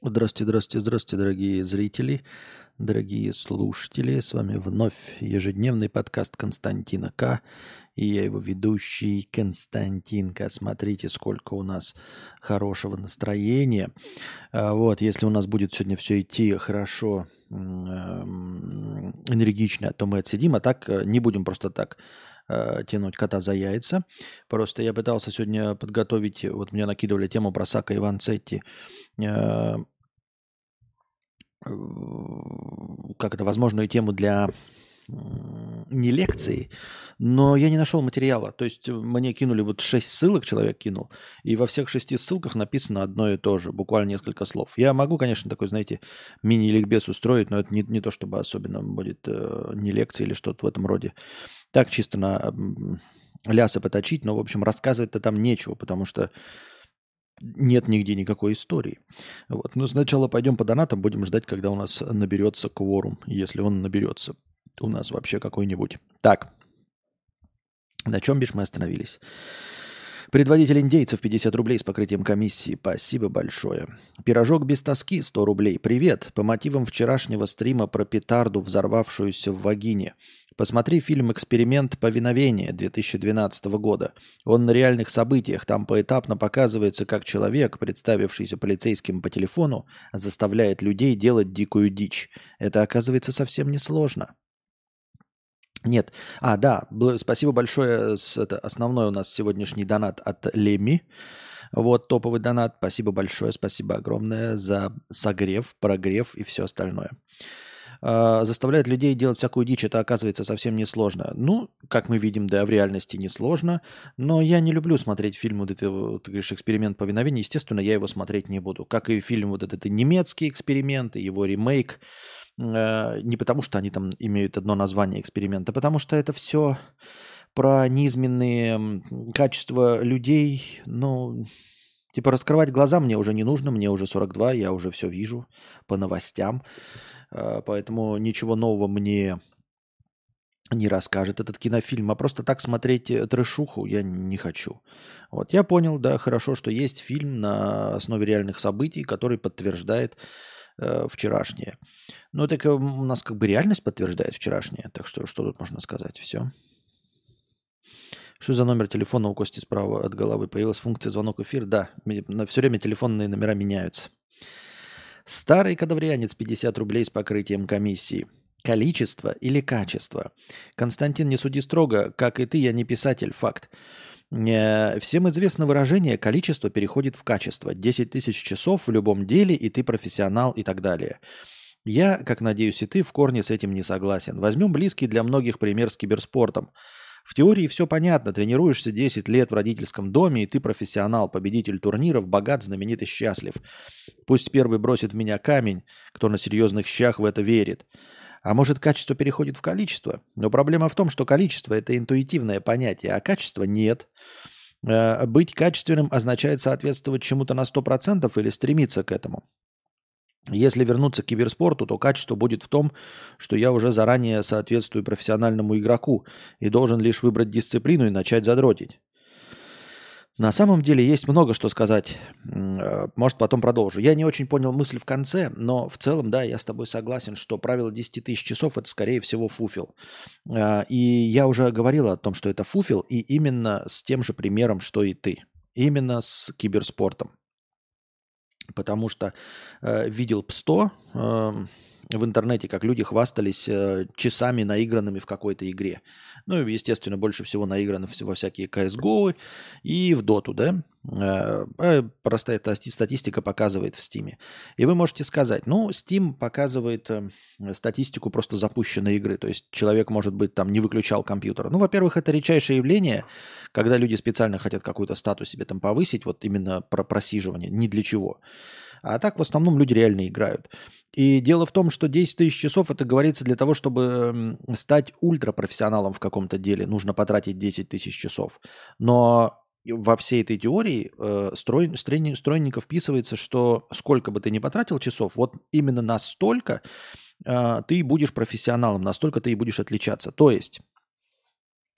Здравствуйте, здравствуйте, здравствуйте, дорогие зрители, дорогие слушатели. С вами вновь ежедневный подкаст Константина К. И я его ведущий Константин К. Смотрите, сколько у нас хорошего настроения. А, вот, если у нас будет сегодня все идти хорошо, эм, энергично, то мы отсидим, а так э, не будем просто так э, тянуть кота за яйца. Просто я пытался сегодня подготовить, вот мне накидывали тему про Сака и Ванцетти, э, как это, возможную тему для не лекции, но я не нашел материала. То есть мне кинули вот шесть ссылок, человек кинул, и во всех шести ссылках написано одно и то же, буквально несколько слов. Я могу, конечно, такой, знаете, мини-ликбез устроить, но это не, не то, чтобы особенно будет э, не лекция или что-то в этом роде. Так чисто на лясы поточить, но, в общем, рассказывать-то там нечего, потому что нет нигде никакой истории. Вот. Но сначала пойдем по донатам, будем ждать, когда у нас наберется кворум, если он наберется у нас вообще какой-нибудь. Так, на чем бишь мы остановились? Предводитель индейцев 50 рублей с покрытием комиссии. Спасибо большое. Пирожок без тоски 100 рублей. Привет. По мотивам вчерашнего стрима про петарду, взорвавшуюся в вагине. Посмотри фильм «Эксперимент повиновения» 2012 года. Он на реальных событиях. Там поэтапно показывается, как человек, представившийся полицейским по телефону, заставляет людей делать дикую дичь. Это оказывается совсем несложно. Нет. А, да, спасибо большое. Это основной у нас сегодняшний донат от Леми. Вот топовый донат. Спасибо большое, спасибо огромное за согрев, прогрев и все остальное. А, заставляет людей делать всякую дичь, это оказывается совсем несложно. Ну, как мы видим, да, в реальности несложно. Но я не люблю смотреть фильм вот это, ты говоришь, эксперимент повиновения. Естественно, я его смотреть не буду. Как и фильм вот этот немецкий эксперимент, и его ремейк Э, не потому, что они там имеют одно название эксперимента, а потому что это все про неизменные качества людей. Ну, типа раскрывать глаза мне уже не нужно, мне уже 42, я уже все вижу по новостям. Э, поэтому ничего нового мне не расскажет этот кинофильм, а просто так смотреть э, трэшуху я не хочу. Вот я понял, да, хорошо, что есть фильм на основе реальных событий, который подтверждает э, вчерашнее. Ну, так у нас как бы реальность подтверждает вчерашнее. Так что что тут можно сказать? Все. Что за номер телефона у Кости справа от головы? Появилась функция звонок эфир? Да, на все время телефонные номера меняются. Старый кадаврианец 50 рублей с покрытием комиссии. Количество или качество? Константин, не суди строго. Как и ты, я не писатель. Факт. Э, всем известно выражение «количество переходит в качество». 10 тысяч часов в любом деле, и ты профессионал и так далее. Я, как надеюсь и ты, в корне с этим не согласен. Возьмем близкий для многих пример с киберспортом. В теории все понятно. Тренируешься 10 лет в родительском доме, и ты профессионал, победитель турниров, богат, знаменит и счастлив. Пусть первый бросит в меня камень, кто на серьезных щах в это верит. А может, качество переходит в количество? Но проблема в том, что количество – это интуитивное понятие, а качества нет. Э, быть качественным означает соответствовать чему-то на 100% или стремиться к этому. Если вернуться к киберспорту, то качество будет в том, что я уже заранее соответствую профессиональному игроку и должен лишь выбрать дисциплину и начать задротить. На самом деле есть много что сказать. Э, может, потом продолжу. Я не очень понял мысль в конце, но в целом, да, я с тобой согласен, что правило 10 тысяч часов – это, скорее всего, фуфел. Э, и я уже говорил о том, что это фуфел, и именно с тем же примером, что и ты. Именно с киберспортом. Потому что э, видел ПСТО, э, в интернете, как люди хвастались э, часами наигранными в какой-то игре. Ну, и, естественно, больше всего наиграны во всякие CSGO и в Доту, да? Э, э, простая статистика показывает в Стиме. И вы можете сказать, ну, Steam показывает статистику просто запущенной игры. То есть человек, может быть, там не выключал компьютер. Ну, во-первых, это редчайшее явление, когда люди специально хотят какой-то статус себе там повысить, вот именно про просиживание, ни для чего. А так в основном люди реально играют. И дело в том, что 10 тысяч часов это говорится для того, чтобы стать ультрапрофессионалом в каком-то деле. Нужно потратить 10 тысяч часов. Но во всей этой теории э, строй, стройненько вписывается, что сколько бы ты ни потратил часов, вот именно настолько э, ты будешь профессионалом, настолько ты и будешь отличаться. То есть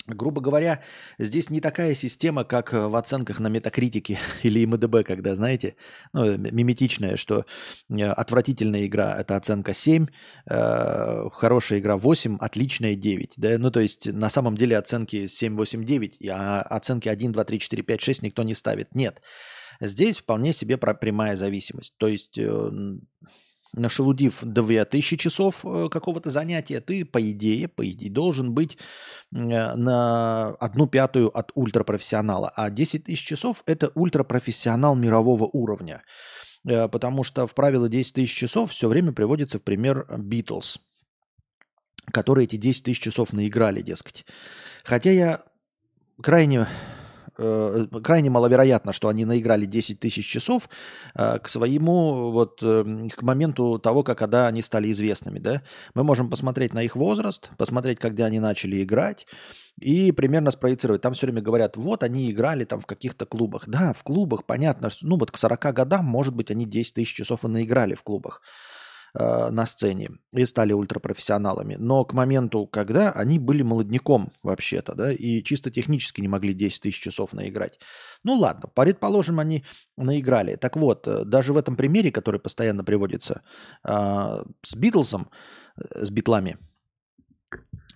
Грубо говоря, здесь не такая система, как в оценках на метакритике или МДБ, когда, знаете, ну, миметичная, что э, отвратительная игра – это оценка 7, э, хорошая игра 8, отличная 9. Да? Ну, то есть на самом деле оценки 7, 8, 9, а оценки 1, 2, 3, 4, 5, 6 никто не ставит. Нет. Здесь вполне себе прямая зависимость. То есть э, нашелудив 2000 часов э, какого-то занятия, ты, по идее, по идее, должен быть э, на одну пятую от ультрапрофессионала. А 10 тысяч часов – это ультрапрофессионал мирового уровня. Э, потому что в правило 10 тысяч часов все время приводится в пример Битлз, которые эти 10 тысяч часов наиграли, дескать. Хотя я крайне э, крайне маловероятно, что они наиграли 10 тысяч часов э, к своему, вот, э, к моменту того, как, когда они стали известными, да. Мы можем посмотреть на их возраст, посмотреть, когда они начали играть, и примерно спроецировать. Там все время говорят, вот они играли там в каких-то клубах. Да, в клубах, понятно, ну вот к 40 годам, может быть, они 10 тысяч часов и наиграли в клубах. Э, на сцене и стали ультрапрофессионалами. Но к моменту, когда они были молодняком вообще-то, да, и чисто технически не могли 10 тысяч часов наиграть. Ну ладно, предположим, они наиграли. Так вот, э, даже в этом примере, который постоянно приводится э, с Битлзом, э, с Битлами,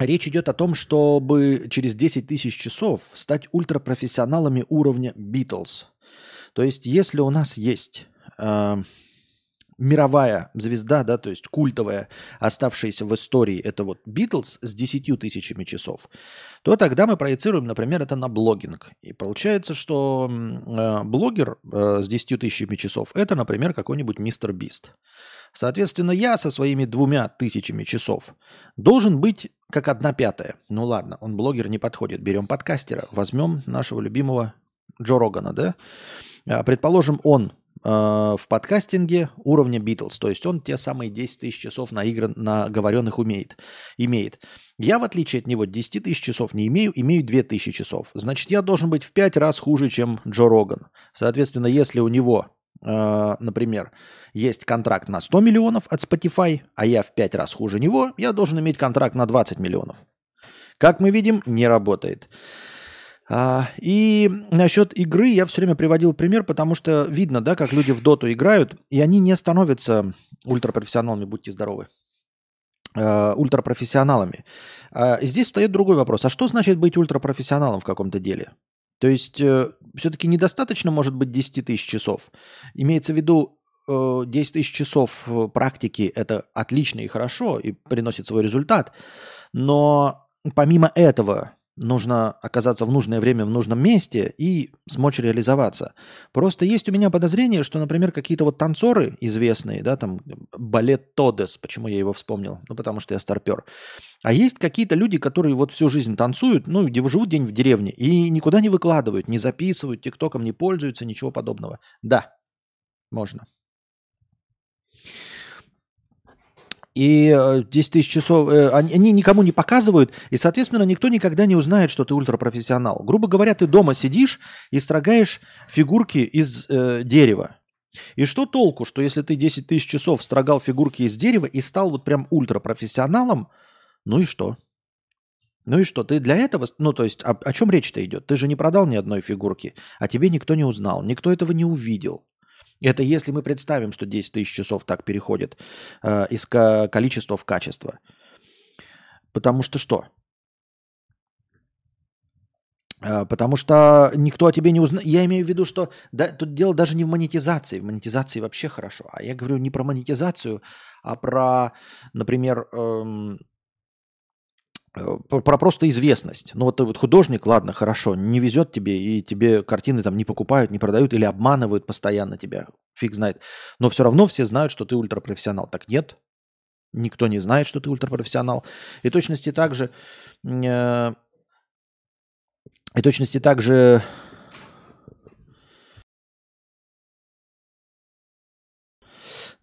Речь идет о том, чтобы через 10 тысяч часов стать ультрапрофессионалами уровня Битлз. То есть, если у нас есть э, мировая звезда, да, то есть культовая, оставшаяся в истории, это вот Битлз с 10 тысячами часов, то тогда мы проецируем, например, это на блогинг. И получается, что э, блогер э, с 10 тысячами часов – это, например, какой-нибудь мистер Бист. Соответственно, я со своими двумя тысячами часов должен быть как одна пятая. Ну ладно, он блогер не подходит. Берем подкастера, возьмем нашего любимого Джо Рогана, да? А, предположим, он Э, в подкастинге уровня Beatles. То есть он те самые 10 тысяч часов наигран, наговоренных умеет, имеет. Я, в отличие от него, 10 тысяч часов не имею, имею 2 тысячи часов. Значит, я должен быть в 5 раз хуже, чем Джо Роган. Соответственно, если у него, э, например, есть контракт на 100 миллионов от Spotify, а я в 5 раз хуже него, я должен иметь контракт на 20 миллионов. Как мы видим, не работает. А, и насчет игры я все время приводил пример, потому что видно, да, как люди в доту играют, и они не становятся ультрапрофессионалами, будьте здоровы, а, ультрапрофессионалами. А, здесь встает другой вопрос. А что значит быть ультрапрофессионалом в каком-то деле? То есть э, все-таки недостаточно может быть 10 тысяч часов. Имеется в виду 10 э, тысяч часов практики – это отлично и хорошо, и приносит свой результат. Но помимо этого нужно оказаться в нужное время в нужном месте и смочь реализоваться. Просто есть у меня подозрение, что, например, какие-то вот танцоры известные, да, там балет Тодес, почему я его вспомнил? Ну, потому что я старпер. А есть какие-то люди, которые вот всю жизнь танцуют, ну, где живут день в деревне, и никуда не выкладывают, не записывают, тиктоком не пользуются, ничего подобного. Да, можно. И 10 э, тысяч часов, э, они никому не показывают, и, соответственно, никто никогда не узнает, что ты ультрапрофессионал. Грубо говоря, ты дома сидишь и строгаешь фигурки из э, дерева. И что толку, что если ты 10 тысяч часов строгал фигурки из дерева и стал вот прям ультрапрофессионалом, ну и что? Ну и что, ты для этого, ну то есть о, о чем речь-то идет? Ты же не продал ни одной фигурки, а тебе никто не узнал, никто этого не увидел. Это если мы представим, что 10 тысяч часов так переходит э, из количества в качество. Потому что что? Э, потому что никто о тебе не узнает. Я имею в виду, что да, тут дело даже не в монетизации. В монетизации вообще хорошо. А я говорю не про монетизацию, а про, например, эм, про просто известность. Ну вот вот художник, ладно, хорошо, не везет тебе, и тебе картины там не покупают, не продают или обманывают постоянно тебя, фиг знает. Но все равно все знают, что ты ультрапрофессионал. Так нет, никто не знает, что ты ультрапрофессионал. И точности также, э, и точности также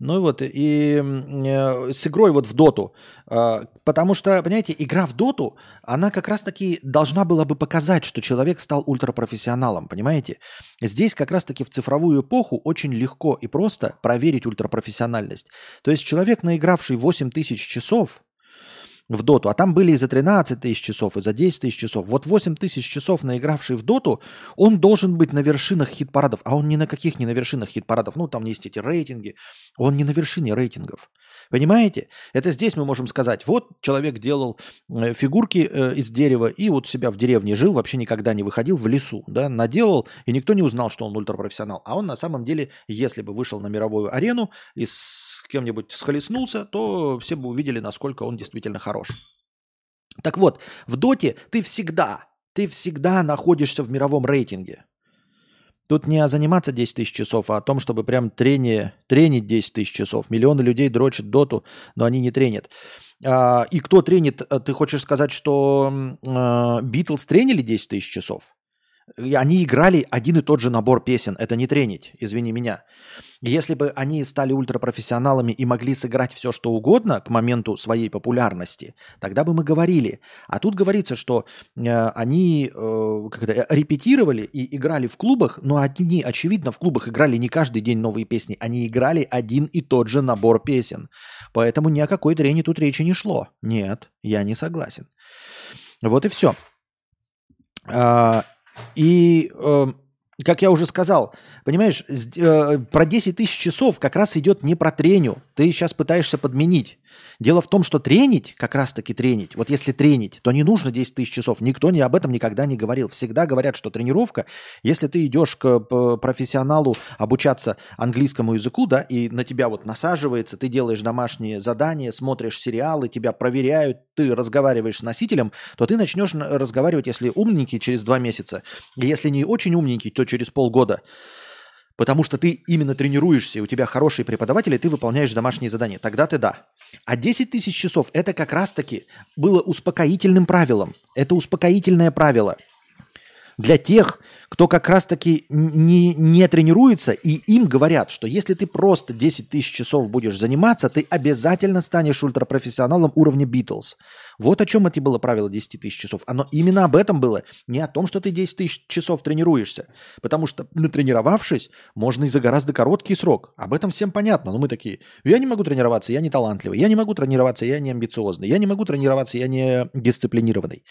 Ну и вот, и э, с игрой вот в доту. Э, потому что, понимаете, игра в доту, она как раз-таки должна была бы показать, что человек стал ультрапрофессионалом, понимаете? Здесь как раз-таки в цифровую эпоху очень легко и просто проверить ультрапрофессиональность. То есть человек, наигравший 8 тысяч часов, в доту, а там были и за 13 тысяч часов, и за 10 тысяч часов. Вот 8 тысяч часов наигравший в доту, он должен быть на вершинах хит-парадов, а он ни на каких не на вершинах хит-парадов. Ну, там есть эти рейтинги. Он не на вершине рейтингов. Понимаете? Это здесь мы можем сказать, вот человек делал э, фигурки э, из дерева и вот себя в деревне жил, вообще никогда не выходил в лесу, да, наделал, и никто не узнал, что он ультрапрофессионал. А он на самом деле, если бы вышел на мировую арену и с кем-нибудь схлестнулся, то все бы увидели, насколько он действительно хорош. Так вот, в доте ты всегда, ты всегда находишься в мировом рейтинге. Тут не о заниматься 10 тысяч часов, а о том, чтобы прям трение, тренить 10 тысяч часов. Миллионы людей дрочат доту, но они не тренят. А, и кто тренит? Э, ты хочешь сказать, что Битлз тренили 10 тысяч часов? Они играли один и тот же набор песен. Это не тренить, извини меня. Если бы они стали ультрапрофессионалами и могли сыграть все, что угодно к моменту своей популярности, тогда бы мы говорили. А тут говорится, что э, они э, как-то репетировали и играли в клубах, но они, очевидно, в клубах играли не каждый день новые песни. Они играли один и тот же набор песен. Поэтому ни о какой трене тут речи не шло. Нет, я не согласен. Вот и все. И, э, как я уже сказал, понимаешь, э, про 10 тысяч часов как раз идет не про треню. Ты сейчас пытаешься подменить. Дело в том, что тренить, как раз-таки тренить, вот если тренить, то не нужно 10 тысяч часов. Никто не об этом никогда не говорил. Всегда говорят, что тренировка, если ты идешь к профессионалу обучаться английскому языку, да, и на тебя вот насаживается, ты делаешь домашние задания, смотришь сериалы, тебя проверяют, ты разговариваешь с носителем, то ты начнешь разговаривать, если умненький, через два месяца. И если не очень умненький, то через полгода. Потому что ты именно тренируешься, и у тебя хорошие преподаватели, ты выполняешь домашние задания. Тогда ты да. А 10 тысяч часов – это как раз-таки было успокоительным правилом. Это успокоительное правило для тех, кто как раз-таки не, не тренируется, и им говорят, что если ты просто 10 тысяч часов будешь заниматься, ты обязательно станешь ультрапрофессионалом уровня Битлз. Вот о чем это было правило 10 тысяч часов. Оно именно об этом было. Не о том, что ты 10 тысяч часов тренируешься. Потому что, натренировавшись, можно и за гораздо короткий срок. Об этом всем понятно. Но мы такие, я не могу тренироваться, я не талантливый. Я не могу тренироваться, я не амбициозный. Я не могу тренироваться, я не дисциплинированный.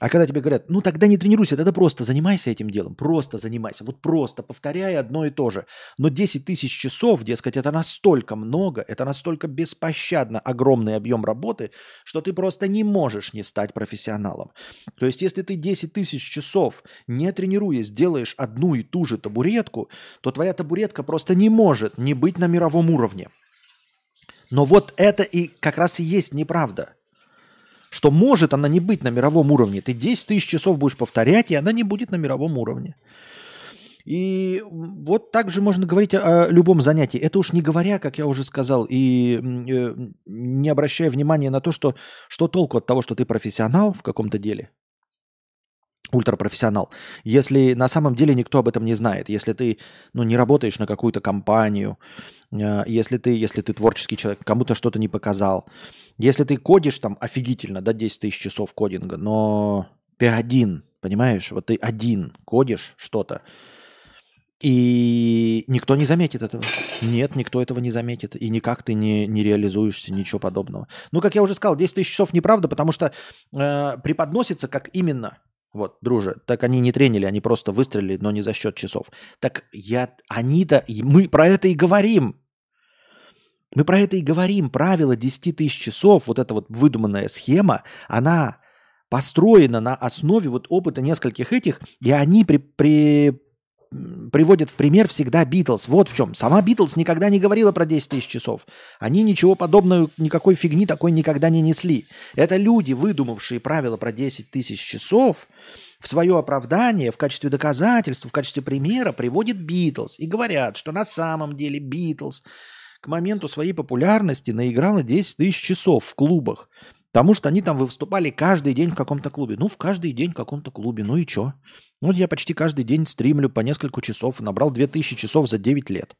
А когда тебе говорят, ну тогда не тренируйся, тогда просто занимайся этим делом, просто занимайся, вот просто повторяй одно и то же. Но 10 тысяч часов, дескать, это настолько много, это настолько беспощадно огромный объем работы, что ты просто не можешь не стать профессионалом. То есть если ты 10 тысяч часов, не тренируясь, делаешь одну и ту же табуретку, то твоя табуретка просто не может не быть на мировом уровне. Но вот это и как раз и есть неправда – что может она не быть на мировом уровне. Ты 10 тысяч часов будешь повторять, и она не будет на мировом уровне. И вот также можно говорить о, любом занятии. Это уж не говоря, как я уже сказал, и э, не обращая внимания на то, что, что толку от того, что ты профессионал в каком-то деле, ультрапрофессионал, если на самом деле никто об этом не знает, если ты ну, не работаешь на какую-то компанию, если ты, если ты творческий человек, кому-то что-то не показал, если ты кодишь там офигительно, да, 10 тысяч часов кодинга, но ты один, понимаешь, вот ты один кодишь что-то, и никто не заметит этого. Нет, никто этого не заметит. И никак ты не, не реализуешься, ничего подобного. Ну, как я уже сказал, 10 тысяч часов неправда, потому что э, преподносится как именно вот, друже, так они не тренили, они просто выстрелили, но не за счет часов. Так я, они-то, мы про это и говорим. Мы про это и говорим. Правило 10 тысяч часов, вот эта вот выдуманная схема, она построена на основе вот опыта нескольких этих, и они при, при, приводят в пример всегда Битлз. Вот в чем. Сама Битлз никогда не говорила про 10 тысяч часов. Они ничего подобного, никакой фигни такой никогда не несли. Это люди, выдумавшие правила про 10 тысяч часов, в свое оправдание, в качестве доказательства, в качестве примера приводят Битлз и говорят, что на самом деле Битлз к моменту своей популярности наиграла 10 тысяч часов в клубах. Потому что они там выступали каждый день в каком-то клубе. Ну, в каждый день в каком-то клубе. Ну и что? Вот я почти каждый день стримлю по несколько часов. Набрал 2000 часов за 9 лет.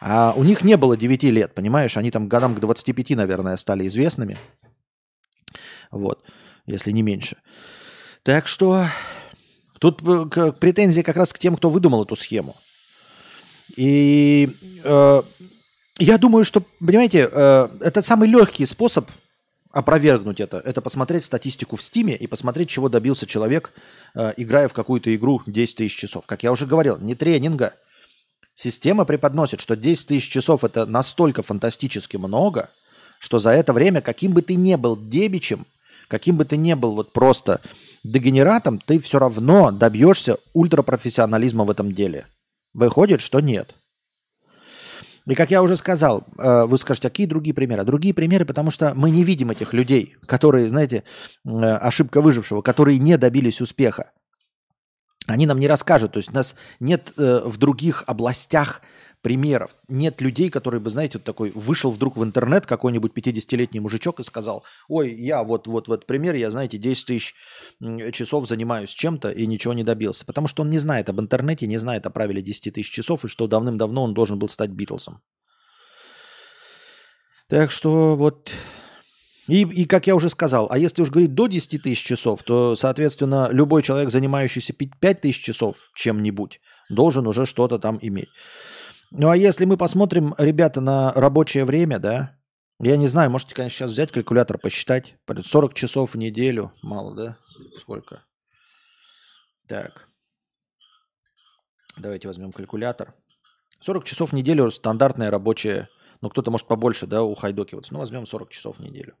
А у них не было 9 лет, понимаешь? Они там годам к 25, наверное, стали известными. Вот, если не меньше. Так что тут э, претензия как раз к тем, кто выдумал эту схему. И э, я думаю, что, понимаете, э, это самый легкий способ опровергнуть это, это посмотреть статистику в Стиме и посмотреть, чего добился человек, э, играя в какую-то игру 10 тысяч часов. Как я уже говорил, не тренинга. Система преподносит, что 10 тысяч часов это настолько фантастически много, что за это время, каким бы ты ни был дебичем, каким бы ты ни был вот просто дегенератом, ты все равно добьешься ультрапрофессионализма в этом деле. Выходит, что нет. И как я уже сказал, э, вы скажете, какие другие примеры? Другие примеры, потому что мы не видим этих людей, которые, знаете, э, ошибка выжившего, которые не добились успеха. Они нам не расскажут, то есть нас нет э, в других областях примеров. Нет людей, которые бы, знаете, вот такой вышел вдруг в интернет какой-нибудь 50-летний мужичок и сказал, ой, я вот, вот, вот пример, я, знаете, 10 тысяч часов занимаюсь чем-то и ничего не добился. Потому что он не знает об интернете, не знает о правиле 10 тысяч часов и что давным-давно он должен был стать Битлсом. Так что вот... И, и как я уже сказал, а если уж говорить до 10 тысяч часов, то, соответственно, любой человек, занимающийся 5 тысяч часов чем-нибудь, должен уже что-то там иметь. Ну а если мы посмотрим, ребята, на рабочее время, да, я не знаю, можете, конечно, сейчас взять калькулятор, посчитать. 40 часов в неделю. Мало, да? Сколько? Так. Давайте возьмем калькулятор. 40 часов в неделю стандартное рабочее. Ну, кто-то может побольше, да, ухайдокиваться. Ну, возьмем 40 часов в неделю.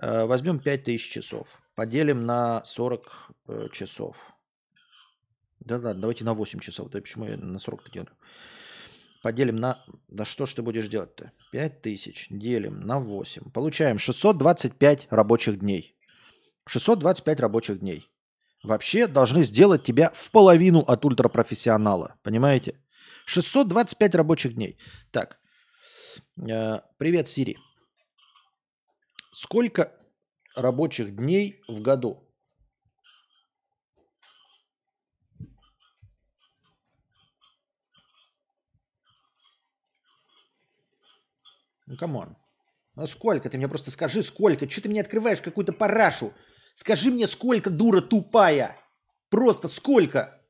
Э, возьмем 5000 часов. Поделим на 40 э, часов. Да-да, давайте на 8 часов. Да почему я на 40 делаю? Поделим на... Да что ж ты будешь делать-то? 5000 делим на 8. Получаем 625 рабочих дней. 625 рабочих дней. Вообще должны сделать тебя в половину от ультрапрофессионала. Понимаете? 625 рабочих дней. Так. Э, привет, Сири. Сколько рабочих дней в году? Ну, come on. Ну, сколько? Ты мне просто скажи, сколько? Что ты мне открываешь какую-то парашу? Скажи мне, сколько, дура тупая? Просто сколько?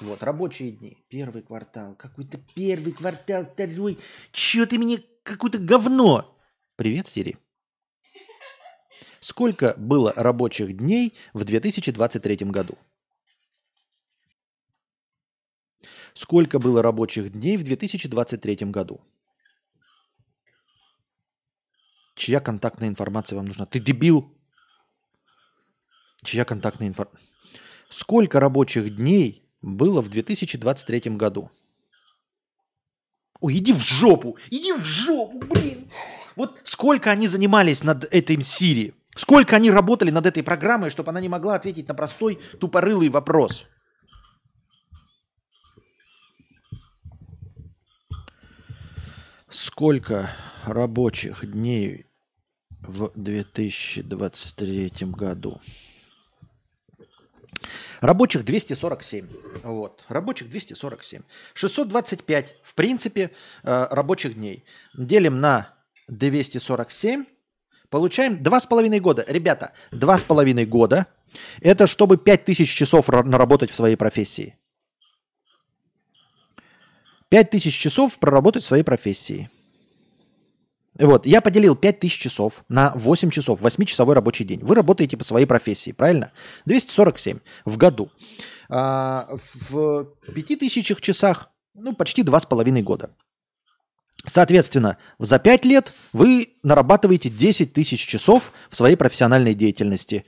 Вот, рабочие дни. Первый квартал. Какой-то первый квартал, второй. Чё ты мне какое-то говно? Привет, Сири. Сколько было рабочих дней в 2023 году? Сколько было рабочих дней в 2023 году? Чья контактная информация вам нужна? Ты дебил? Чья контактная информация? Сколько рабочих дней было в 2023 году? Ой, иди в жопу! Иди в жопу, блин! Вот сколько они занимались над этой Сири? Сколько они работали над этой программой, чтобы она не могла ответить на простой тупорылый вопрос? Сколько рабочих дней в 2023 году? Рабочих 247. Вот. Рабочих 247. 625, в принципе, э, рабочих дней. Делим на 247. Получаем 2,5 года. Ребята, 2,5 года. Это чтобы 5000 часов наработать в своей профессии. 5000 часов проработать в своей профессии. Вот, я поделил 5000 часов на 8 часов, 8-часовой рабочий день. Вы работаете по своей профессии, правильно? 247 в году. А, в 5000 часах, ну, почти 2,5 года. Соответственно, за 5 лет вы нарабатываете 10 тысяч часов в своей профессиональной деятельности.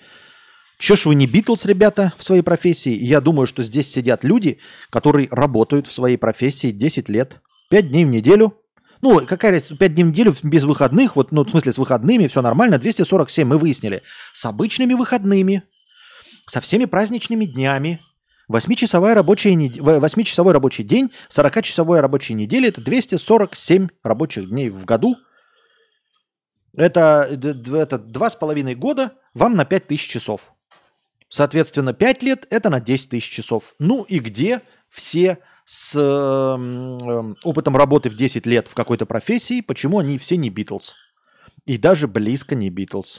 Че ж вы не Битлз, ребята, в своей профессии? Я думаю, что здесь сидят люди, которые работают в своей профессии 10 лет, 5 дней в неделю, ну, какая разница, 5 дней в неделю без выходных, вот, ну, в смысле, с выходными, все нормально, 247 мы выяснили. С обычными выходными, со всеми праздничными днями, 8-часовая рабочая, 8-часовой рабочий день, 40-часовой рабочей недели, это 247 рабочих дней в году. Это, это 2,5 года вам на 5 тысяч часов. Соответственно, 5 лет – это на 10 тысяч часов. Ну и где все с э, опытом работы в 10 лет в какой-то профессии, почему они все не Битлз? И даже близко не Битлз.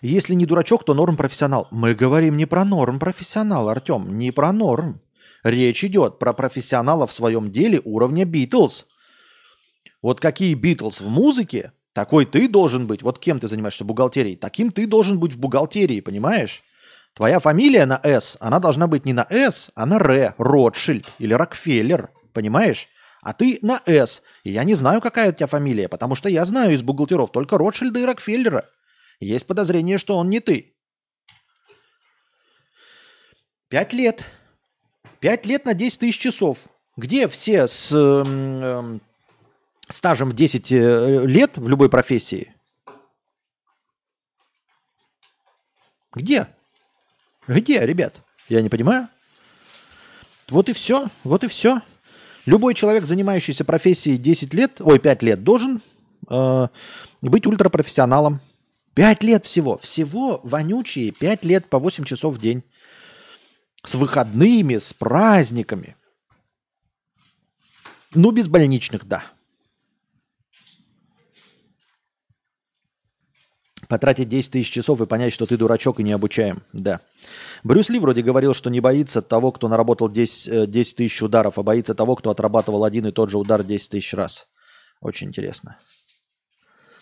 Если не дурачок, то норм профессионал. Мы говорим не про норм профессионал, Артем, не про норм. Речь идет про профессионала в своем деле уровня Битлз. Вот какие Битлз в музыке, такой ты должен быть. Вот кем ты занимаешься бухгалтерией, таким ты должен быть в бухгалтерии, понимаешь? Твоя фамилия на «С», она должна быть не на «С», а на «Р», Ротшильд или Рокфеллер, понимаешь? А ты на «С». И я не знаю, какая у тебя фамилия, потому что я знаю из бухгалтеров только Ротшильда и Рокфеллера. Есть подозрение, что он не ты. Пять лет. Пять лет на 10 тысяч часов. Где все с э, э, стажем в 10 э, лет в любой профессии? Где? Где, ребят? Я не понимаю. Вот и все, вот и все. Любой человек, занимающийся профессией 10 лет, ой, 5 лет, должен э, быть ультрапрофессионалом. 5 лет всего. Всего вонючие 5 лет по 8 часов в день. С выходными, с праздниками. Ну, без больничных, да. Потратить 10 тысяч часов и понять, что ты дурачок и не обучаем. Да. Брюс Ли вроде говорил, что не боится того, кто наработал 10, 10 э, тысяч ударов, а боится того, кто отрабатывал один и тот же удар 10 тысяч раз. Очень интересно.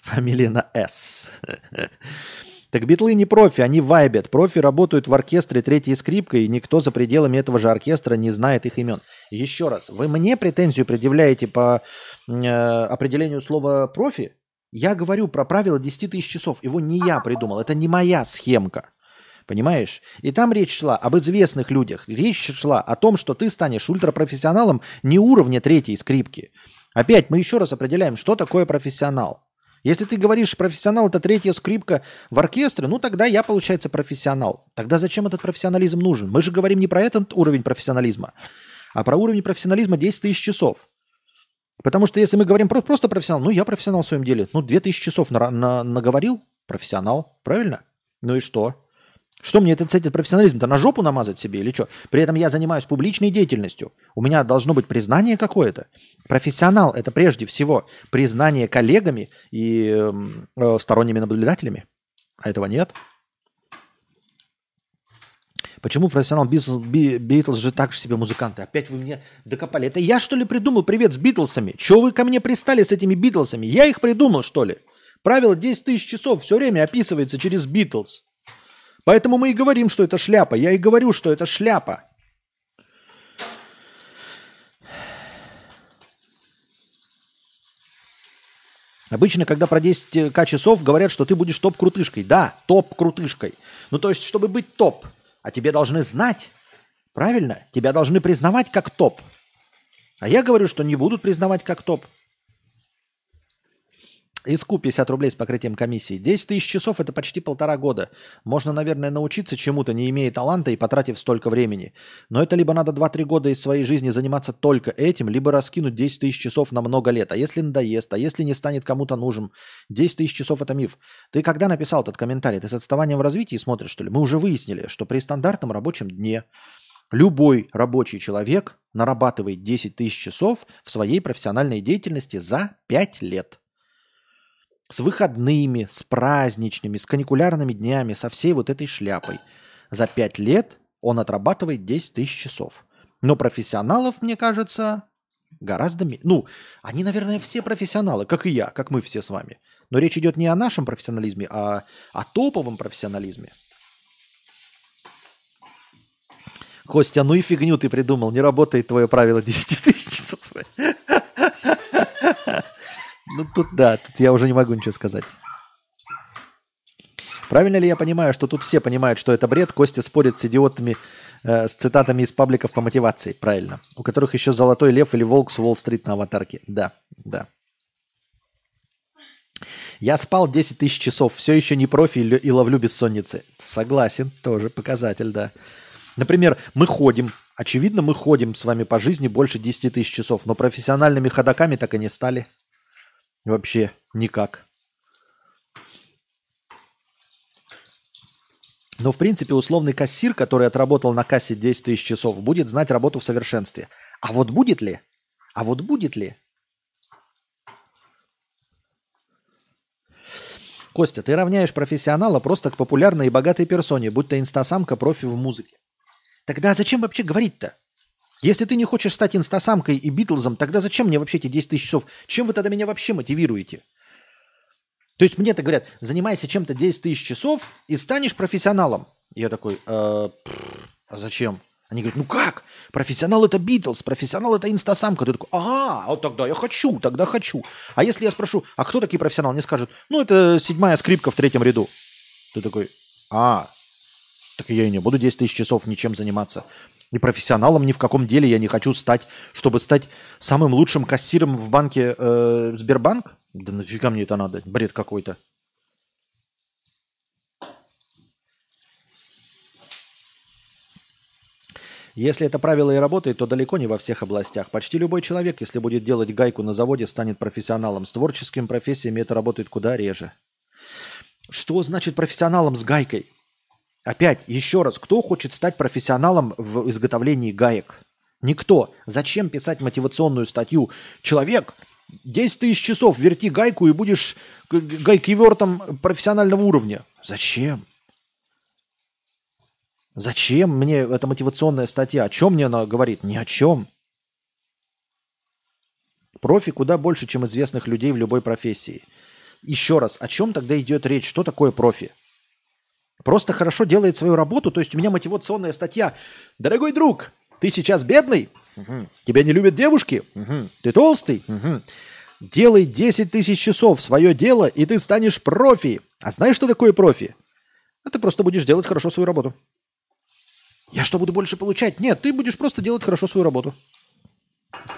Фамилия на «С». Так битлы не профи, они вайбят. Профи работают в оркестре третьей скрипкой, и никто за пределами этого же оркестра не знает их имен. Еще раз, вы мне претензию предъявляете по э, определению слова профи? Я говорю про правило 10 тысяч часов. Его не я придумал. Это не моя схемка. Понимаешь? И там речь шла об известных людях. Речь шла о том, что ты станешь ультрапрофессионалом не уровня третьей скрипки. Опять мы еще раз определяем, что такое профессионал. Если ты говоришь, профессионал это третья скрипка в оркестре, ну тогда я, получается, профессионал. Тогда зачем этот профессионализм нужен? Мы же говорим не про этот уровень профессионализма, а про уровень профессионализма 10 тысяч часов. Потому что если мы говорим про, просто профессионал, ну я профессионал в своем деле. Ну 2000 часов на, на, наговорил, профессионал, правильно? Ну и что? Что мне этот, этот профессионализм-то на жопу намазать себе или что? При этом я занимаюсь публичной деятельностью. У меня должно быть признание какое-то. Профессионал – это прежде всего признание коллегами и эм, э, сторонними наблюдателями. А этого нет. Почему профессионал Битлз же так же себе музыканты? Опять вы мне докопали. Это я что ли придумал? Привет с Битлсами. Чего вы ко мне пристали с этими Битлсами? Я их придумал что ли? Правило 10 тысяч часов все время описывается через Битлз. Поэтому мы и говорим, что это шляпа. Я и говорю, что это шляпа. Обычно, когда про 10к часов говорят, что ты будешь топ-крутышкой. Да, топ-крутышкой. Ну, то есть, чтобы быть топ – а тебе должны знать, правильно? Тебя должны признавать как топ. А я говорю, что не будут признавать как топ. ИСКУ 50 рублей с покрытием комиссии. 10 тысяч часов – это почти полтора года. Можно, наверное, научиться чему-то, не имея таланта и потратив столько времени. Но это либо надо 2-3 года из своей жизни заниматься только этим, либо раскинуть 10 тысяч часов на много лет. А если надоест, а если не станет кому-то нужен? 10 тысяч часов – это миф. Ты когда написал этот комментарий? Ты с отставанием в развитии смотришь, что ли? Мы уже выяснили, что при стандартном рабочем дне любой рабочий человек нарабатывает 10 тысяч часов в своей профессиональной деятельности за 5 лет с выходными, с праздничными, с каникулярными днями, со всей вот этой шляпой. За пять лет он отрабатывает 10 тысяч часов. Но профессионалов, мне кажется, гораздо меньше. Ну, они, наверное, все профессионалы, как и я, как мы все с вами. Но речь идет не о нашем профессионализме, а о топовом профессионализме. Костя, ну и фигню ты придумал, не работает твое правило 10 тысяч часов. Ну тут да, тут я уже не могу ничего сказать. Правильно ли я понимаю, что тут все понимают, что это бред? Костя спорит с идиотами, э, с цитатами из пабликов по мотивации. Правильно. У которых еще золотой лев или волк с Уолл-стрит на аватарке. Да, да. Я спал 10 тысяч часов, все еще не профи и ловлю бессонницы. Согласен, тоже показатель, да. Например, мы ходим, очевидно, мы ходим с вами по жизни больше 10 тысяч часов, но профессиональными ходаками так и не стали. Вообще никак. Но, в принципе, условный кассир, который отработал на кассе 10 тысяч часов, будет знать работу в совершенстве. А вот будет ли? А вот будет ли? Костя, ты равняешь профессионала просто к популярной и богатой персоне, будь то инстасамка, профи в музыке. Тогда зачем вообще говорить-то? Если ты не хочешь стать инстасамкой и Битлзом, тогда зачем мне вообще эти 10 тысяч часов? Чем вы тогда меня вообще мотивируете? То есть мне-то говорят, занимайся чем-то 10 тысяч часов и станешь профессионалом. Я такой, э, а зачем? Они говорят, ну как? Профессионал это Битлз, профессионал это инстасамка. Ты такой, ага, вот тогда я хочу, тогда хочу. А если я спрошу, а кто такие профессионалы? Мне скажут, ну это седьмая скрипка в третьем ряду. Ты такой, а, так я и не буду 10 тысяч часов ничем заниматься. И профессионалом ни в каком деле я не хочу стать, чтобы стать самым лучшим кассиром в банке э, Сбербанк. Да нафига мне это надо? Бред какой-то. Если это правило и работает, то далеко не во всех областях. Почти любой человек, если будет делать гайку на заводе, станет профессионалом. С творческими профессиями это работает куда реже. Что значит профессионалом с гайкой? Опять, еще раз, кто хочет стать профессионалом в изготовлении гаек? Никто. Зачем писать мотивационную статью? Человек, 10 тысяч часов верти гайку и будешь гайкивертом профессионального уровня. Зачем? Зачем мне эта мотивационная статья? О чем мне она говорит? Ни о чем. Профи куда больше, чем известных людей в любой профессии. Еще раз, о чем тогда идет речь? Что такое профи? Просто хорошо делает свою работу. То есть у меня мотивационная статья. Дорогой друг, ты сейчас бедный? Угу. Тебя не любят девушки? Угу. Ты толстый? Угу. Делай 10 тысяч часов свое дело, и ты станешь профи. А знаешь, что такое профи? А ты просто будешь делать хорошо свою работу. Я что, буду больше получать? Нет, ты будешь просто делать хорошо свою работу.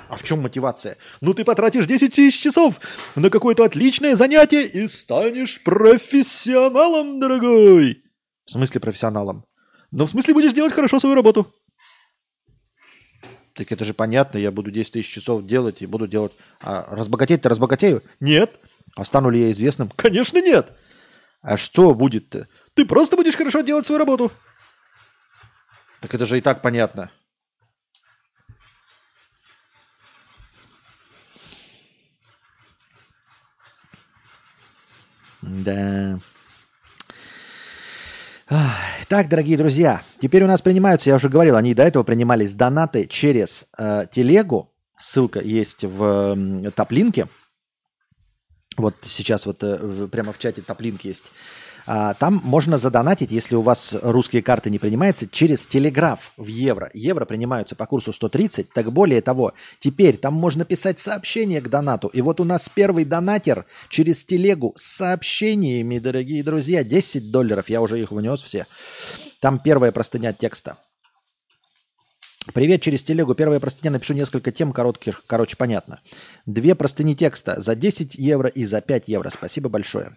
А в чем мотивация? Ну ты потратишь 10 тысяч часов на какое-то отличное занятие и станешь профессионалом, дорогой. В смысле профессионалом? Ну, в смысле будешь делать хорошо свою работу. Так это же понятно, я буду 10 тысяч часов делать и буду делать... А разбогатеть-то разбогатею? Нет. А стану ли я известным? Конечно, нет. А что будет-то? Ты просто будешь хорошо делать свою работу. Так это же и так понятно. Да. Так, дорогие друзья, теперь у нас принимаются, я уже говорил, они до этого принимались донаты через э, телегу. Ссылка есть в э, топлинке. Вот сейчас вот э, прямо в чате топлинк есть. А, там можно задонатить, если у вас русские карты не принимаются, через телеграф в евро. Евро принимаются по курсу 130. Так более того, теперь там можно писать сообщение к донату. И вот у нас первый донатер через телегу с сообщениями, дорогие друзья, 10 долларов. Я уже их внес все. Там первая простыня текста. Привет через телегу. Первая простыня. Напишу несколько тем коротких. Короче, понятно. Две простыни текста за 10 евро и за 5 евро. Спасибо большое.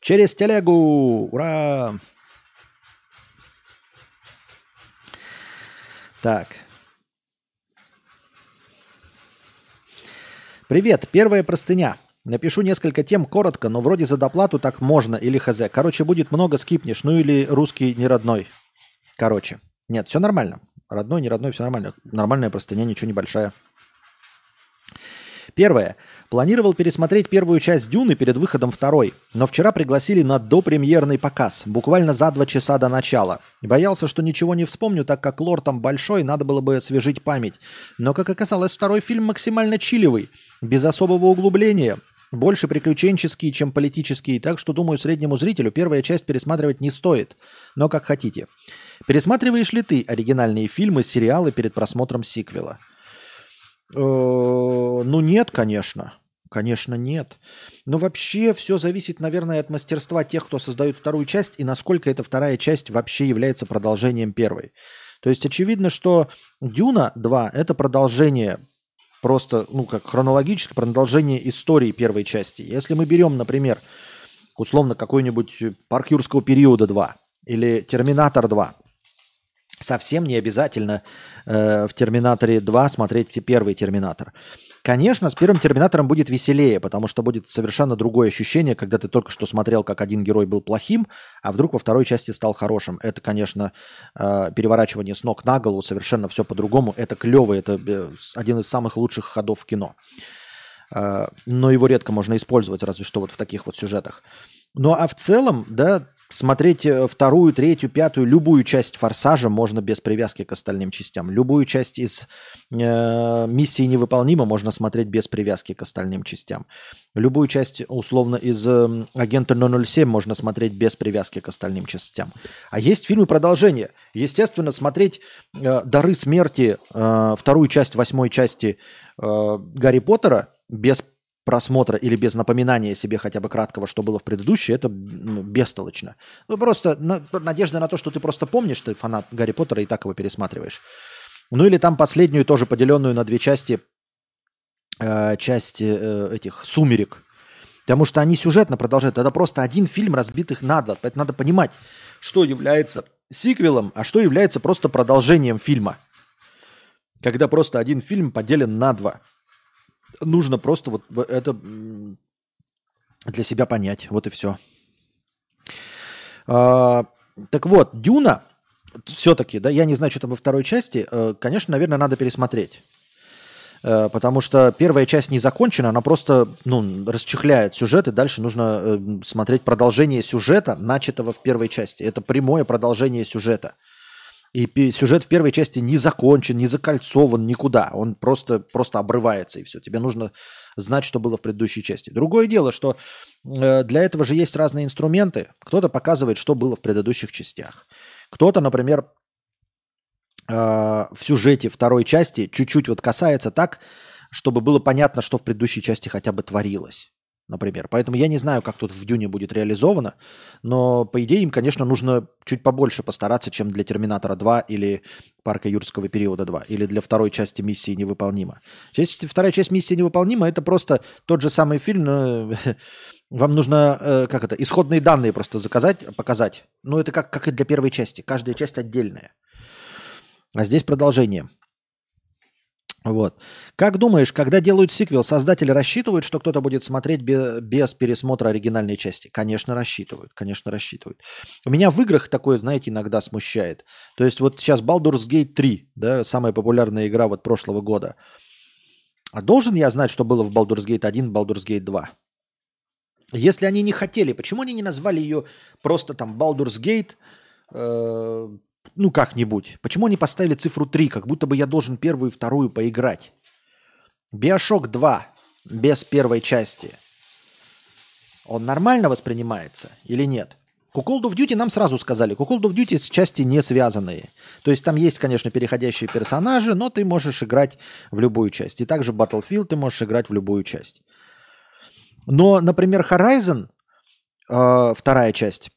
Через телегу! Ура! Так. Привет, первая простыня. Напишу несколько тем коротко, но вроде за доплату так можно или хз. Короче, будет много скипнешь, ну или русский не родной. Короче. Нет, все нормально. Родной, не родной, все нормально. Нормальная простыня, ничего не большая. Первое. Планировал пересмотреть первую часть «Дюны» перед выходом второй, но вчера пригласили на допремьерный показ, буквально за два часа до начала. Боялся, что ничего не вспомню, так как лор там большой, надо было бы освежить память. Но, как оказалось, второй фильм максимально чилевый, без особого углубления, больше приключенческий, чем политический, так что, думаю, среднему зрителю первая часть пересматривать не стоит. Но как хотите. Пересматриваешь ли ты оригинальные фильмы, сериалы перед просмотром сиквела? Э, ну нет, конечно. Конечно, нет. Но вообще все зависит, наверное, от мастерства тех, кто создает вторую часть, и насколько эта вторая часть вообще является продолжением первой. То есть очевидно, что Дюна 2 это продолжение просто, ну, как хронологическое продолжение истории первой части. Если мы берем, например, условно какой-нибудь Парк Юрского периода 2 или Терминатор 2, совсем не обязательно э, в Терминаторе 2 смотреть первый Терминатор. Конечно, с первым Терминатором будет веселее, потому что будет совершенно другое ощущение, когда ты только что смотрел, как один герой был плохим, а вдруг во второй части стал хорошим. Это, конечно, э, переворачивание с ног на голову, совершенно все по-другому. Это клево, это э, один из самых лучших ходов в кино. Э, но его редко можно использовать, разве что вот в таких вот сюжетах. Ну а в целом, да, Смотреть э, вторую, третью, пятую, любую часть «Форсажа» можно без привязки к остальным частям. Любую часть из э, «Миссии невыполнима» можно смотреть без привязки к остальным частям. Любую часть, условно, из э, «Агента 007» можно смотреть без привязки к остальным частям. А есть фильмы продолжения. Естественно, смотреть э, «Дары смерти», э, вторую часть восьмой части э, «Гарри Поттера» без просмотра или без напоминания себе хотя бы краткого, что было в предыдущей, это ну, бестолочно. Ну, просто на, надежда на то, что ты просто помнишь, ты фанат Гарри Поттера и так его пересматриваешь. Ну или там последнюю, тоже поделенную на две части, э, часть э, этих «Сумерек». Потому что они сюжетно продолжают. Это просто один фильм, разбитых на два. Поэтому надо понимать, что является сиквелом, а что является просто продолжением фильма. Когда просто один фильм поделен на два нужно просто вот это для себя понять. Вот и все. А, так вот, Дюна, все-таки, да, я не знаю, что там во второй части, э, конечно, наверное, надо пересмотреть. Э, потому что первая часть не закончена, она просто ну, расчехляет сюжет, и дальше нужно э, смотреть продолжение сюжета, начатого в первой части. Это прямое продолжение сюжета. И сюжет в первой части не закончен, не закольцован никуда. Он просто, просто обрывается, и все. Тебе нужно знать, что было в предыдущей части. Другое дело, что э, для этого же есть разные инструменты. Кто-то показывает, что было в предыдущих частях. Кто-то, например, э, в сюжете второй части чуть-чуть вот касается так, чтобы было понятно, что в предыдущей части хотя бы творилось например. Поэтому я не знаю, как тут в Дюне будет реализовано, но, по идее, им, конечно, нужно чуть побольше постараться, чем для Терминатора 2 или Парка Юрского периода 2, или для второй части миссии невыполнима. Часть, вторая часть миссии невыполнима это просто тот же самый фильм, но вам нужно, э, как это, исходные данные просто заказать, показать. Ну, это как, как и для первой части. Каждая часть отдельная. А здесь продолжение. Вот. Как думаешь, когда делают сиквел, создатели рассчитывают, что кто-то будет смотреть без, без пересмотра оригинальной части? Конечно, рассчитывают, конечно, рассчитывают. У меня в играх такое, знаете, иногда смущает. То есть вот сейчас Baldur's Gate 3, да, самая популярная игра вот прошлого года. А должен я знать, что было в Baldur's Gate 1, Baldur's Gate 2? Если они не хотели, почему они не назвали ее просто там Baldur's Gate, э, ну, как-нибудь. Почему они поставили цифру 3, как будто бы я должен первую и вторую поиграть? Биошок 2 без первой части. Он нормально воспринимается или нет? Call of Duty нам сразу сказали, Call of Duty с части не связанные. То есть там есть, конечно, переходящие персонажи, но ты можешь играть в любую часть. И также Battlefield ты можешь играть в любую часть. Но, например, Horizon, э, вторая часть,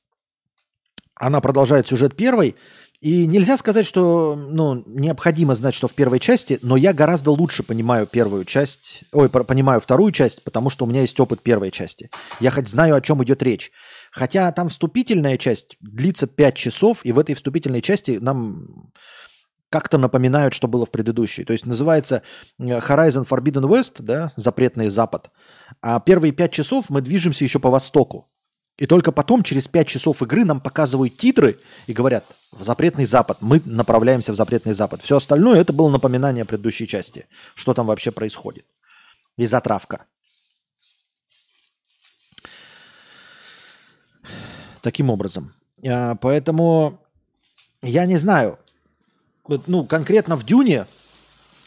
она продолжает сюжет первой, и нельзя сказать, что ну, необходимо знать, что в первой части, но я гораздо лучше понимаю первую часть, ой, понимаю вторую часть, потому что у меня есть опыт первой части. Я хоть знаю, о чем идет речь. Хотя там вступительная часть длится 5 часов, и в этой вступительной части нам как-то напоминают, что было в предыдущей. То есть называется э, Horizon Forbidden West, да, запретный запад. А первые 5 часов мы движемся еще по востоку. И только потом, через 5 часов игры, нам показывают титры и говорят, в запретный запад, мы направляемся в запретный запад. Все остальное это было напоминание предыдущей части, что там вообще происходит. И затравка. Таким образом. А, поэтому я не знаю, ну, конкретно в Дюне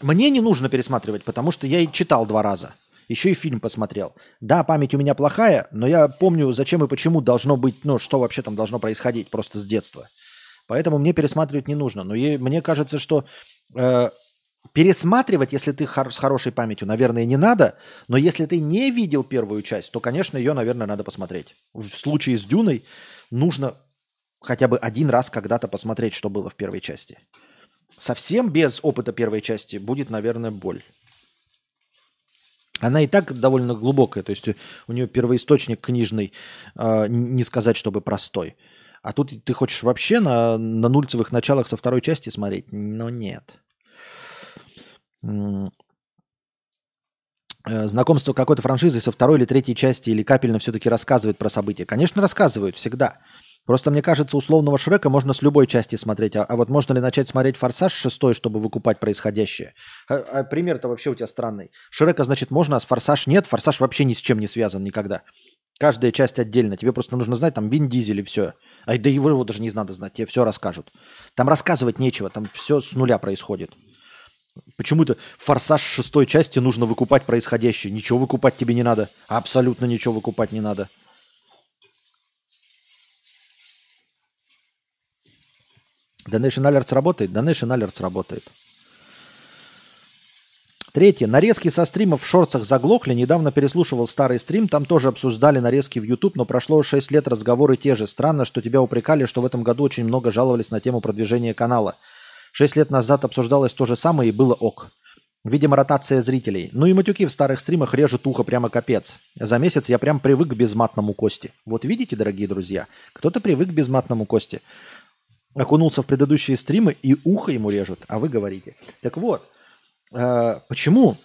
мне не нужно пересматривать, потому что я и читал два раза – еще и фильм посмотрел. Да, память у меня плохая, но я помню, зачем и почему должно быть, ну, что вообще там должно происходить просто с детства. Поэтому мне пересматривать не нужно. Но я, мне кажется, что э, пересматривать, если ты хор- с хорошей памятью, наверное, не надо. Но если ты не видел первую часть, то, конечно, ее, наверное, надо посмотреть. В случае с Дюной нужно хотя бы один раз когда-то посмотреть, что было в первой части. Совсем без опыта первой части будет, наверное, боль. Она и так довольно глубокая, то есть у нее первоисточник книжный, э, не сказать, чтобы простой. А тут ты хочешь вообще на, на нульцевых началах со второй части смотреть? Но нет. Э, знакомство какой-то франшизы со второй или третьей части или капельно все-таки рассказывает про события. Конечно, рассказывают всегда. Просто мне кажется, условного Шрека можно с любой части смотреть. А, а вот можно ли начать смотреть «Форсаж» шестой, чтобы выкупать происходящее? А, а пример-то вообще у тебя странный. Шрека, значит, можно, а «Форсаж» нет. «Форсаж» вообще ни с чем не связан никогда. Каждая часть отдельно. Тебе просто нужно знать, там, Вин Дизель и все. А да его даже не надо знать, тебе все расскажут. Там рассказывать нечего, там все с нуля происходит. Почему-то форсаж шестой части нужно выкупать происходящее. Ничего выкупать тебе не надо. Абсолютно ничего выкупать не надо. Donation Alerts работает? Donation Alerts работает. Третье. Нарезки со стримов в шорцах заглохли. Недавно переслушивал старый стрим. Там тоже обсуждали нарезки в YouTube, но прошло 6 лет, разговоры те же. Странно, что тебя упрекали, что в этом году очень много жаловались на тему продвижения канала. Шесть лет назад обсуждалось то же самое и было ок. Видимо, ротация зрителей. Ну и матюки в старых стримах режут ухо прямо капец. За месяц я прям привык к безматному кости. Вот видите, дорогие друзья, кто-то привык к безматному кости. Окунулся в предыдущие стримы и ухо ему режут, а вы говорите. Так вот, Э, почему?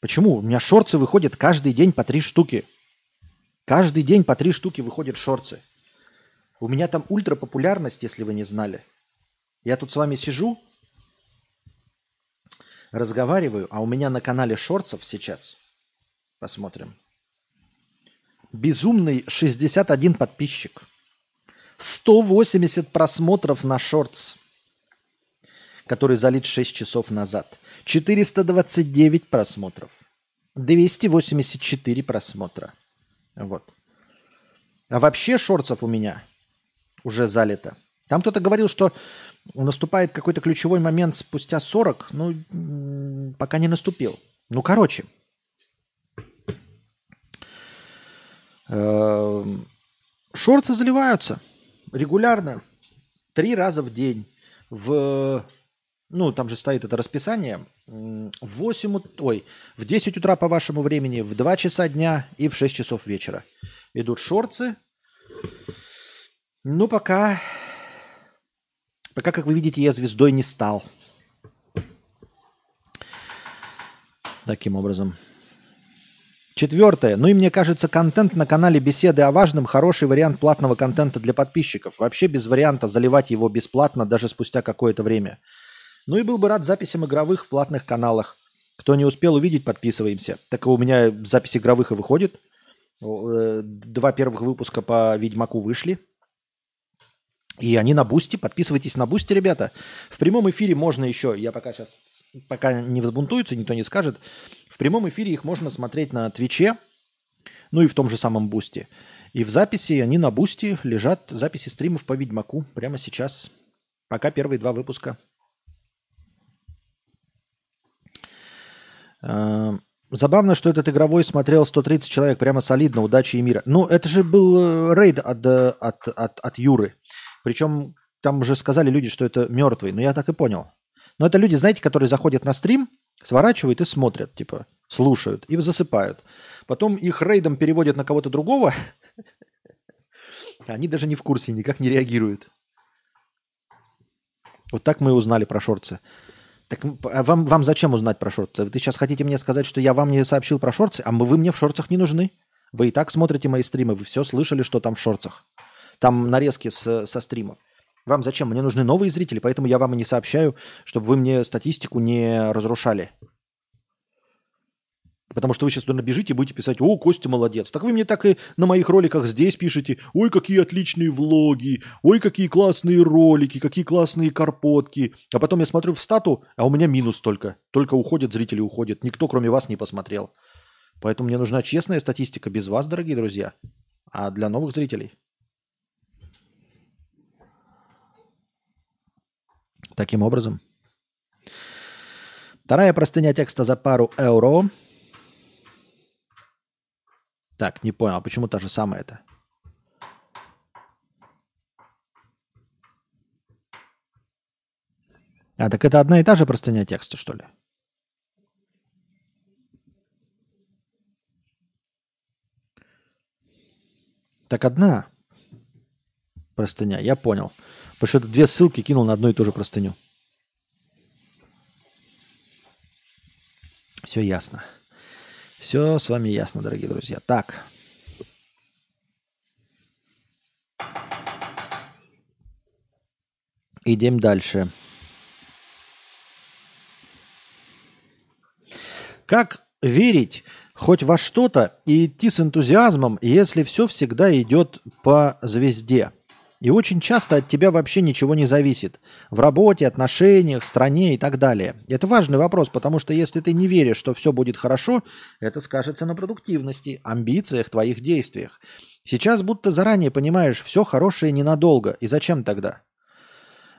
Почему? У меня шорцы выходят каждый день по три штуки. Каждый день по три штуки выходят шорцы. У меня там ультра популярность, если вы не знали. Я тут с вами сижу, разговариваю, а у меня на канале шорцев сейчас, посмотрим, безумный 61 подписчик. 180 просмотров на шортс, который залит 6 часов назад – 429 просмотров. 284 просмотра. Вот. А вообще шорцев у меня уже залито. Там кто-то говорил, что наступает какой-то ключевой момент спустя 40. Ну, пока не наступил. Ну, короче. Эм, шорцы заливаются регулярно. Три раза в день. В ну, там же стоит это расписание, в 8, ой, в 10 утра по вашему времени, в 2 часа дня и в 6 часов вечера. Идут шорцы. Ну, пока, пока, как вы видите, я звездой не стал. Таким образом. Четвертое. Ну и мне кажется, контент на канале «Беседы о важном» хороший вариант платного контента для подписчиков. Вообще без варианта заливать его бесплатно даже спустя какое-то время – ну и был бы рад записям игровых в платных каналах. Кто не успел увидеть, подписываемся. Так у меня запись игровых и выходит. Э, два первых выпуска по Ведьмаку вышли. И они на Boosty. Подписывайтесь на Boosty, ребята. В прямом эфире можно еще, я пока сейчас, пока не взбунтуются, никто не скажет. В прямом эфире их можно смотреть на Твиче, ну и в том же самом Boosty. И в записи они на Boosty лежат, записи стримов по Ведьмаку прямо сейчас. Пока первые два выпуска. Эм, забавно, что этот игровой смотрел 130 человек, прямо солидно, удачи и мира. Ну, это же был э, рейд от, э, от, от, от Юры. Причем там уже сказали люди, что это мертвый, но я так и понял. Но это люди, знаете, которые заходят на стрим, сворачивают и смотрят, типа, слушают и засыпают. Потом их рейдом переводят на кого-то другого, они даже не в курсе, никак не реагируют. Вот так мы и узнали про шорцы. Так а вам, вам зачем узнать про шорты? Вы сейчас хотите мне сказать, что я вам не сообщил про шорты, а вы мне в шорцах не нужны? Вы и так смотрите мои стримы, вы все слышали, что там в шорцах. Там нарезки с, со стрима. Вам зачем? Мне нужны новые зрители, поэтому я вам и не сообщаю, чтобы вы мне статистику не разрушали. Потому что вы сейчас туда набежите и будете писать, о, Костя молодец. Так вы мне так и на моих роликах здесь пишете, ой, какие отличные влоги, ой, какие классные ролики, какие классные карпотки. А потом я смотрю в стату, а у меня минус только. Только уходят зрители, уходят. Никто, кроме вас, не посмотрел. Поэтому мне нужна честная статистика без вас, дорогие друзья, а для новых зрителей. Таким образом. Вторая простыня текста за пару евро – так, не понял, а почему та же самая это? А, так это одна и та же простыня текста, что ли? Так одна простыня, я понял. Потому что две ссылки кинул на одну и ту же простыню. Все ясно. Все с вами ясно, дорогие друзья. Так. Идем дальше. Как верить хоть во что-то и идти с энтузиазмом, если все всегда идет по звезде. И очень часто от тебя вообще ничего не зависит. В работе, отношениях, стране и так далее. Это важный вопрос, потому что если ты не веришь, что все будет хорошо, это скажется на продуктивности, амбициях, твоих действиях. Сейчас будто заранее понимаешь, все хорошее ненадолго. И зачем тогда?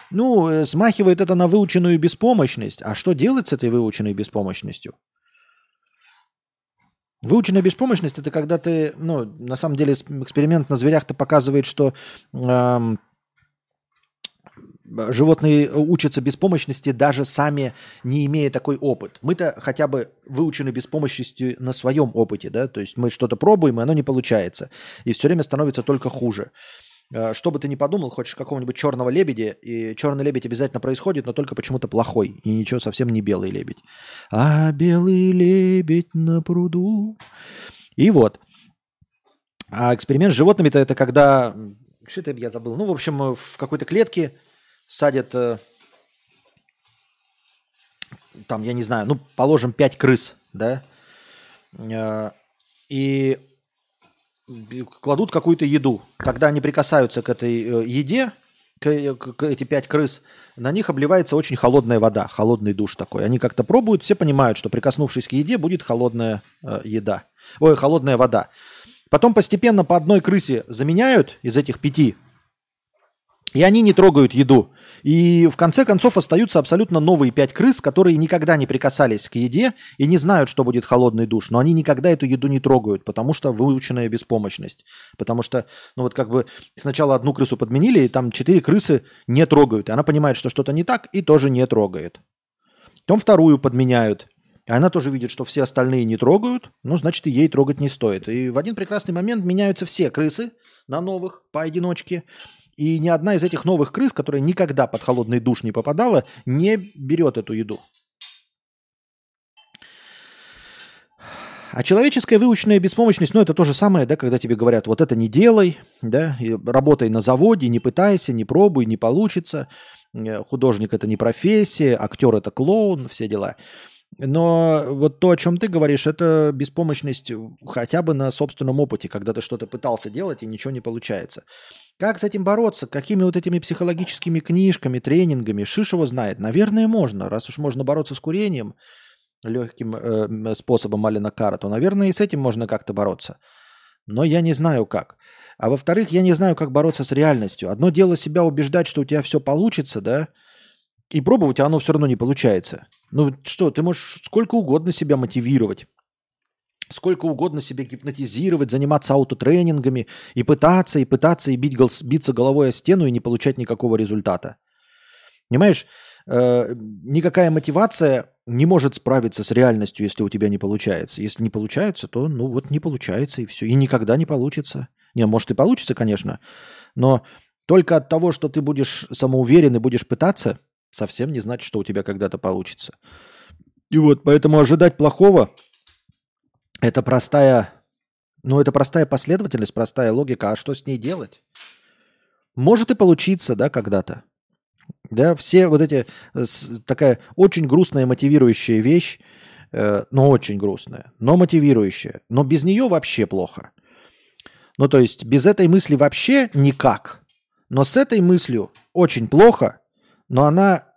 Ну, э, смахивает это на выученную беспомощность. А что делать с этой выученной беспомощностью? Выученная беспомощность это когда ты, ну, на самом деле эксперимент на зверях-то показывает, что эм, животные учатся беспомощности даже сами не имея такой опыт. Мы-то хотя бы выучены беспомощностью на своем опыте, да, то есть мы что-то пробуем, и оно не получается, и все время становится только хуже. Э, что бы ты ни подумал, хочешь какого-нибудь черного лебедя, и черный лебедь обязательно происходит, но только почему-то плохой, и ничего совсем не белый лебедь. А белый лебедь на пруду. И вот. А эксперимент с животными-то это когда... Что это я забыл? Ну, в общем, в какой-то клетке садят... Э, там, я не знаю, ну, положим, 5 крыс, да? Э, и кладут какую-то еду. Когда они прикасаются к этой э, еде, к, к, к эти пять крыс, на них обливается очень холодная вода, холодный душ такой. Они как-то пробуют, все понимают, что прикоснувшись к еде, будет холодная э, еда. Ой, холодная вода. Потом постепенно по одной крысе заменяют из этих пяти и они не трогают еду. И в конце концов остаются абсолютно новые пять крыс, которые никогда не прикасались к еде и не знают, что будет холодный душ. Но они никогда эту еду не трогают, потому что выученная беспомощность. Потому что, ну вот как бы сначала одну крысу подменили, и там четыре крысы не трогают. И она понимает, что что-то не так, и тоже не трогает. Потом вторую подменяют. И она тоже видит, что все остальные не трогают, ну, значит, и ей трогать не стоит. И в один прекрасный момент меняются все крысы на новых поодиночке. И ни одна из этих новых крыс, которая никогда под холодный душ не попадала, не берет эту еду. А человеческая выученная беспомощность, ну это то же самое, да, когда тебе говорят, вот это не делай, да, работай на заводе, не пытайся, не пробуй, не получится. Э, художник это не профессия, актер это клоун, все дела. Но вот то, о чем ты говоришь, это беспомощность хотя бы на собственном опыте, когда ты что-то пытался делать и ничего не получается. Как с этим бороться? Какими вот этими психологическими книжками, тренингами? Шишева знает. Наверное, можно. Раз уж можно бороться с курением легким э, способом Алина Кара, то, наверное, и с этим можно как-то бороться. Но я не знаю как. А во-вторых, я не знаю, как бороться с реальностью. Одно дело себя убеждать, что у тебя все получится, да, и пробовать, а оно все равно не получается. Ну что, ты можешь сколько угодно себя мотивировать сколько угодно себе гипнотизировать, заниматься аутотренингами и пытаться, и пытаться, и бить, биться головой о стену и не получать никакого результата. Понимаешь, э, никакая мотивация не может справиться с реальностью, если у тебя не получается. Если не получается, то ну вот не получается и все. И никогда не получится. Не, может и получится, конечно, но только от того, что ты будешь самоуверен и будешь пытаться, совсем не значит, что у тебя когда-то получится. И вот поэтому ожидать плохого это простая, ну, это простая последовательность, простая логика. А что с ней делать? Может и получиться, да, когда-то. Да, все вот эти, такая очень грустная мотивирующая вещь, э, но очень грустная, но мотивирующая. Но без нее вообще плохо. Ну, то есть без этой мысли вообще никак. Но с этой мыслью очень плохо, но она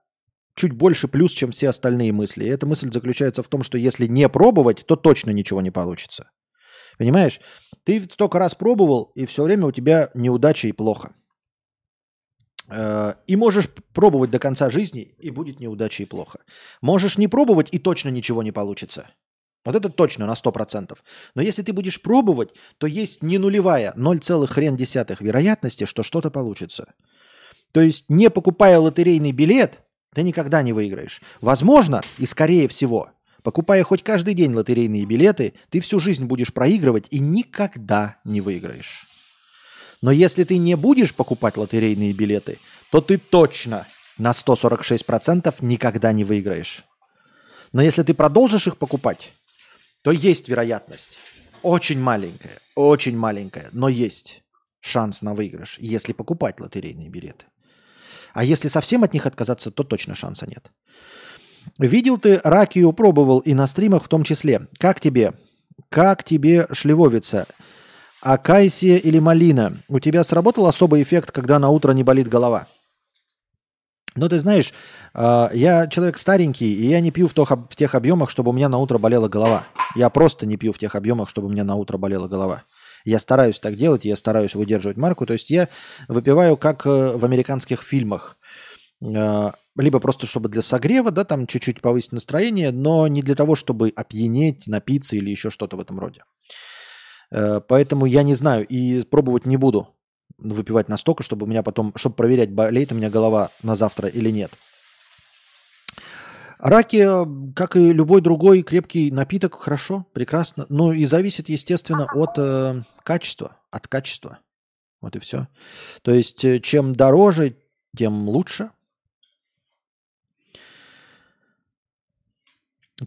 чуть больше плюс, чем все остальные мысли. И эта мысль заключается в том, что если не пробовать, то точно ничего не получится. Понимаешь? Ты столько раз пробовал, и все время у тебя неудача и плохо. Э, и можешь пробовать до конца жизни, и будет неудача и плохо. Можешь не пробовать, и точно ничего не получится. Вот это точно на 100%. Но если ты будешь пробовать, то есть не нулевая, 0, хрен десятых вероятности, что что-то получится. То есть не покупая лотерейный билет, ты никогда не выиграешь. Возможно, и скорее всего, покупая хоть каждый день лотерейные билеты, ты всю жизнь будешь проигрывать и никогда не выиграешь. Но если ты не будешь покупать лотерейные билеты, то ты точно на 146% никогда не выиграешь. Но если ты продолжишь их покупать, то есть вероятность. Очень маленькая, очень маленькая, но есть шанс на выигрыш, если покупать лотерейные билеты. А если совсем от них отказаться, то точно шанса нет. Видел ты ракию, пробовал и на стримах в том числе. Как тебе? как тебе шлевовица? Акайсия или малина? У тебя сработал особый эффект, когда на утро не болит голова? Ну, ты знаешь, а, я человек старенький, и я не пью в, в тех объемах, чтобы у меня на утро болела голова. Я просто не пью в тех объемах, чтобы у меня на утро болела голова. Я стараюсь так делать, я стараюсь выдерживать марку. То есть я выпиваю, как э, в американских фильмах. А, либо просто чтобы для согрева, да, там чуть-чуть повысить настроение, но не для того, чтобы опьянеть, напиться или еще что-то в этом роде. Э, поэтому я не знаю и пробовать не буду выпивать настолько, чтобы у меня потом, чтобы проверять, болеет у меня голова на завтра или нет. Раки, как и любой другой крепкий напиток, хорошо, прекрасно. Ну и зависит, естественно, от э, качества, от качества. Вот и все. То есть, э, чем дороже, тем лучше.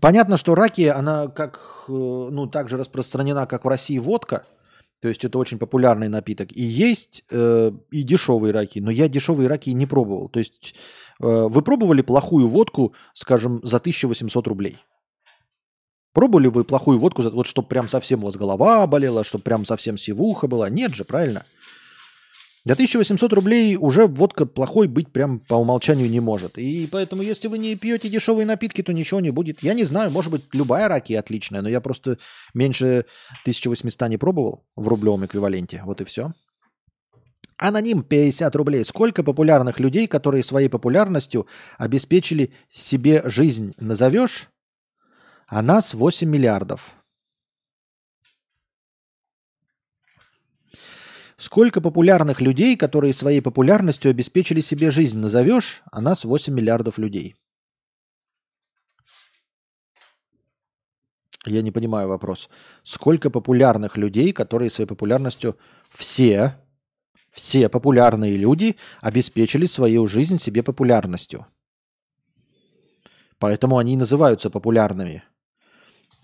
Понятно, что раки, она как, э, ну, так же распространена, как в России водка. То есть это очень популярный напиток. И есть э, и дешевые раки, но я дешевые раки не пробовал. То есть э, вы пробовали плохую водку, скажем, за 1800 рублей? Пробовали вы плохую водку, вот чтобы прям совсем у вас голова болела, чтобы прям совсем сивуха была? Нет же, правильно? За 1800 рублей уже водка плохой быть прям по умолчанию не может. И поэтому, если вы не пьете дешевые напитки, то ничего не будет. Я не знаю, может быть, любая раки отличная, но я просто меньше 1800 не пробовал в рублевом эквиваленте. Вот и все. Аноним 50 рублей. Сколько популярных людей, которые своей популярностью обеспечили себе жизнь, назовешь? А нас 8 миллиардов. Сколько популярных людей, которые своей популярностью обеспечили себе жизнь, назовешь, а нас 8 миллиардов людей. Я не понимаю вопрос. Сколько популярных людей, которые своей популярностью все, все популярные люди обеспечили свою жизнь себе популярностью. Поэтому они и называются популярными –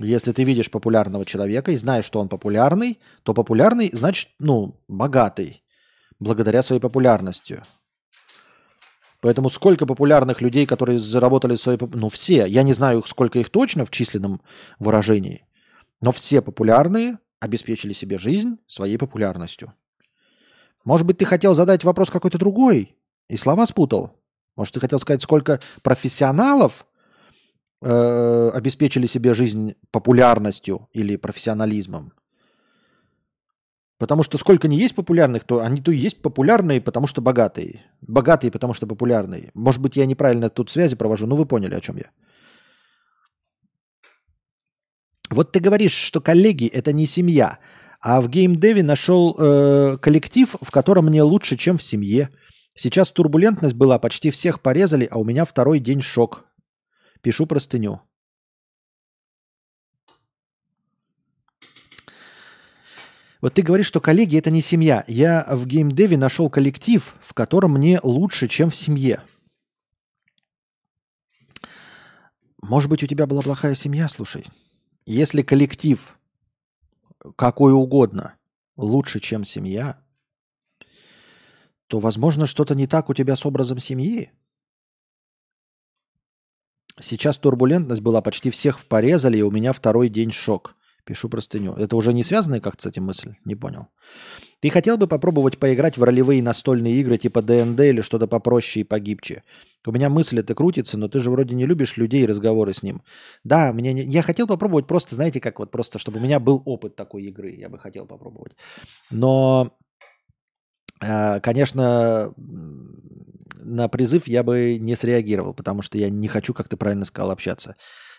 если ты видишь популярного человека и знаешь, что он популярный, то популярный значит, ну, богатый, благодаря своей популярности. Поэтому сколько популярных людей, которые заработали свои... Ну, все. Я не знаю, сколько их точно в численном выражении. Но все популярные обеспечили себе жизнь своей популярностью. Может быть, ты хотел задать вопрос какой-то другой и слова спутал? Может, ты хотел сказать, сколько профессионалов э, обеспечили себе жизнь популярностью или профессионализмом. Потому что сколько не есть популярных, то они то и есть популярные, потому что богатые. Богатые, потому что популярные. Может быть, я неправильно тут связи провожу, но вы поняли, о чем я. Вот ты говоришь, что коллеги это не семья, а в геймдеве нашел э, коллектив, в котором мне лучше, чем в семье. Сейчас турбулентность была, почти всех порезали, а у меня второй день шок. Пишу простыню. Вот ты говоришь, что коллеги это не семья. Я в геймдеве нашел коллектив, в котором мне лучше, чем в семье. Может быть, у тебя была плохая семья, слушай. Если коллектив какой угодно лучше, чем семья, то, возможно, что-то не так у тебя с образом семьи. Сейчас турбулентность была, почти всех порезали, и у меня второй день шок. Пишу простыню. Это уже не связанная как-то с этим мысль? Не понял. Ты хотел бы попробовать поиграть в ролевые настольные игры типа ДНД или что-то попроще и погибче? У меня мысль это крутится, но ты же вроде не любишь людей и разговоры с ним. Да, мне не... я хотел попробовать просто, знаете, как вот просто, чтобы у меня был опыт такой игры, я бы хотел попробовать. Но, конечно, на призыв я бы не среагировал, потому что я не хочу, как ты правильно сказал, общаться.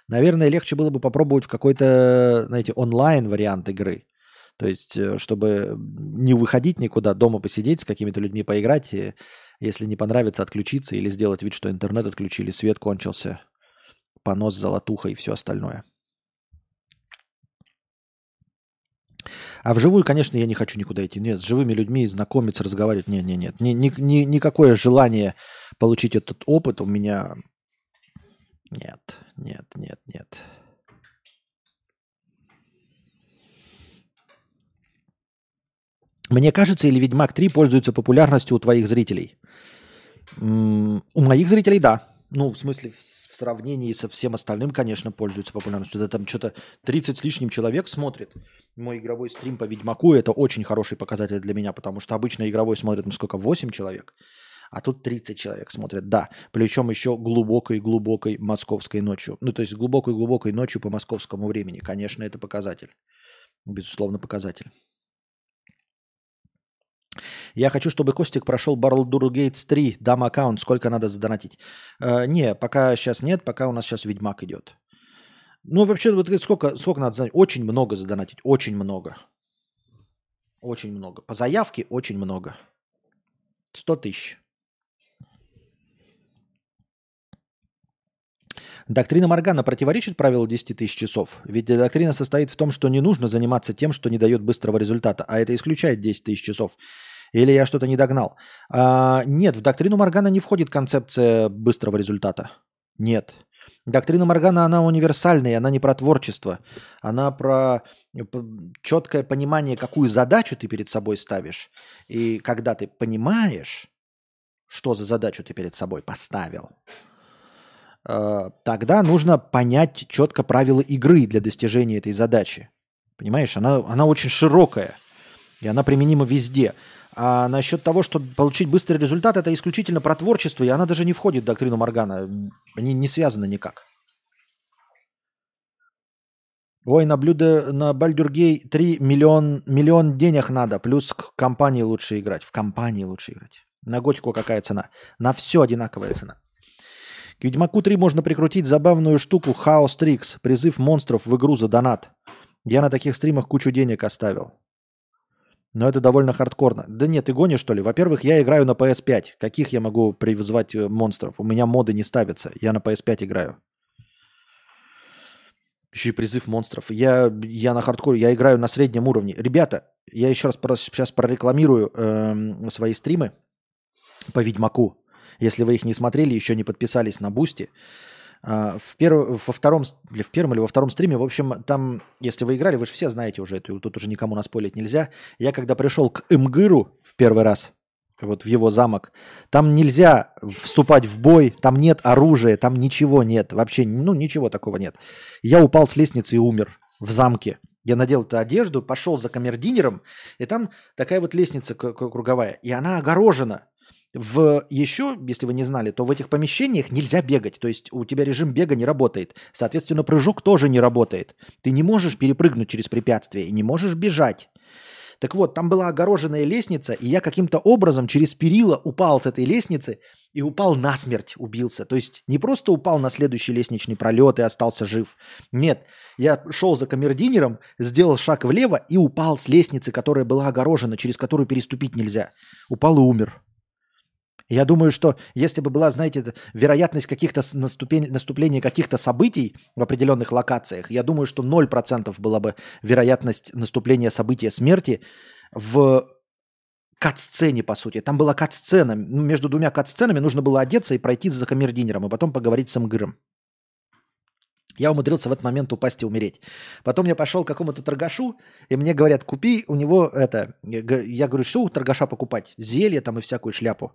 Наверное, легче было бы попробовать в какой-то, знаете, онлайн вариант игры. То есть, э, чтобы не выходить никуда, дома посидеть, с какими-то людьми поиграть, и если не понравится, отключиться или сделать вид, что интернет отключили, свет кончился, понос, золотуха и все остальное. А вживую, конечно, я не хочу никуда идти. Нет, с живыми людьми знакомиться, разговаривать. Нет, нет, нет. Ни, ни, ни, никакое желание получить этот опыт у меня... Нет, нет, нет, нет. Мне кажется, или Ведьмак 3 пользуется популярностью у твоих зрителей? у моих зрителей, да. Ну, в смысле, в сравнении со всем остальным, конечно, пользуется популярностью. Это там что-то 30 с лишним человек смотрит. Мой игровой стрим по Ведьмаку – это очень хороший показатель для меня, потому что обычно игровой смотрит, ну сколько, 8 человек, а тут 30 человек смотрят, да. Причем еще глубокой-глубокой московской ночью. Ну, то есть глубокой-глубокой ночью по московскому времени. Конечно, это показатель. Безусловно, показатель. Я хочу, чтобы Костик прошел Baldur's Gates 3, дам аккаунт, сколько надо задонатить. Э, не, пока сейчас нет, пока у нас сейчас Ведьмак идет. Ну, вообще, вот сколько, сколько надо задонатить? Очень много задонатить, очень много. Очень много. По заявке очень много. 100 тысяч. Доктрина Моргана противоречит правилу 10 тысяч часов? Ведь доктрина состоит в том, что не нужно заниматься тем, что не дает быстрого результата, а это исключает 10 тысяч часов. Или я что-то не догнал? А, нет, в доктрину Моргана не входит концепция быстрого результата. Нет. Доктрина Моргана, она универсальная, она не про творчество. Она про четкое понимание, какую задачу ты перед собой ставишь. И когда ты понимаешь, что за задачу ты перед собой поставил, тогда нужно понять четко правила игры для достижения этой задачи. Понимаешь, она, она очень широкая, и она применима везде. А насчет того, что получить быстрый результат, это исключительно про творчество, и она даже не входит в доктрину Моргана. Они не связаны никак. Ой, на блюдо на Бальдюргей 3 миллион, миллион денег надо, плюс к компании лучше играть. В компании лучше играть. На готику какая цена? На все одинаковая цена. К Ведьмаку 3 можно прикрутить забавную штуку Хаос Трикс, призыв монстров в игру за донат. Я на таких стримах кучу денег оставил. Но это довольно хардкорно. Да нет, ты гонишь, что ли? Во-первых, я играю на PS5. Каких я могу призвать э, монстров? У меня моды не ставятся. Я на PS5 играю. Еще и призыв монстров. Я, я на хардкоре, я играю на среднем уровне. Ребята, я еще раз сейчас прорекламирую э, свои стримы по Ведьмаку. Если вы их не смотрели, еще не подписались на Boosty, а, в, перв... во втором, или в первом или во втором стриме, в общем, там, если вы играли, вы же все знаете уже, это, тут уже никому наспойлить нельзя. Я когда пришел к Эмгыру в первый раз, вот в его замок, там нельзя вступать в бой, там нет оружия, там ничего нет, вообще, ну, ничего такого нет. Я упал с лестницы и умер в замке. Я надел эту одежду, пошел за камердинером, и там такая вот лестница круговая, и она огорожена. В еще, если вы не знали, то в этих помещениях нельзя бегать. То есть у тебя режим бега не работает. Соответственно, прыжок тоже не работает. Ты не можешь перепрыгнуть через препятствие и не можешь бежать. Так вот, там была огороженная лестница, и я каким-то образом через перила упал с этой лестницы и упал насмерть, убился. То есть не просто упал на следующий лестничный пролет и остался жив. Нет, я шел за камердинером, сделал шаг влево и упал с лестницы, которая была огорожена, через которую переступить нельзя. Упал и умер. Я думаю, что если бы была, знаете, вероятность каких-то наступления, наступления каких-то событий в определенных локациях, я думаю, что 0% была бы вероятность наступления события смерти в кат-сцене, по сути. Там была кат-сцена. Между двумя кат-сценами нужно было одеться и пройти за камердинером, и потом поговорить с МГРом. Я умудрился в этот момент упасть и умереть. Потом я пошел к какому-то торгашу, и мне говорят, купи у него это. Я говорю, что у торгаша покупать? Зелье там и всякую шляпу.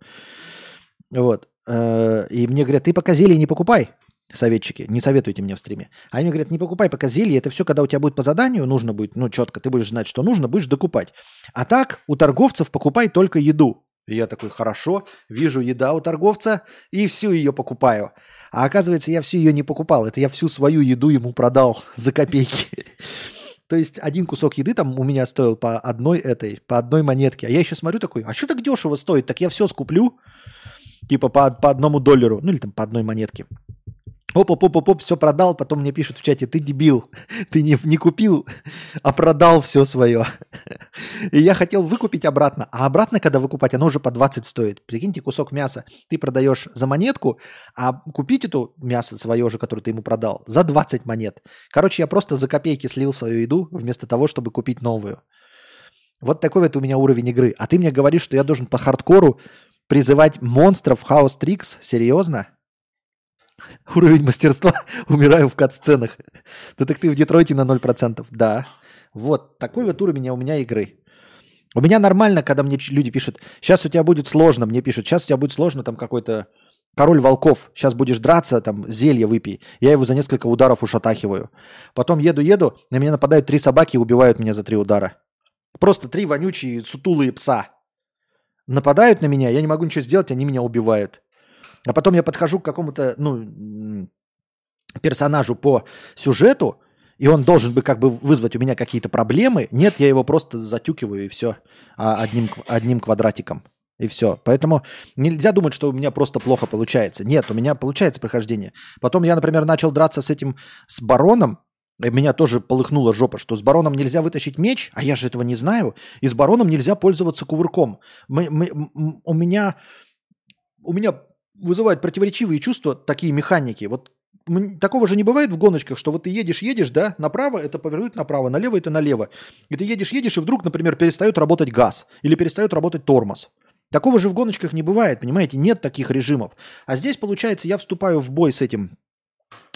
Вот. Э, и мне говорят, ты пока зелье не покупай, советчики, не советуйте мне в стриме. Они мне говорят, не покупай пока зелье, это все, когда у тебя будет по заданию, нужно будет, ну, четко, ты будешь знать, что нужно, будешь докупать. А так у торговцев покупай только еду. И я такой, хорошо, вижу еда у торговца и всю ее покупаю. А оказывается, я всю ее не покупал. Это я всю свою еду ему продал за копейки. То есть один кусок еды там у меня стоил по одной этой, по одной монетке. А я еще смотрю такой, а что так дешево стоит? Так я все скуплю, типа по, по одному доллару, ну или там по одной монетке. Оп-оп-оп-оп, все продал, потом мне пишут в чате, ты дебил, ты не, не купил, а продал все свое. И я хотел выкупить обратно, а обратно, когда выкупать, оно уже по 20 стоит. Прикиньте, кусок мяса ты продаешь за монетку, а купить эту мясо свое же, которое ты ему продал, за 20 монет. Короче, я просто за копейки слил свою еду, вместо того, чтобы купить новую. Вот такой вот у меня уровень игры. А ты мне говоришь, что я должен по хардкору призывать монстров Хаос Трикс? Серьезно? Уровень мастерства. Умираю в кат-сценах. Детектив в Детройте на 0%. Да. Вот такой вот уровень у меня игры. У меня нормально, когда мне люди пишут, сейчас у тебя будет сложно, мне пишут, сейчас у тебя будет сложно там какой-то король волков, сейчас будешь драться, там, зелье выпей. Я его за несколько ударов ушатахиваю. Потом еду-еду, на меня нападают три собаки и убивают меня за три удара. Просто три вонючие, сутулые пса. Нападают на меня, я не могу ничего сделать, они меня убивают. А потом я подхожу к какому-то, ну, персонажу по сюжету, и он должен бы как бы вызвать у меня какие-то проблемы. Нет, я его просто затюкиваю и все а одним, одним квадратиком. И все. Поэтому нельзя думать, что у меня просто плохо получается. Нет, у меня получается прохождение. Потом я, например, начал драться с этим, с бароном. И меня тоже полыхнула жопа, что с бароном нельзя вытащить меч, а я же этого не знаю. И с бароном нельзя пользоваться кувырком. Мы, мы, у меня, у меня вызывают противоречивые чувства такие механики. Вот такого же не бывает в гоночках, что вот ты едешь, едешь, да, направо это повернуть направо, налево это налево. И ты едешь, едешь, и вдруг, например, перестает работать газ или перестает работать тормоз. Такого же в гоночках не бывает, понимаете, нет таких режимов. А здесь, получается, я вступаю в бой с этим,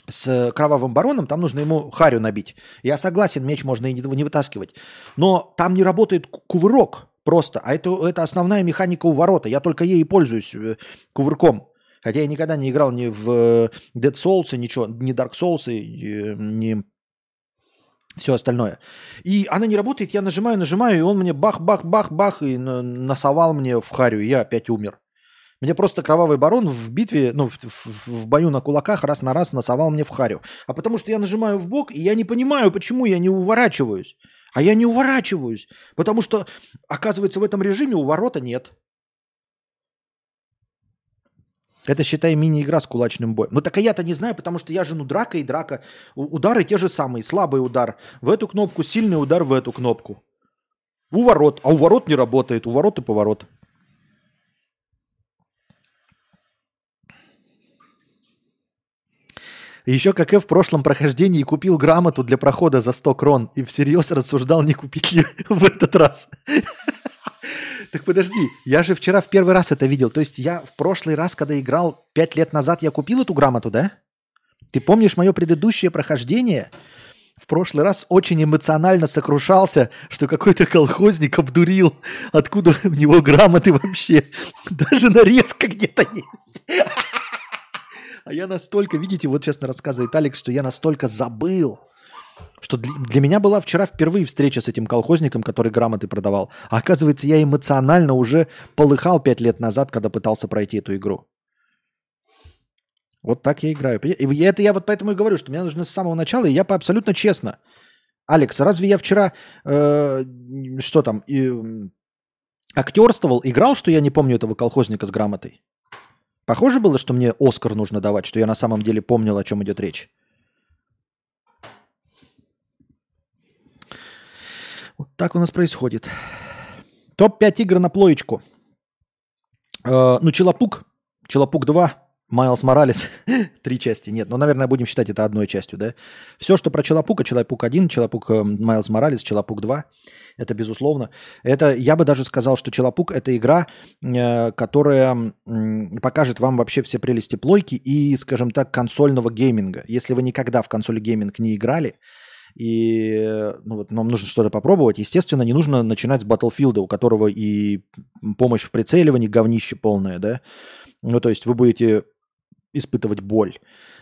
с кровавым бароном, там нужно ему харю набить. Я согласен, меч можно и не, вытаскивать. Но там не работает кувырок просто, а это, это основная механика у ворота. Я только ей и пользуюсь э, кувырком. Хотя я никогда не играл ни в э, Dead Souls, ничего, ни Dark Souls, э, ни все остальное. И она не работает, я нажимаю, нажимаю, и он мне бах-бах-бах-бах, и насовал мне в харю, и я опять умер. Мне просто кровавый барон в битве, ну, в, в, в бою на кулаках раз на раз насовал мне в харю. А потому что я нажимаю в бок, и я не понимаю, почему я не уворачиваюсь. А я не уворачиваюсь, потому что, оказывается, в этом режиме уворота нет. Это, считай, мини-игра с кулачным боем. Ну так я-то не знаю, потому что я же, ну, драка и драка. Удары те же самые. Слабый удар в эту кнопку, сильный удар в эту кнопку. У ворот. А у ворот не работает. У ворот и поворот. Еще как я в прошлом прохождении купил грамоту для прохода за 100 крон и всерьез рассуждал, не купить ли в этот раз. Так подожди, я же вчера в первый раз это видел. То есть я в прошлый раз, когда играл пять лет назад, я купил эту грамоту, да? Ты помнишь мое предыдущее прохождение? В прошлый раз очень эмоционально сокрушался, что какой-то колхозник обдурил, откуда у него грамоты вообще. Даже нарезка где-то есть. А я настолько, видите, вот честно рассказывает Алекс, что я настолько забыл, что для, для меня была вчера впервые встреча с этим колхозником, который грамоты продавал. А оказывается, я эмоционально уже полыхал пять лет назад, когда пытался пройти эту игру. Вот так я играю. И это я вот поэтому и говорю, что мне нужно с самого начала, и я по абсолютно честно. Алекс, разве я вчера э, что там, э, актерствовал, играл, что я не помню этого колхозника с грамотой? Похоже было, что мне Оскар нужно давать, что я на самом деле помнил, о чем идет речь. Вот так у нас происходит. Топ-5 игр на плоечку. Э, ну, Челопук. Челопук 2. Майлз Моралес. Три части. Нет, ну, наверное, будем считать это одной частью, да? Все, что про Челопука, Челопук 1, Челопук э, Майлз Моралес, Челопук 2. Это безусловно. Это, я бы даже сказал, что Челопук – это игра, э, которая э, покажет вам вообще все прелести плойки и, скажем так, консольного гейминга. Если вы никогда в console gaming не играли, и ну, вот, нам нужно что-то попробовать. Естественно, не нужно начинать с Battlefield, у которого и помощь в прицеливании говнище полное, да. Ну, то есть вы будете испытывать боль.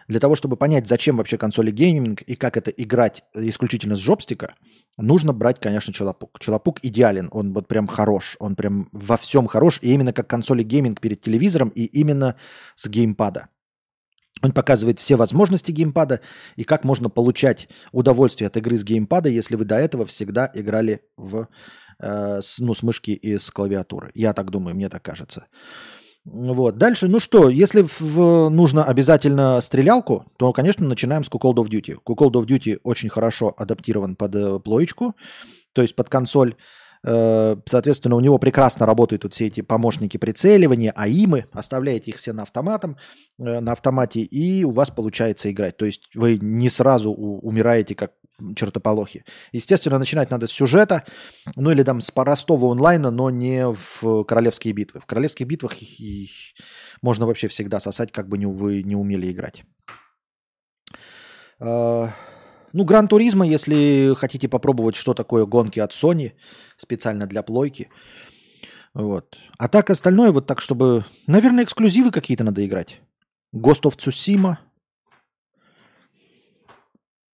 Для того, чтобы понять, зачем вообще console gaming и как это играть исключительно с жопстика, нужно брать, конечно, Челопук. Челопук идеален, он вот прям хорош, он прям во всем хорош, и именно как console gaming перед телевизором, и именно с геймпада. Он показывает все возможности геймпада и как можно получать удовольствие от игры с геймпада, если вы до этого всегда играли в, э, с, ну, с мышки и с клавиатуры. Я так думаю, мне так кажется. Вот. Дальше, ну что, если в, нужно обязательно стрелялку, то, конечно, начинаем с Call of Duty. Call of Duty очень хорошо адаптирован под э, плоечку, то есть под консоль. Э, соответственно, у него прекрасно работают вот все эти помощники прицеливания, АИМы, оставляете их все на, автоматом, э, на автомате, и у вас получается играть. То есть вы не сразу умираете, как чертополохи. Естественно, начинать надо с сюжета, ну или там с простого онлайна, но не в королевские битвы. В королевских битвах их, их можно вообще всегда сосать, как бы не, вы не умели играть. Ну, Гран Туризма, если хотите попробовать, что такое гонки от Sony, специально для плойки. Вот. А так остальное, вот так, чтобы... Наверное, эксклюзивы какие-то надо играть. Ghost of Tsushima.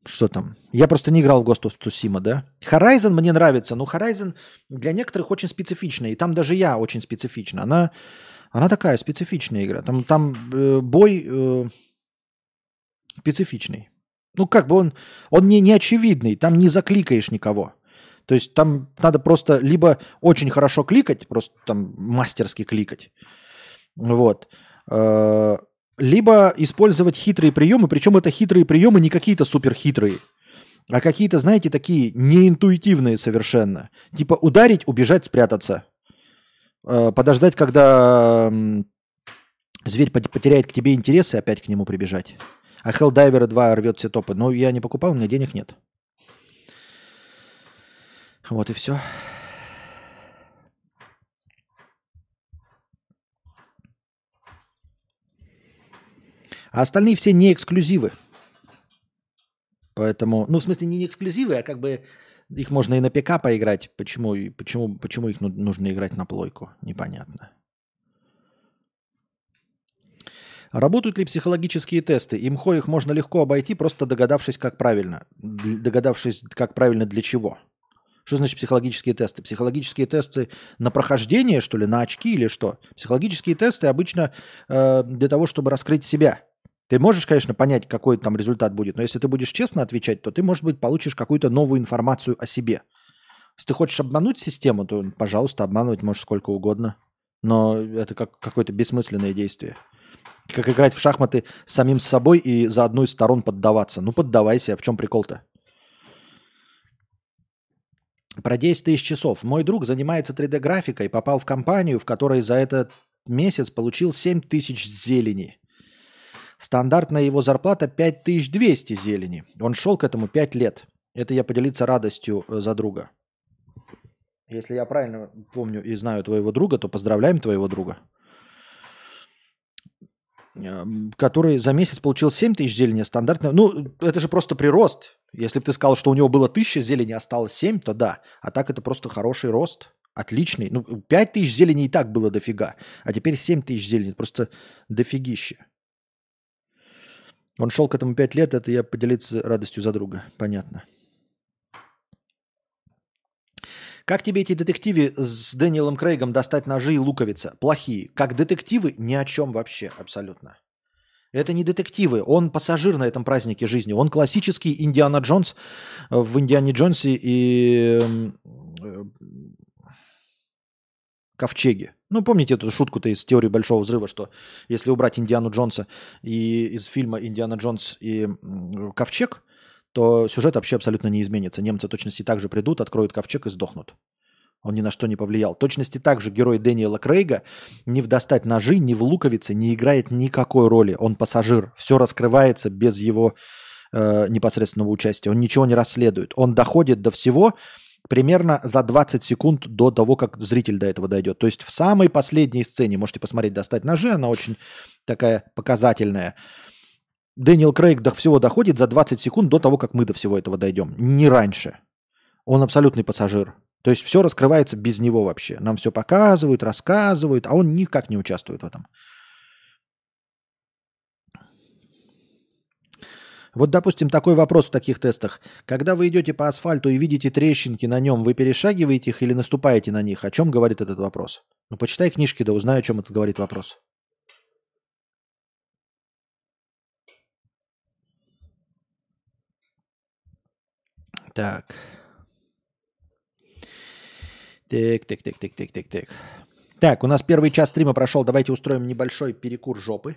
Что там? Я просто не играл в Ghost of Tsushima, да? Horizon мне нравится, но Horizon для некоторых очень специфичная. И там даже я очень специфична. Она, она такая специфичная игра. Там, там э, бой э, специфичный. Ну, как бы он, он не, не очевидный, там не закликаешь никого. То есть там надо просто либо очень хорошо кликать, просто там мастерски кликать, вот, э, либо использовать хитрые приемы, причем это хитрые приемы не какие-то суперхитрые, а какие-то, знаете, такие неинтуитивные совершенно. Типа ударить, убежать, спрятаться. Э, подождать, когда зверь потеряет к тебе интерес и опять к нему прибежать. А Helldiver 2 рвет все топы. Но я не покупал, у меня денег нет. Вот и все. А остальные все не эксклюзивы. Поэтому, ну, в смысле, не эксклюзивы, а как бы их можно и на ПК поиграть. Почему, почему, почему их нужно играть на плойку? Непонятно. Работают ли психологические тесты? Имхо их можно легко обойти, просто догадавшись, как правильно. Догадавшись, как правильно для чего. Что значит психологические тесты? Психологические тесты на прохождение, что ли, на очки или что? Психологические тесты обычно э, для того, чтобы раскрыть себя. Ты можешь, конечно, понять, какой там результат будет, но если ты будешь честно отвечать, то ты, может быть, получишь какую-то новую информацию о себе. Если ты хочешь обмануть систему, то, пожалуйста, обманывать можешь сколько угодно. Но это как какое-то бессмысленное действие. Как играть в шахматы с самим собой и за одну из сторон поддаваться. Ну, поддавайся, а в чем прикол-то? Про 10 тысяч часов. Мой друг занимается 3D-графикой, попал в компанию, в которой за этот месяц получил 7 тысяч зелени. Стандартная его зарплата 5200 зелени. Он шел к этому 5 лет. Это я поделиться радостью э, за друга. Если я правильно помню и знаю твоего друга, то поздравляем твоего друга. Эм, который за месяц получил 7 тысяч зелени стандартно. Ну, это же просто прирост. Если бы ты сказал, что у него было 1000 зелени, а стало 7, то да. А так это просто хороший рост. Отличный. Ну, 5 тысяч зелени и так было дофига. А теперь 7 тысяч зелени. Просто дофигище. Он шел к этому 5 лет, это я поделиться радостью за друга. Понятно. Как тебе эти детективы с Дэниелом Крейгом достать ножи и луковица? Плохие. Как детективы ни о чем вообще абсолютно. Это не детективы, он пассажир на этом празднике жизни. Он классический Индиана Джонс в Индиане Джонсе и э, Ковчеге. Ну, помните эту шутку-то из теории Большого Взрыва, что если убрать Индиану Джонса и из фильма «Индиана Джонс и Ковчег», то сюжет вообще абсолютно не изменится. Немцы точности так же придут, откроют ковчег и сдохнут. Он ни на что не повлиял. Точности так же герой Дэниела Крейга не в достать ножи, ни в луковице не играет никакой роли. Он пассажир. Все раскрывается без его э, непосредственного участия. Он ничего не расследует. Он доходит до всего примерно за 20 секунд до того, как зритель до этого дойдет. То есть в самой последней сцене, можете посмотреть «Достать ножи», она очень такая показательная. Дэниел Крейг до всего доходит за 20 секунд до того, как мы до всего этого дойдем. Не раньше. Он абсолютный пассажир. То есть все раскрывается без него вообще. Нам все показывают, рассказывают, а он никак не участвует в этом. Вот, допустим, такой вопрос в таких тестах. Когда вы идете по асфальту и видите трещинки на нем, вы перешагиваете их или наступаете на них? О чем говорит этот вопрос? Ну, почитай книжки, да узнай, о чем это говорит вопрос. Так. Так, так, так, так, так, так, так. Так, у нас первый час стрима прошел. Давайте устроим небольшой перекур жопы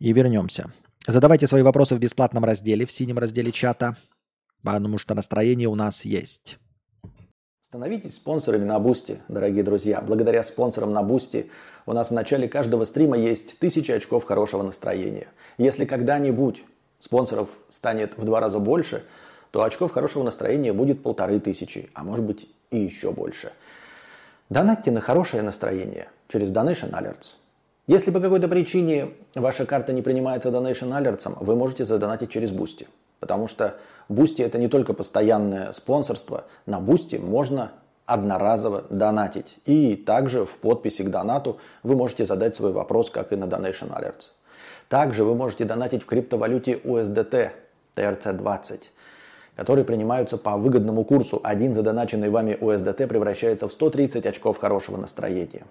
и вернемся. Задавайте свои вопросы в бесплатном разделе, в синем разделе чата, потому что настроение у нас есть. Становитесь спонсорами на Boosty, дорогие друзья. Благодаря спонсорам на Boosty у нас в начале каждого стрима есть тысячи очков хорошего настроения. Если когда-нибудь спонсоров станет в два раза больше – то очков хорошего настроения будет полторы тысячи, а может быть и еще больше. Донатьте на хорошее настроение через Donation Alerts. Если по какой-то причине ваша карта не принимается Donation Alerts, вы можете задонатить через Boosty. Потому что Boosty это не только постоянное спонсорство, на Boosty можно одноразово донатить. И также в подписи к донату вы можете задать свой вопрос, как и на Donation Alerts. Также вы можете донатить в криптовалюте USDT TRC20, которые принимаются по выгодному курсу. Один задоначенный вами USDT превращается в 130 очков хорошего настроения.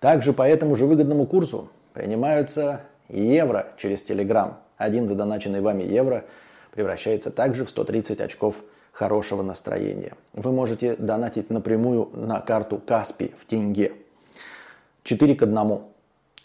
Также по этому же выгодному курсу принимаются евро через Telegram. Один задоначенный вами евро превращается также в 130 очков хорошего настроения. Вы можете донатить напрямую на карту Каспи в тенге. 4 к 1.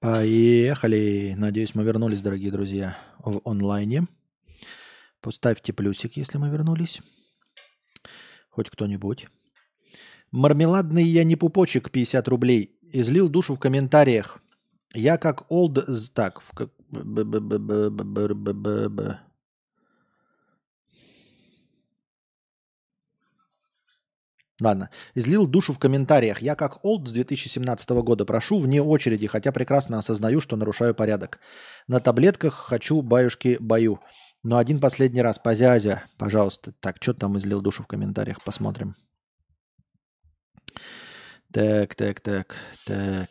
Поехали. Надеюсь, мы вернулись, дорогие друзья, в онлайне. Поставьте плюсик, если мы вернулись. Хоть кто-нибудь. Мармеладный я не пупочек 50 рублей. Излил душу в комментариях. Я как олд... Так, в... Ладно. Излил душу в комментариях. Я как олд с 2017 года прошу вне очереди, хотя прекрасно осознаю, что нарушаю порядок. На таблетках хочу баюшки бою. Но один последний раз. Позязя, пожалуйста. Так, что там излил душу в комментариях? Посмотрим. Так, так, так, так.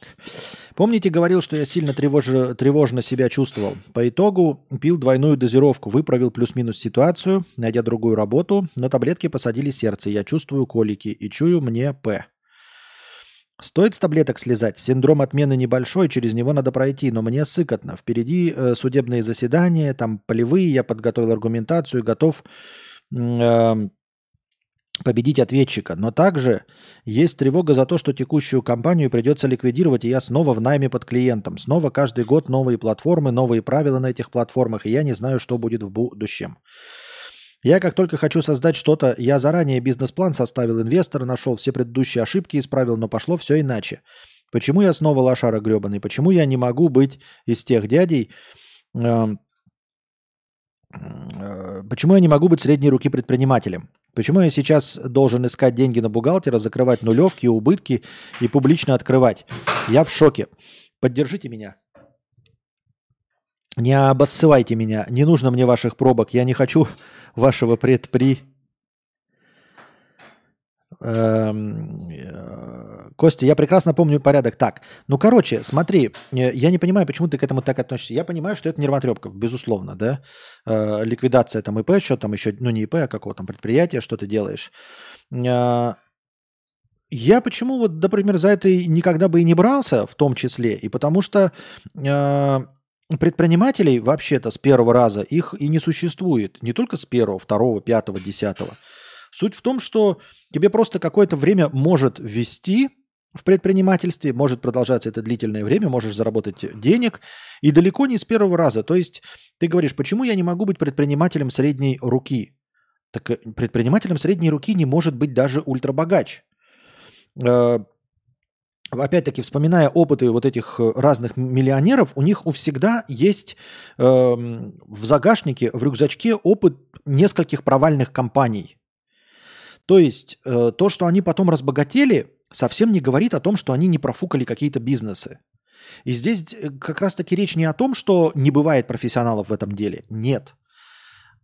Помните, говорил, что я сильно тревож... тревожно себя чувствовал? По итогу пил двойную дозировку, выправил плюс-минус ситуацию, найдя другую работу, но таблетки посадили сердце, я чувствую колики и чую мне П. Стоит с таблеток слезать? Синдром отмены небольшой, через него надо пройти, но мне сыкотно. Впереди э, судебные заседания, там полевые, я подготовил аргументацию, готов э, победить ответчика. Но также есть тревога за то, что текущую компанию придется ликвидировать, и я снова в найме под клиентом. Снова каждый год новые платформы, новые правила на этих платформах, и я не знаю, что будет в будущем. Я как только хочу создать что-то, я заранее бизнес-план составил, инвестора нашел, все предыдущие ошибки исправил, но пошло все иначе. Почему я снова лошара гребаный? Почему я не могу быть из тех дядей, э, э, почему я не могу быть средней руки предпринимателем? Почему я сейчас должен искать деньги на бухгалтера, закрывать нулевки, убытки и публично открывать? Я в шоке. Поддержите меня. Не обоссывайте меня. Не нужно мне ваших пробок. Я не хочу вашего предпри... Эм, э, Костя, я прекрасно помню порядок. Так, ну, короче, смотри, э, я не понимаю, почему ты к этому так относишься. Я понимаю, что это нервотрепка, безусловно, да. Э, ликвидация там ИП, что там еще, ну, не ИП, а какого там предприятия, что ты делаешь. Я почему вот, например, за это никогда бы и не брался, в том числе, и потому что предпринимателей вообще-то с первого раза их и не существует. Не только с первого, второго, пятого, десятого. Суть в том, что тебе просто какое-то время может ввести в предпринимательстве, может продолжаться это длительное время, можешь заработать денег, и далеко не с первого раза. То есть ты говоришь, почему я не могу быть предпринимателем средней руки? Так э, предпринимателем средней руки не может быть даже ультрабогач. Э, опять-таки, вспоминая опыты вот этих э, разных миллионеров, у них у всегда есть э, в загашнике, в рюкзачке опыт нескольких провальных компаний. То есть то, что они потом разбогатели, совсем не говорит о том, что они не профукали какие-то бизнесы. И здесь э, как раз-таки речь не о том, что не бывает профессионалов в этом деле. Нет.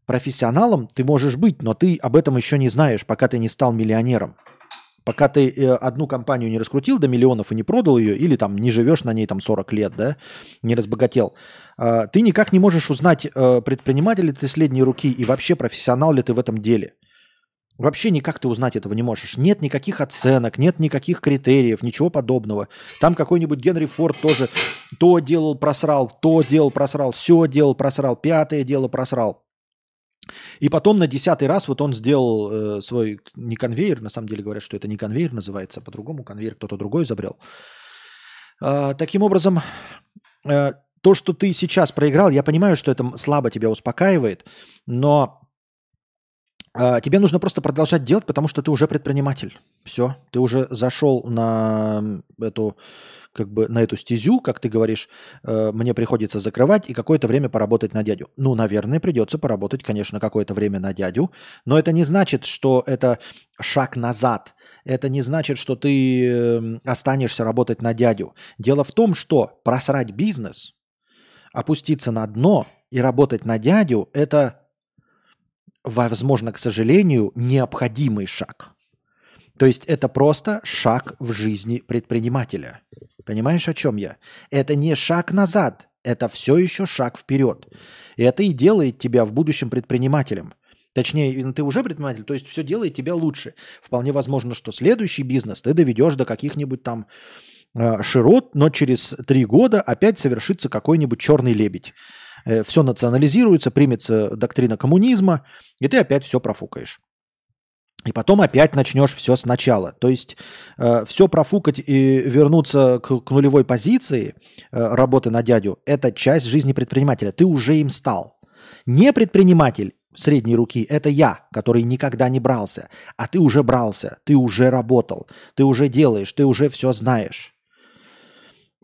Профессионалом ты можешь быть, но ты об этом еще не знаешь, пока ты не стал миллионером. Пока ты э, одну компанию не раскрутил до миллионов и не продал ее, или там не живешь на ней там 40 лет, да, не разбогател, э, ты никак не можешь узнать, э, предприниматель ли ты средней руки и вообще профессионал ли ты в этом деле. Вообще никак ты узнать этого не можешь. Нет никаких оценок, нет никаких критериев, ничего подобного. Там какой-нибудь Генри Форд тоже то делал, просрал, то делал, просрал, все делал, просрал, пятое дело просрал. И потом на десятый раз вот он сделал э, свой не конвейер, на самом деле говорят, что это не конвейер называется, а по-другому конвейер кто-то другой изобрел. Э, таким образом, э, то, что ты сейчас проиграл, я понимаю, что это слабо тебя успокаивает, но тебе нужно просто продолжать делать, потому что ты уже предприниматель. Все, ты уже зашел на эту, как бы, на эту стезю, как ты говоришь, э, мне приходится закрывать и какое-то время поработать на дядю. Ну, наверное, придется поработать, конечно, какое-то время на дядю, но это не значит, что это шаг назад. Это не значит, что ты эм, останешься работать на дядю. Дело в том, что просрать бизнес, опуститься на дно и работать на дядю – это возможно, к сожалению, необходимый шаг. То есть это просто шаг в жизни предпринимателя. Понимаешь, о чем я? Это не шаг назад, это все еще шаг вперед. И это и делает тебя в будущем предпринимателем. Точнее, ты уже предприниматель, то есть все делает тебя лучше. Вполне возможно, что следующий бизнес ты доведешь до каких-нибудь там э, широт, но через три года опять совершится какой-нибудь черный лебедь. Э, все национализируется, примется доктрина коммунизма, и ты опять все профукаешь. И потом опять начнешь все сначала. То есть э, все профукать и вернуться к, к нулевой позиции э, работы на дядю – это часть жизни предпринимателя. Ты уже им стал. Не предприниматель средней руки – это я, который никогда не брался. А ты уже брался, ты уже работал, ты уже делаешь, ты уже все знаешь.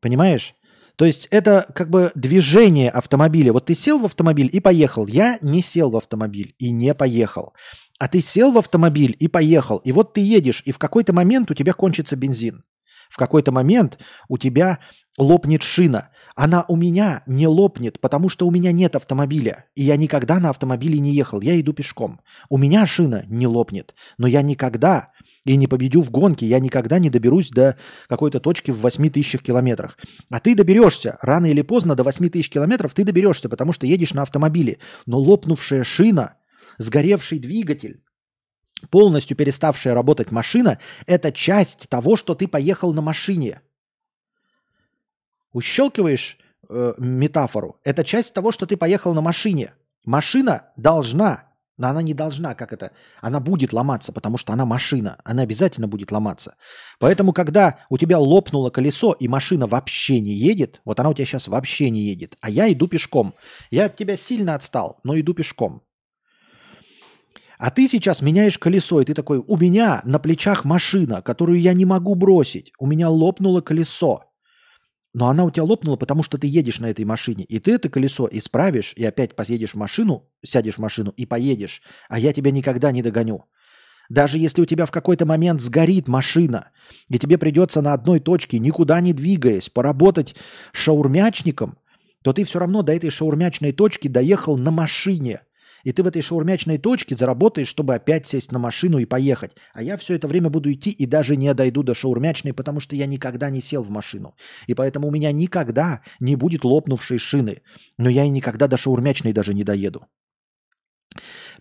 Понимаешь? То есть это как бы движение автомобиля. Вот ты сел в автомобиль и поехал. Я не сел в автомобиль и не поехал. А ты сел в автомобиль и поехал. И вот ты едешь, и в какой-то момент у тебя кончится бензин. В какой-то момент у тебя лопнет шина. Она у меня не лопнет, потому что у меня нет автомобиля. И я никогда на автомобиле не ехал. Я иду пешком. У меня шина не лопнет. Но я никогда и не победю в гонке, я никогда не доберусь до какой-то точки в 8 тысячах километрах. А ты доберешься, рано или поздно до 8 тысяч километров ты доберешься, потому что едешь на автомобиле. Но лопнувшая шина, сгоревший двигатель, полностью переставшая работать машина – это часть того, что ты поехал на машине. Ущелкиваешь э, метафору. Это часть того, что ты поехал на машине. Машина должна но она не должна, как это, она будет ломаться, потому что она машина, она обязательно будет ломаться. Поэтому, когда у тебя лопнуло колесо и машина вообще не едет, вот она у тебя сейчас вообще не едет, а я иду пешком. Я от тебя сильно отстал, но иду пешком. А ты сейчас меняешь колесо, и ты такой, у меня на плечах машина, которую я не могу бросить. У меня лопнуло колесо. Но она у тебя лопнула, потому что ты едешь на этой машине. И ты это колесо исправишь, и опять поедешь в машину, сядешь в машину и поедешь. А я тебя никогда не догоню. Даже если у тебя в какой-то момент сгорит машина, и тебе придется на одной точке, никуда не двигаясь, поработать шаурмячником, то ты все равно до этой шаурмячной точки доехал на машине – и ты в этой шаурмячной точке заработаешь, чтобы опять сесть на машину и поехать. А я все это время буду идти и даже не дойду до шаурмячной, потому что я никогда не сел в машину. И поэтому у меня никогда не будет лопнувшей шины. Но я и никогда до шаурмячной даже не доеду.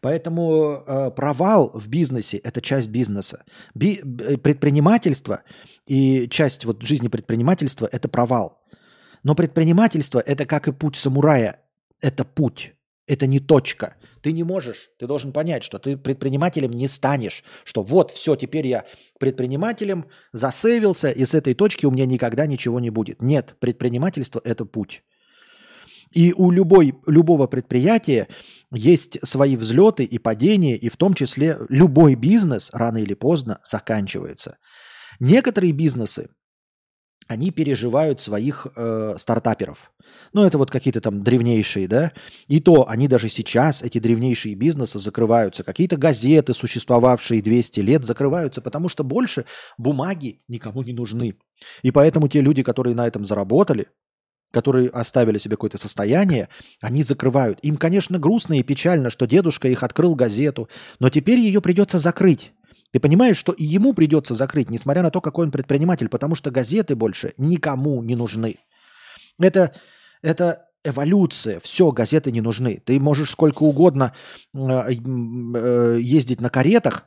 Поэтому э, провал в бизнесе – это часть бизнеса. Би- э, предпринимательство и часть вот жизни предпринимательства – это провал. Но предпринимательство – это как и путь самурая. Это путь, это не точка. Ты не можешь, ты должен понять, что ты предпринимателем не станешь, что вот, все, теперь я предпринимателем засейвился, и с этой точки у меня никогда ничего не будет. Нет, предпринимательство – это путь. И у любой, любого предприятия есть свои взлеты и падения, и в том числе любой бизнес рано или поздно заканчивается. Некоторые бизнесы, они переживают своих э, стартаперов. Ну, это вот какие-то там древнейшие, да. И то они даже сейчас, эти древнейшие бизнесы, закрываются. Какие-то газеты, существовавшие 200 лет, закрываются, потому что больше бумаги никому не нужны. И поэтому те люди, которые на этом заработали, которые оставили себе какое-то состояние, они закрывают. Им, конечно, грустно и печально, что дедушка их открыл газету, но теперь ее придется закрыть. Ты понимаешь, что и ему придется закрыть, несмотря на то, какой он предприниматель, потому что газеты больше никому не нужны. Это, это эволюция. Все, газеты не нужны. Ты можешь сколько угодно э, э, ездить на каретах,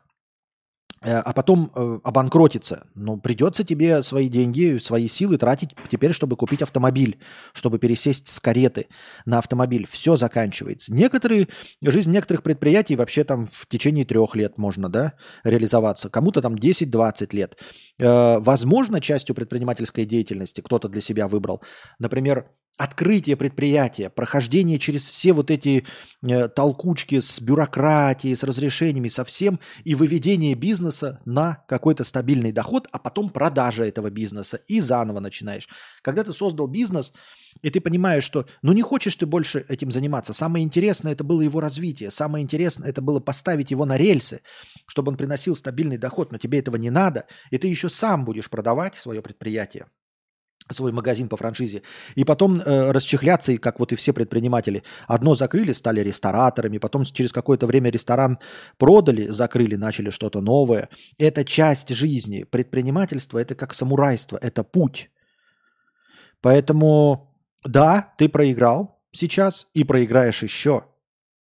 а потом э, обанкротиться. Ну, придется тебе свои деньги, свои силы тратить теперь, чтобы купить автомобиль, чтобы пересесть с кареты на автомобиль. Все заканчивается. Некоторые, жизнь некоторых предприятий вообще там в течение трех лет можно, да, реализоваться. Кому-то там 10-20 лет. Э, возможно, частью предпринимательской деятельности кто-то для себя выбрал. Например, открытие предприятия, прохождение через все вот эти э, толкучки с бюрократией, с разрешениями, со всем, и выведение бизнеса на какой-то стабильный доход, а потом продажа этого бизнеса, и заново начинаешь. Когда ты создал бизнес, и ты понимаешь, что ну не хочешь ты больше этим заниматься, самое интересное это было его развитие, самое интересное это было поставить его на рельсы, чтобы он приносил стабильный доход, но тебе этого не надо, и ты еще сам будешь продавать свое предприятие свой магазин по франшизе, и потом э, расчехляться, и как вот и все предприниматели. Одно закрыли, стали рестораторами, потом через какое-то время ресторан продали, закрыли, начали что-то новое. Это часть жизни. Предпринимательство – это как самурайство, это путь. Поэтому, да, ты проиграл сейчас и проиграешь еще,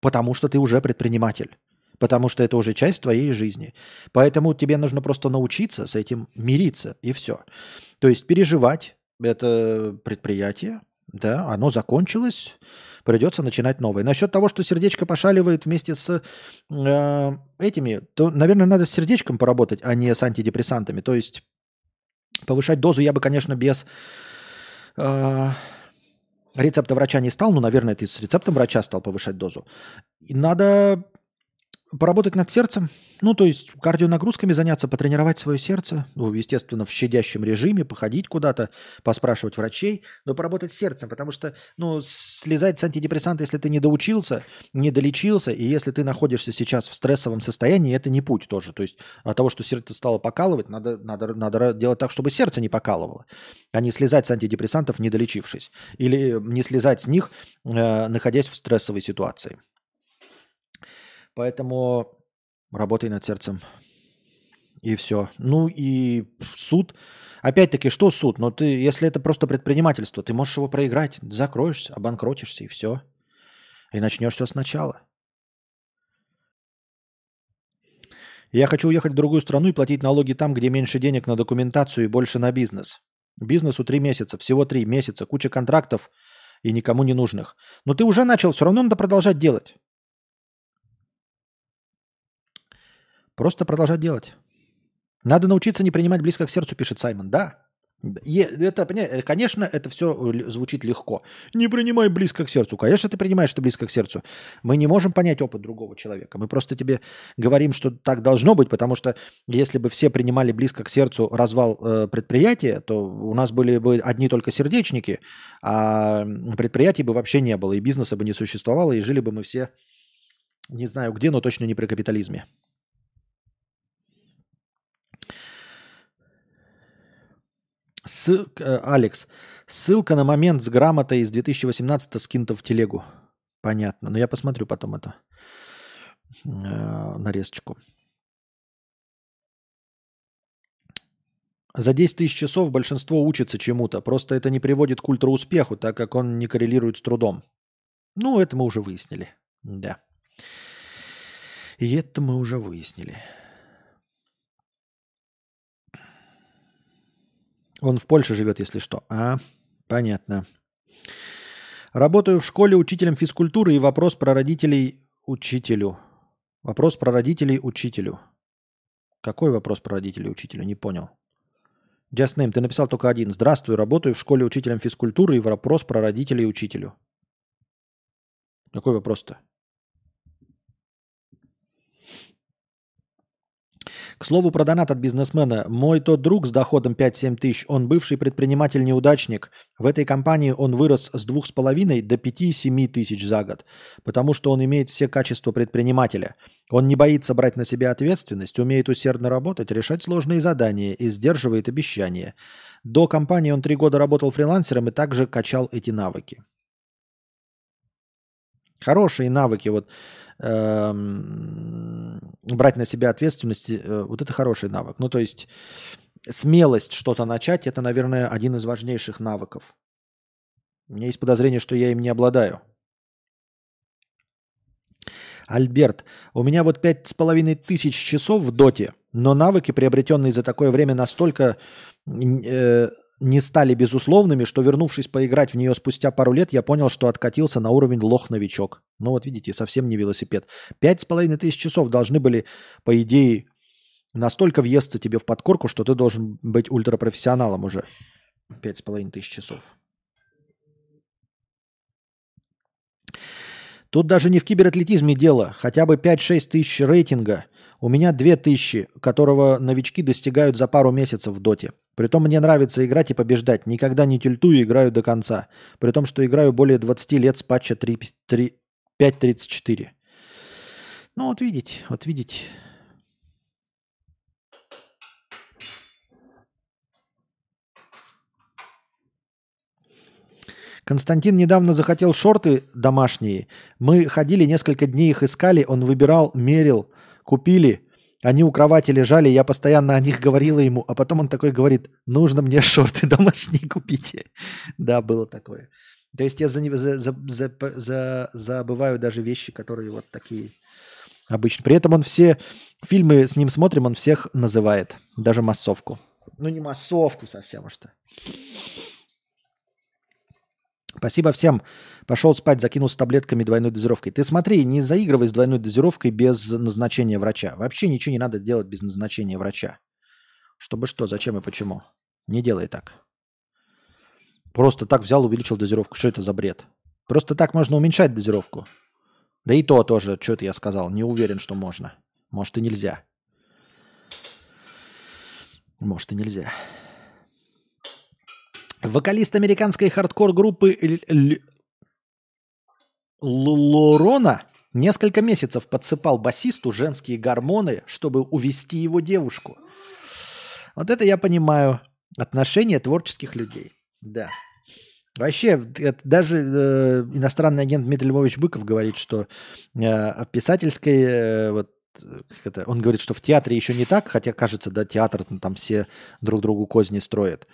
потому что ты уже предприниматель потому что это уже часть твоей жизни. Поэтому тебе нужно просто научиться с этим мириться, и все. То есть переживать, это предприятие, да, оно закончилось, придется начинать новое. Насчет того, что сердечко пошаливает вместе с э, этими, то, наверное, надо с сердечком поработать, а не с антидепрессантами. То есть повышать дозу я бы, конечно, без э, рецепта врача не стал, но, наверное, ты с рецептом врача стал повышать дозу. И надо поработать над сердцем, ну, то есть кардионагрузками заняться, потренировать свое сердце, ну, естественно, в щадящем режиме, походить куда-то, поспрашивать врачей, но поработать сердцем, потому что, ну, слезать с антидепрессанта, если ты не доучился, не долечился, и если ты находишься сейчас в стрессовом состоянии, это не путь тоже. То есть от того, что сердце стало покалывать, надо, надо, надо делать так, чтобы сердце не покалывало, а не слезать с антидепрессантов, не долечившись. Или не слезать с них, э, находясь в стрессовой ситуации. Поэтому работай над сердцем. И все. Ну и суд. Опять-таки, что суд? Но ну, ты, если это просто предпринимательство, ты можешь его проиграть, закроешься, обанкротишься и все. И начнешь все сначала. Я хочу уехать в другую страну и платить налоги там, где меньше денег на документацию и больше на бизнес. Бизнесу три месяца, всего три месяца, куча контрактов и никому не нужных. Но ты уже начал, все равно надо продолжать делать. Просто продолжать делать. Надо научиться не принимать близко к сердцу, пишет Саймон. Да. Это, конечно, это все звучит легко. Не принимай близко к сердцу. Конечно, ты принимаешь это близко к сердцу. Мы не можем понять опыт другого человека. Мы просто тебе говорим, что так должно быть, потому что если бы все принимали близко к сердцу развал э, предприятия, то у нас были бы одни только сердечники, а предприятий бы вообще не было, и бизнеса бы не существовало, и жили бы мы все, не знаю где, но точно не при капитализме. Ссылка, э, Алекс, ссылка на момент с грамотой из 2018 скинута в телегу. Понятно. Но я посмотрю потом это э, нарезочку. За 10 тысяч часов большинство учится чему-то. Просто это не приводит к ультра-успеху, так как он не коррелирует с трудом. Ну, это мы уже выяснили. Да. И это мы уже выяснили. Он в Польше живет, если что. А, понятно. Работаю в школе учителем физкультуры и вопрос про родителей учителю. Вопрос про родителей учителю. Какой вопрос про родителей учителю? Не понял. Just name, ты написал только один. Здравствуй, работаю в школе учителем физкультуры и вопрос про родителей учителю. Какой вопрос-то? К слову про донат от бизнесмена. Мой тот друг с доходом 5-7 тысяч, он бывший предприниматель-неудачник. В этой компании он вырос с 2,5 до 5-7 тысяч за год, потому что он имеет все качества предпринимателя. Он не боится брать на себя ответственность, умеет усердно работать, решать сложные задания и сдерживает обещания. До компании он три года работал фрилансером и также качал эти навыки. Хорошие навыки, вот эм, брать на себя ответственность, э, вот это хороший навык. Ну, то есть смелость что-то начать, это, наверное, один из важнейших навыков. У меня есть подозрение, что я им не обладаю. Альберт, у меня вот пять с половиной тысяч часов в доте, но навыки, приобретенные за такое время, настолько э, не стали безусловными, что вернувшись поиграть в нее спустя пару лет, я понял, что откатился на уровень лох-новичок. Ну вот видите, совсем не велосипед. Пять с половиной тысяч часов должны были, по идее, настолько въесться тебе в подкорку, что ты должен быть ультрапрофессионалом уже. Пять с половиной тысяч часов. Тут даже не в кибератлетизме дело. Хотя бы 5-6 тысяч рейтинга. У меня 2 тысячи, которого новички достигают за пару месяцев в доте. Притом мне нравится играть и побеждать. Никогда не тильтую играю до конца. При том, что играю более 20 лет с патча 5.34. Ну вот видите, вот видите. Константин недавно захотел шорты домашние. Мы ходили несколько дней их искали, он выбирал, мерил, купили. Они у кровати лежали, я постоянно о них говорила ему, а потом он такой говорит, нужно мне шорты домашние купить. да, было такое. То есть я за, за, за, за, за, забываю даже вещи, которые вот такие обычно. При этом он все фильмы с ним смотрим, он всех называет, даже массовку. Ну не массовку совсем, что. Спасибо всем. Пошел спать, закинул с таблетками двойной дозировкой. Ты смотри, не заигрывай с двойной дозировкой без назначения врача. Вообще ничего не надо делать без назначения врача. Чтобы что, зачем и почему. Не делай так. Просто так взял, увеличил дозировку. Что это за бред? Просто так можно уменьшать дозировку. Да и то тоже, что это я сказал. Не уверен, что можно. Может и нельзя. Может и нельзя. Вокалист американской хардкор-группы Лорона несколько месяцев подсыпал басисту женские гормоны, чтобы увести его девушку. Вот это я понимаю отношение творческих людей. Да. Вообще, даже э, иностранный агент Дмитрий Львович Быков говорит, что э, писательской, э, вот, как это, он говорит, что в театре еще не так, хотя кажется, да, театр там все друг другу козни строят.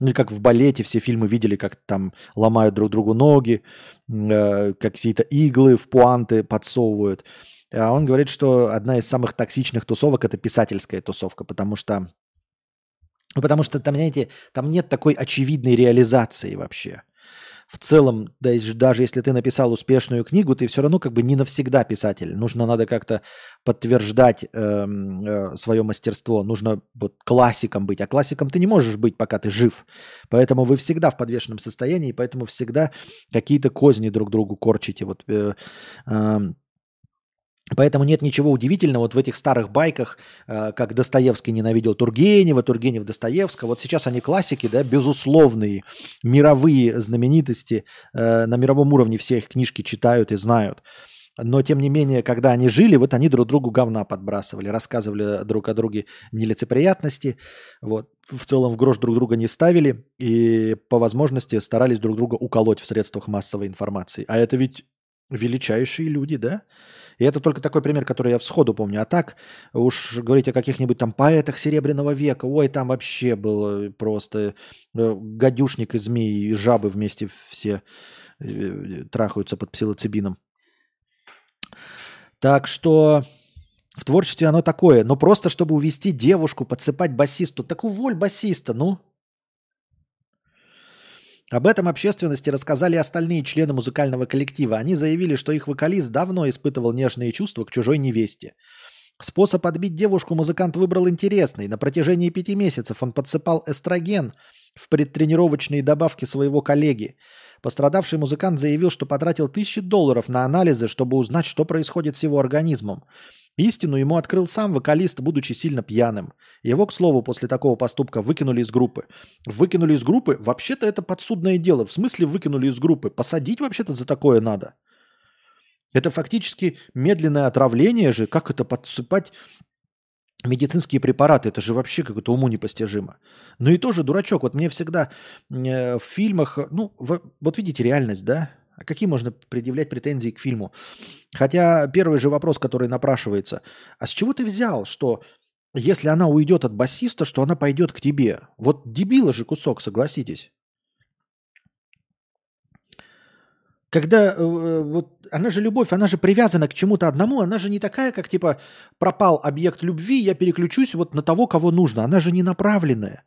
Ну, и как в балете все фильмы видели, как там ломают друг другу ноги, э, какие-то иглы в пуанты подсовывают. А он говорит, что одна из самых токсичных тусовок – это писательская тусовка, потому что, потому что там, знаете, там нет такой очевидной реализации вообще в целом, даже если ты написал успешную книгу, ты все равно как бы не навсегда писатель. Нужно надо как-то подтверждать э, э, свое мастерство. Нужно вот классиком быть. А классиком ты не можешь быть, пока ты жив. Поэтому вы всегда в подвешенном состоянии, поэтому всегда какие-то козни друг другу корчите. Вот э, э, Поэтому нет ничего удивительного вот в этих старых байках, э, как Достоевский ненавидел Тургенева, Тургенев Достоевского. Вот сейчас они классики, да, безусловные, мировые знаменитости, э, на мировом уровне все их книжки читают и знают. Но, тем не менее, когда они жили, вот они друг другу говна подбрасывали, рассказывали друг о друге нелицеприятности, вот, в целом в грош друг друга не ставили и по возможности старались друг друга уколоть в средствах массовой информации. А это ведь величайшие люди, да? И это только такой пример, который я всходу помню. А так уж говорить о каких-нибудь там поэтах Серебряного века, ой, там вообще был просто э, гадюшник и змеи, и жабы вместе все э, трахаются под псилоцибином. Так что в творчестве оно такое. Но просто чтобы увести девушку, подсыпать басисту. Так уволь басиста, ну. Об этом общественности рассказали остальные члены музыкального коллектива. Они заявили, что их вокалист давно испытывал нежные чувства к чужой невесте. Способ отбить девушку музыкант выбрал интересный. На протяжении пяти месяцев он подсыпал эстроген в предтренировочные добавки своего коллеги. Пострадавший музыкант заявил, что потратил тысячи долларов на анализы, чтобы узнать, что происходит с его организмом. Истину ему открыл сам вокалист, будучи сильно пьяным. Его, к слову, после такого поступка выкинули из группы. Выкинули из группы? Вообще-то это подсудное дело. В смысле выкинули из группы? Посадить вообще-то за такое надо. Это фактически медленное отравление же. Как это подсыпать медицинские препараты? Это же вообще как-то уму непостижимо. Ну и тоже дурачок. Вот мне всегда э, в фильмах... Ну, вот видите реальность, да? А какие можно предъявлять претензии к фильму? Хотя первый же вопрос, который напрашивается. А с чего ты взял, что если она уйдет от басиста, что она пойдет к тебе? Вот дебила же кусок, согласитесь. Когда э, вот она же любовь, она же привязана к чему-то одному, она же не такая, как типа пропал объект любви, я переключусь вот на того, кого нужно. Она же не направленная.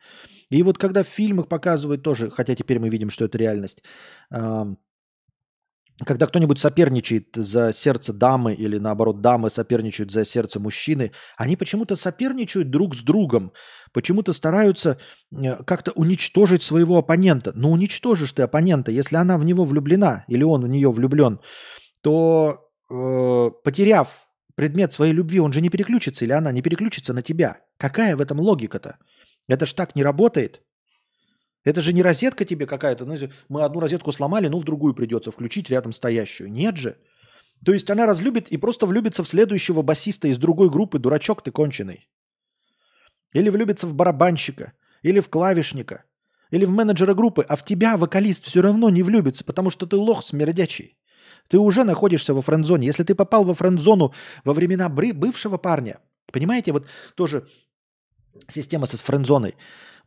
И вот когда в фильмах показывают тоже, хотя теперь мы видим, что это реальность, когда кто-нибудь соперничает за сердце дамы или наоборот дамы соперничают за сердце мужчины, они почему-то соперничают друг с другом, почему-то стараются э, как-то уничтожить своего оппонента. Но уничтожишь ты оппонента, если она в него влюблена или он в нее влюблен, то э, потеряв предмет своей любви, он же не переключится или она не переключится на тебя. Какая в этом логика-то? Это ж так не работает. Это же не розетка тебе какая-то. Ну, мы одну розетку сломали, ну в другую придется включить рядом стоящую. Нет же. То есть она разлюбит и просто влюбится в следующего басиста из другой группы. Дурачок ты конченый. Или влюбится в барабанщика. Или в клавишника. Или в менеджера группы. А в тебя вокалист все равно не влюбится, потому что ты лох смердячий. Ты уже находишься во френд-зоне. Если ты попал во френд-зону во времена бывшего парня, понимаете, вот тоже система с френд-зоной.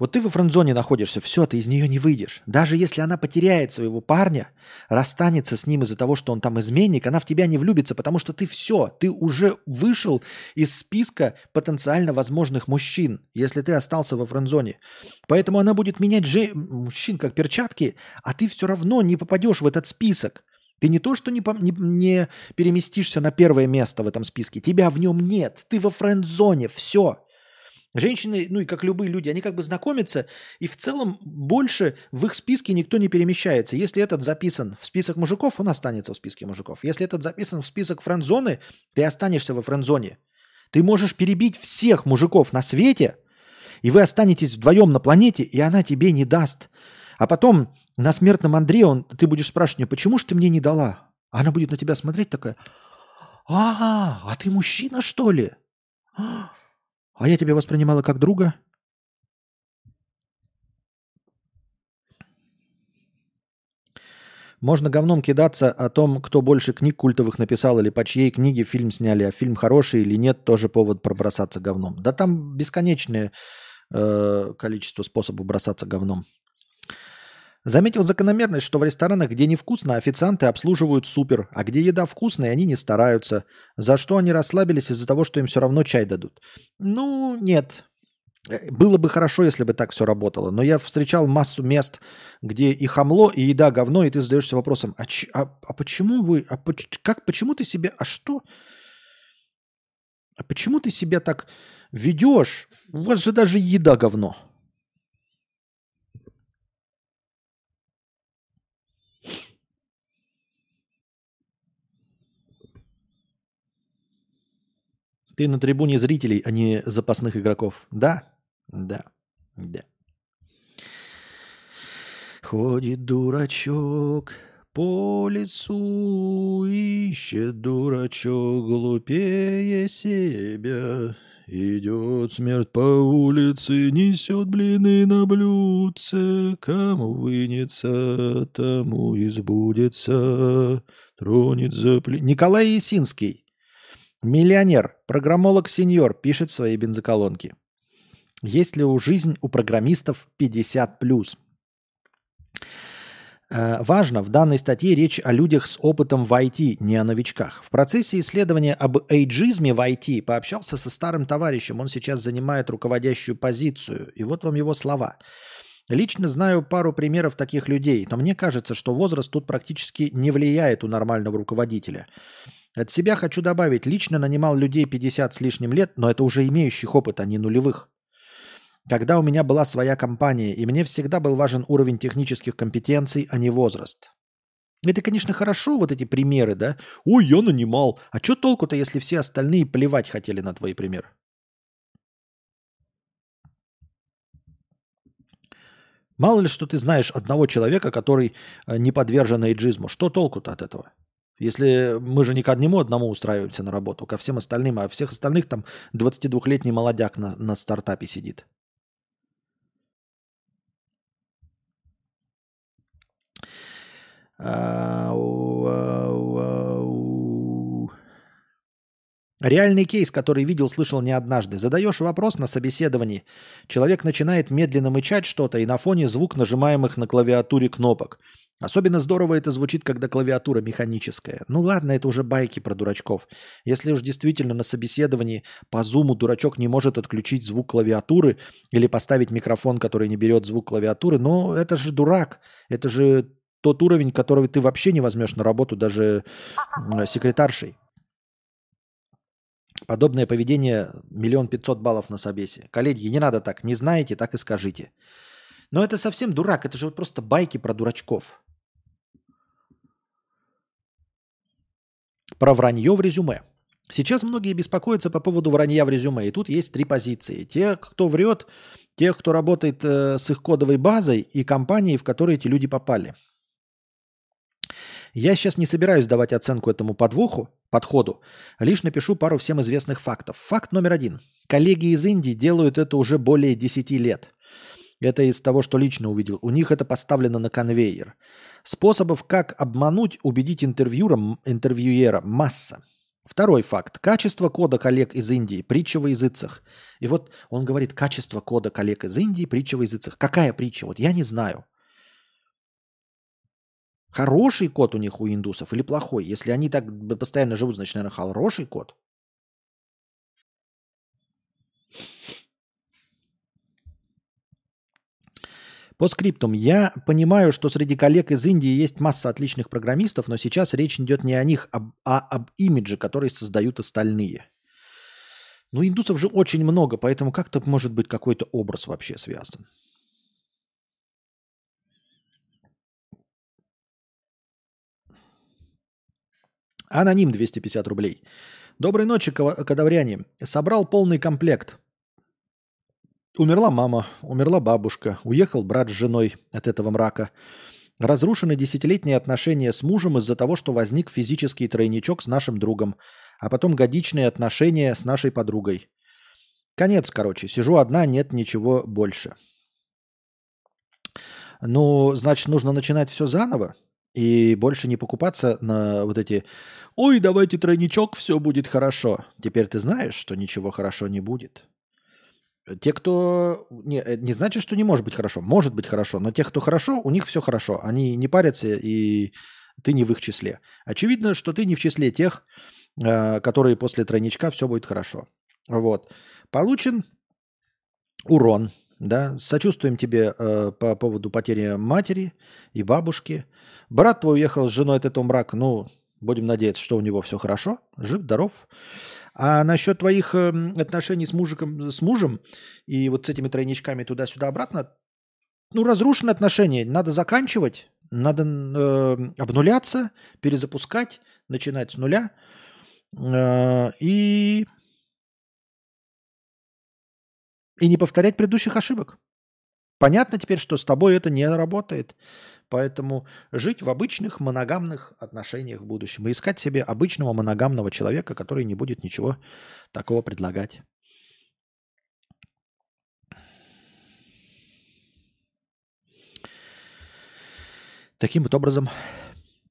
Вот ты во френдзоне находишься, все, ты из нее не выйдешь. Даже если она потеряет своего парня, расстанется с ним из-за того, что он там изменник, она в тебя не влюбится, потому что ты все, ты уже вышел из списка потенциально возможных мужчин, если ты остался во френдзоне. Поэтому она будет менять же... мужчин как перчатки, а ты все равно не попадешь в этот список. Ты не то, что не, не, не переместишься на первое место в этом списке, тебя в нем нет, ты во френд-зоне, все. Женщины, ну и как любые люди, они как бы знакомятся, и в целом больше в их списке никто не перемещается. Если этот записан в список мужиков, он останется в списке мужиков. Если этот записан в список френд-зоны, ты останешься во френд-зоне. Ты можешь перебить всех мужиков на свете, и вы останетесь вдвоем на планете, и она тебе не даст. А потом на смертном Андре он, ты будешь спрашивать, почему же ты мне не дала? А она будет на тебя смотреть такая, а, а ты мужчина, что ли? А я тебя воспринимала как друга? Можно говном кидаться о том, кто больше книг культовых написал или по чьей книге фильм сняли, а фильм хороший или нет, тоже повод пробросаться говном. Да там бесконечное э, количество способов бросаться говном. Заметил закономерность, что в ресторанах, где невкусно, официанты обслуживают супер, а где еда вкусная, они не стараются. За что они расслабились из-за того, что им все равно чай дадут? Ну, нет. Э, было бы хорошо, если бы так все работало. Но я встречал массу мест, где и хамло, и еда говно, и ты задаешься вопросом, а, ч, а, а почему вы, а как, почему ты себе, а что? А почему ты себя так ведешь? У вас же даже еда говно. Ты на трибуне зрителей, а не запасных игроков. Да? Да. Да. Ходит дурачок по лесу, ищет дурачок глупее себя. Идет смерть по улице, несет блины на блюдце, Кому вынется, тому избудется, тронет за плен... Николай Есинский. Миллионер, программолог сеньор пишет в своей бензоколонке. Есть ли у жизнь у программистов 50+. Э, важно, в данной статье речь о людях с опытом в IT, не о новичках. В процессе исследования об эйджизме в IT пообщался со старым товарищем. Он сейчас занимает руководящую позицию. И вот вам его слова. Лично знаю пару примеров таких людей, но мне кажется, что возраст тут практически не влияет у нормального руководителя. От себя хочу добавить, лично нанимал людей 50 с лишним лет, но это уже имеющих опыт, а не нулевых. Когда у меня была своя компания, и мне всегда был важен уровень технических компетенций, а не возраст. Это, конечно, хорошо, вот эти примеры, да? Ой, я нанимал. А что толку-то, если все остальные плевать хотели на твои примеры? Мало ли, что ты знаешь одного человека, который э, не подвержен эйджизму. Что толку-то от этого? Если мы же не к одному одному устраиваемся на работу, ко всем остальным, а всех остальных там 22-летний молодяк на, на стартапе сидит. Реальный кейс, который видел, слышал не однажды. Задаешь вопрос на собеседовании. Человек начинает медленно мычать что-то, и на фоне звук нажимаемых на клавиатуре кнопок. Особенно здорово это звучит, когда клавиатура механическая. Ну ладно, это уже байки про дурачков. Если уж действительно на собеседовании по зуму дурачок не может отключить звук клавиатуры или поставить микрофон, который не берет звук клавиатуры, но это же дурак. Это же тот уровень, который ты вообще не возьмешь на работу даже секретаршей. Подобное поведение миллион пятьсот баллов на собесе. Коллеги, не надо так. Не знаете, так и скажите. Но это совсем дурак. Это же вот просто байки про дурачков. Про вранье в резюме. Сейчас многие беспокоятся по поводу вранья в резюме. И тут есть три позиции. Те, кто врет, те, кто работает э, с их кодовой базой и компании, в которые эти люди попали. Я сейчас не собираюсь давать оценку этому подвоху, подходу, лишь напишу пару всем известных фактов. Факт номер один. Коллеги из Индии делают это уже более 10 лет. Это из того, что лично увидел. У них это поставлено на конвейер. Способов, как обмануть, убедить интервьюера, масса. Второй факт. Качество кода коллег из Индии, притча во языцах. И вот он говорит, качество кода коллег из Индии, притча во языцах. Какая притча? Вот я не знаю. Хороший код у них у индусов или плохой? Если они так постоянно живут, значит, наверное, хороший код. По скриптум. Я понимаю, что среди коллег из Индии есть масса отличных программистов, но сейчас речь идет не о них, а об имидже, который создают остальные. Ну, индусов же очень много, поэтому как-то может быть какой-то образ вообще связан. Аноним 250 рублей. Доброй ночи, кадавряне. Собрал полный комплект. Умерла мама, умерла бабушка, уехал брат с женой от этого мрака. Разрушены десятилетние отношения с мужем из-за того, что возник физический тройничок с нашим другом, а потом годичные отношения с нашей подругой. Конец, короче. Сижу одна, нет ничего больше. Ну, значит, нужно начинать все заново? И больше не покупаться на вот эти «Ой, давайте тройничок, все будет хорошо». Теперь ты знаешь, что ничего хорошо не будет. Те, кто... Не, э, не значит, что не может быть хорошо. Может быть хорошо, но тех, кто хорошо, у них все хорошо. Они не парятся, и ты не в их числе. Очевидно, что ты не в числе тех, э, которые после тройничка все будет хорошо. Вот. Получен урон. Да? Сочувствуем тебе э, по поводу потери матери и бабушки. Брат твой уехал с женой от этого мрака. Ну, будем надеяться, что у него все хорошо. Жив, здоров. А насчет твоих э, отношений с, мужиком, с мужем и вот с этими тройничками туда-сюда обратно, ну, разрушены отношения. Надо заканчивать, надо э, обнуляться, перезапускать, начинать с нуля. Э, и и не повторять предыдущих ошибок. Понятно теперь, что с тобой это не работает. Поэтому жить в обычных моногамных отношениях в будущем и искать себе обычного моногамного человека, который не будет ничего такого предлагать. Таким вот образом,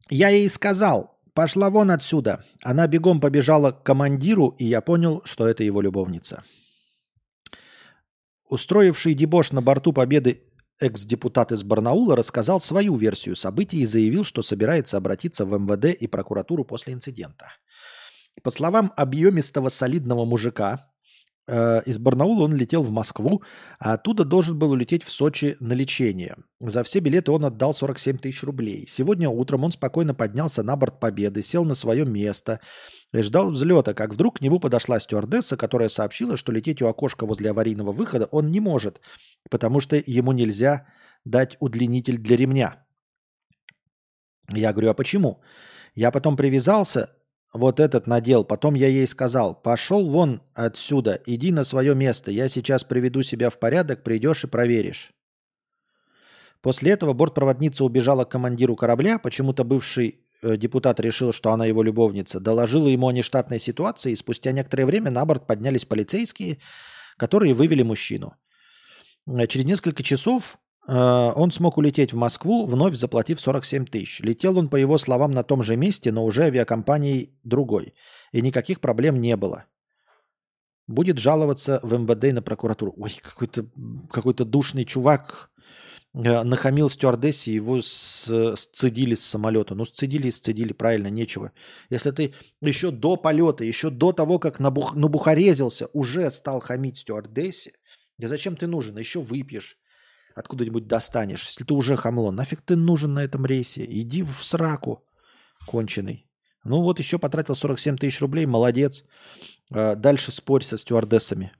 я ей сказал, пошла вон отсюда. Она бегом побежала к командиру, и я понял, что это его любовница. Устроивший дебош на борту Победы экс-депутат из Барнаула рассказал свою версию событий и заявил, что собирается обратиться в МВД и прокуратуру после инцидента. По словам объемистого солидного мужика, Э, из Барнаула он летел в Москву, а оттуда должен был улететь в Сочи на лечение. За все билеты он отдал 47 тысяч рублей. Сегодня утром он спокойно поднялся на борт Победы, сел на свое место и ждал взлета, как вдруг к нему подошла стюардесса, которая сообщила, что лететь у окошка возле аварийного выхода он не может, потому что ему нельзя дать удлинитель для ремня. Я говорю, а почему? Я потом привязался, вот этот надел, потом я ей сказал, пошел вон отсюда, иди на свое место, я сейчас приведу себя в порядок, придешь и проверишь. После этого бортпроводница убежала к командиру корабля, почему-то бывший депутат решил, что она его любовница, доложила ему о нештатной ситуации, и спустя некоторое время на борт поднялись полицейские, которые вывели мужчину. Э, через несколько часов э, он смог улететь в Москву, вновь заплатив 47 тысяч. Летел он, по его словам, на том же месте, но уже авиакомпанией другой. И никаких проблем не было. Будет жаловаться в МВД и на прокуратуру. Ой, какой-то какой душный чувак Э, нахамил стюардессе, его сцедили с самолета. Ну, сцедили и сцедили, правильно, нечего. Если ты еще до полета, еще до того, как набух, набухарезился, уже стал хамить стюардессе, да зачем ты нужен? Еще выпьешь, откуда-нибудь достанешь. Если ты уже хамло, нафиг ты нужен на этом рейсе? Иди в сраку, конченый. Ну вот еще потратил 47 тысяч рублей, молодец. Э, дальше спорь со стюардессами,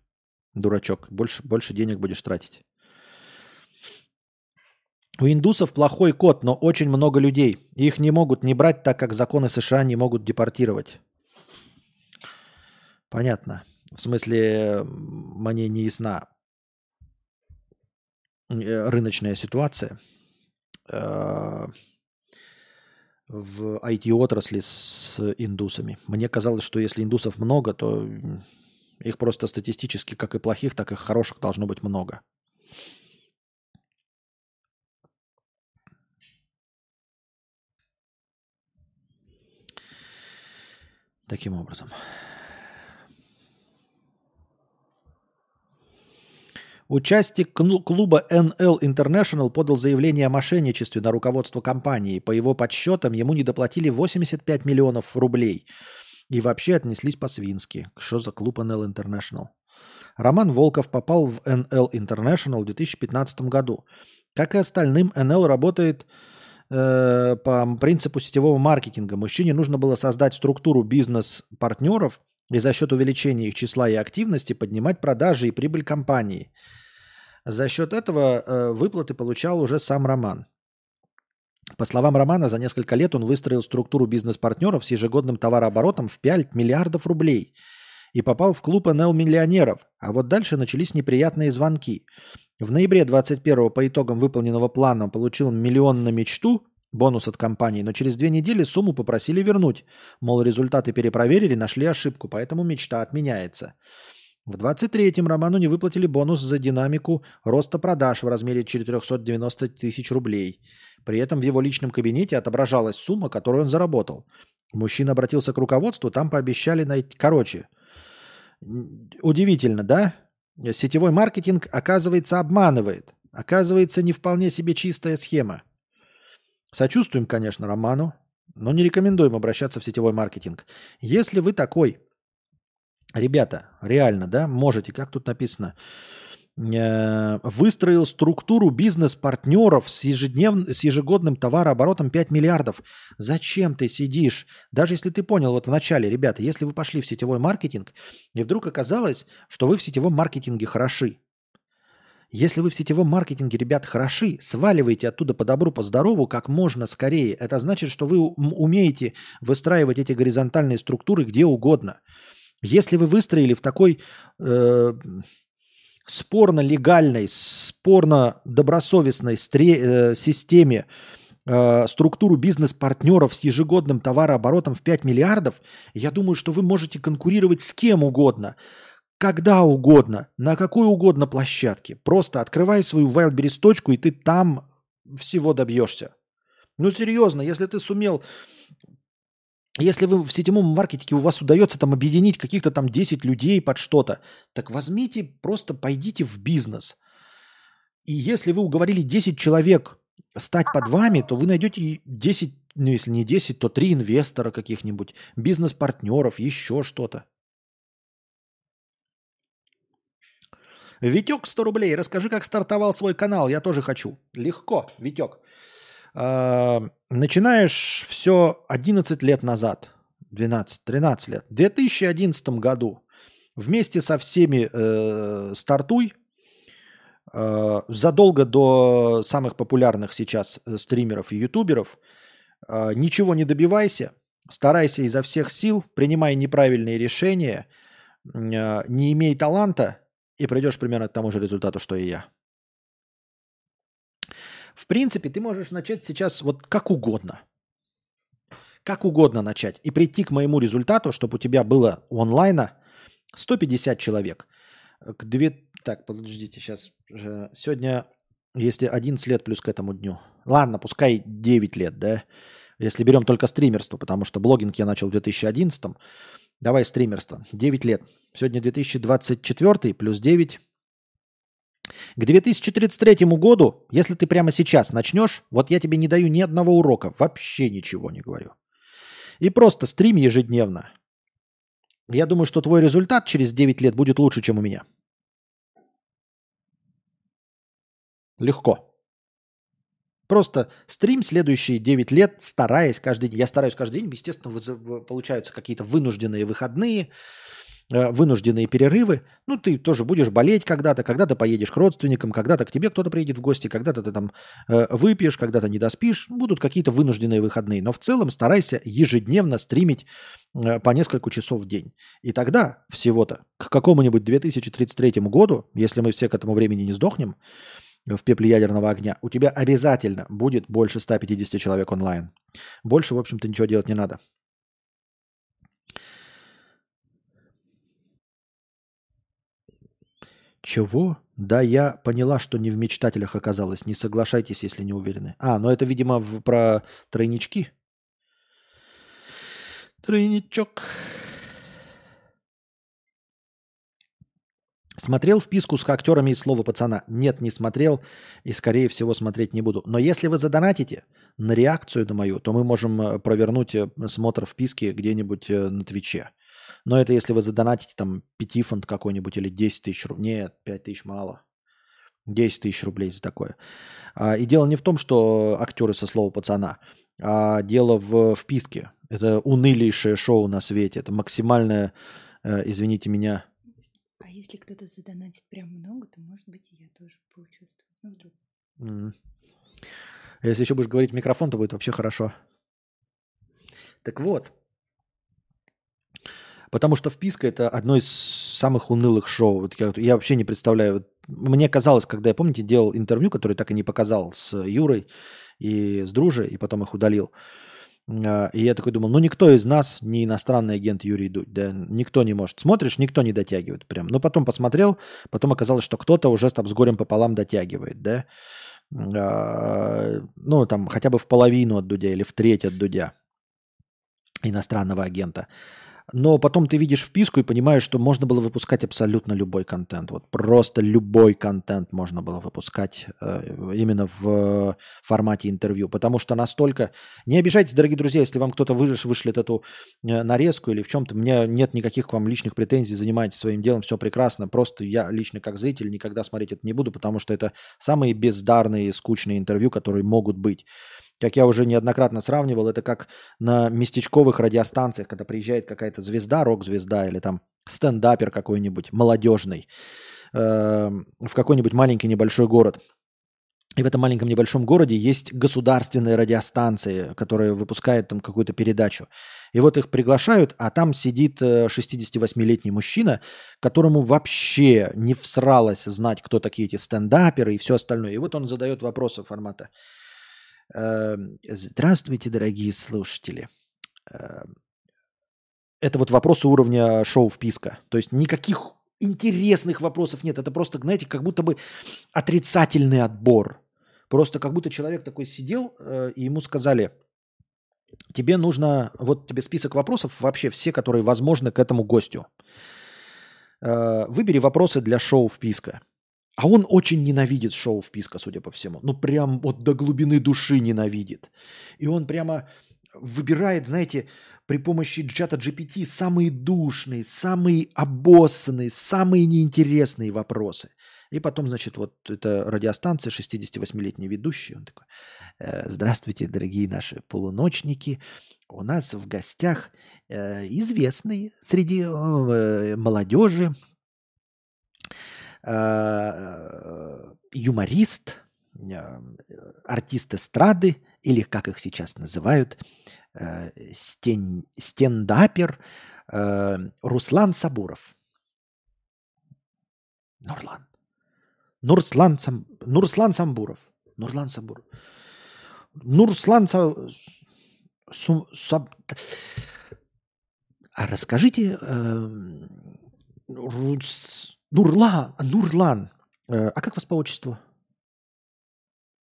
дурачок. Больше, больше денег будешь тратить. У индусов плохой код, но очень много людей. Их не могут не брать, так как законы США не могут депортировать. Понятно. В смысле, мне не ясна э, рыночная ситуация э, в IT-отрасли с индусами. Мне казалось, что если индусов много, то их просто статистически, как и плохих, так и хороших должно быть много. Таким образом. Участник клуба NL International подал заявление о мошенничестве на руководство компании. По его подсчетам, ему не доплатили 85 миллионов рублей. И вообще отнеслись по-свински. Что за клуб NL International? Роман Волков попал в NL International в 2015 году. Как и остальным, NL работает Э, по принципу сетевого маркетинга. Мужчине нужно было создать структуру бизнес-партнеров и за счет увеличения их числа и активности поднимать продажи и прибыль компании. За счет этого э, выплаты получал уже сам Роман. По словам Романа, за несколько лет он выстроил структуру бизнес-партнеров с ежегодным товарооборотом в 5 миллиардов рублей и попал в клуб НЛ-миллионеров. А вот дальше начались неприятные звонки. В ноябре 21 по итогам выполненного плана получил миллион на мечту, бонус от компании, но через две недели сумму попросили вернуть. Мол, результаты перепроверили, нашли ошибку, поэтому мечта отменяется. В 23-м Роману не выплатили бонус за динамику роста продаж в размере 490 тысяч рублей. При этом в его личном кабинете отображалась сумма, которую он заработал. Мужчина обратился к руководству, там пообещали найти... Короче, удивительно, да? Сетевой маркетинг, оказывается, обманывает. Оказывается, не вполне себе чистая схема. Сочувствуем, конечно, Роману, но не рекомендуем обращаться в сетевой маркетинг. Если вы такой, ребята, реально, да, можете, как тут написано, выстроил структуру бизнес-партнеров с, ежеднев... с ежегодным товарооборотом 5 миллиардов. Зачем ты сидишь? Даже если ты понял вот в начале, ребята, если вы пошли в сетевой маркетинг, и вдруг оказалось, что вы в сетевом маркетинге хороши. Если вы в сетевом маркетинге, ребят, хороши, сваливайте оттуда по добру, по здорову как можно скорее. Это значит, что вы умеете выстраивать эти горизонтальные структуры где угодно. Если вы выстроили в такой э, спорно-легальной, спорно-добросовестной стре- э, системе э, структуру бизнес-партнеров с ежегодным товарооборотом в 5 миллиардов, я думаю, что вы можете конкурировать с кем угодно, когда угодно, на какой угодно площадке. Просто открывай свою Wildberries точку, и ты там всего добьешься. Ну серьезно, если ты сумел если вы в сетевом маркетинге у вас удается там объединить каких-то там 10 людей под что-то, так возьмите, просто пойдите в бизнес. И если вы уговорили 10 человек стать под вами, то вы найдете 10, ну если не 10, то 3 инвестора каких-нибудь, бизнес-партнеров, еще что-то. Витек 100 рублей. Расскажи, как стартовал свой канал. Я тоже хочу. Легко, Витек. А, начинаешь все 11 лет назад, 12-13 лет. В 2011 году вместе со всеми э, стартуй, э, задолго до самых популярных сейчас э, стримеров и ютуберов, э, ничего не добивайся, старайся изо всех сил, принимай неправильные решения, э, не имей таланта, и придешь примерно к тому же результату, что и я. В принципе, ты можешь начать сейчас вот как угодно. Как угодно начать. И прийти к моему результату, чтобы у тебя было онлайна 150 человек. К две... Так, подождите, сейчас. Сегодня, если 11 лет плюс к этому дню. Ладно, пускай 9 лет, да? Если берем только стримерство, потому что блогинг я начал в 2011. Давай стримерство. 9 лет. Сегодня 2024 плюс 9 к 2033 году, если ты прямо сейчас начнешь, вот я тебе не даю ни одного урока, вообще ничего не говорю. И просто стрим ежедневно. Я думаю, что твой результат через 9 лет будет лучше, чем у меня. Легко. Просто стрим следующие 9 лет, стараясь каждый день. Я стараюсь каждый день, естественно, получаются какие-то вынужденные выходные, вынужденные перерывы, ну, ты тоже будешь болеть когда-то, когда-то поедешь к родственникам, когда-то к тебе кто-то приедет в гости, когда-то ты там э, выпьешь, когда-то не доспишь, будут какие-то вынужденные выходные. Но в целом старайся ежедневно стримить э, по несколько часов в день. И тогда всего-то к какому-нибудь 2033 году, если мы все к этому времени не сдохнем в пепле ядерного огня, у тебя обязательно будет больше 150 человек онлайн. Больше, в общем-то, ничего делать не надо. Чего? Да, я поняла, что не в мечтателях оказалось. Не соглашайтесь, если не уверены. А, ну это, видимо, в, про тройнички. Тройничок. Смотрел вписку с актерами из слова пацана? Нет, не смотрел и, скорее всего, смотреть не буду. Но если вы задонатите на реакцию на мою, то мы можем э, провернуть э, смотр вписки где-нибудь э, на Твиче. Но это если вы задонатите там пятифонд какой-нибудь или 10 тысяч рублей. Нет, 5 тысяч мало. 10 тысяч рублей за такое. А, и дело не в том, что актеры со слова пацана, а дело в вписке. Это унылейшее шоу на свете. Это максимальное, э, извините меня. А если кто-то задонатит прям много, то, может быть, и я тоже поучаствую. Ну, вдруг. Mm. Если еще будешь говорить в микрофон, то будет вообще хорошо. Так вот, Потому что вписка это одно из самых унылых шоу. Вот я, я вообще не представляю. Мне казалось, когда я, помните, делал интервью, которое так и не показал с Юрой и с Дружей, и потом их удалил. А, и я такой думал, ну никто из нас не иностранный агент Юрий Дудь, да, никто не может. Смотришь, никто не дотягивает прям. Но потом посмотрел, потом оказалось, что кто-то уже там с горем пополам дотягивает, да. А, ну, там хотя бы в половину от Дудя или в треть от Дудя иностранного агента. Но потом ты видишь вписку и понимаешь, что можно было выпускать абсолютно любой контент. Вот просто любой контент можно было выпускать э, именно в формате интервью. Потому что настолько... Не обижайтесь, дорогие друзья, если вам кто-то выш... вышлет эту э, нарезку или в чем-то. Меня нет никаких к вам личных претензий, занимайтесь своим делом, все прекрасно. Просто я лично как зритель никогда смотреть это не буду, потому что это самые бездарные, скучные интервью, которые могут быть как я уже неоднократно сравнивал, это как на местечковых радиостанциях, когда приезжает какая-то звезда, рок-звезда или там стендапер какой-нибудь молодежный э, в какой-нибудь маленький небольшой город. И в этом маленьком небольшом городе есть государственные радиостанции, которые выпускают там какую-то передачу. И вот их приглашают, а там сидит 68-летний э, мужчина, которому вообще не всралось знать, кто такие эти стендаперы и все остальное. И вот он задает вопросы формата – Эм, здравствуйте, дорогие слушатели. Эм, это вот вопросы уровня шоу вписка. То есть никаких интересных вопросов нет. Это просто, знаете, как будто бы отрицательный отбор. Просто как будто человек такой сидел, э, и ему сказали, тебе нужно, вот тебе список вопросов, вообще все, которые возможны к этому гостю. Э, выбери вопросы для шоу вписка. А он очень ненавидит шоу вписка, судя по всему. Ну, прям вот до глубины души ненавидит. И он прямо выбирает, знаете, при помощи чата GPT самые душные, самые обоссанные, самые неинтересные вопросы. И потом, значит, вот это радиостанция, 68-летний ведущий, он такой, «Э, здравствуйте, дорогие наши полуночники. У нас в гостях э, известный среди э, молодежи юморист, э, артист эстрады, или как их сейчас называют, э, стен, стендапер э, Руслан Сабуров. Нурлан. Нурслан, Сам, Нурслан Самбуров. Нурлан Сабуров. Нурслан Са, Су, Саб... А расскажите, э, Рус- Нурлан, Нурлан, э, а как вас по отчеству?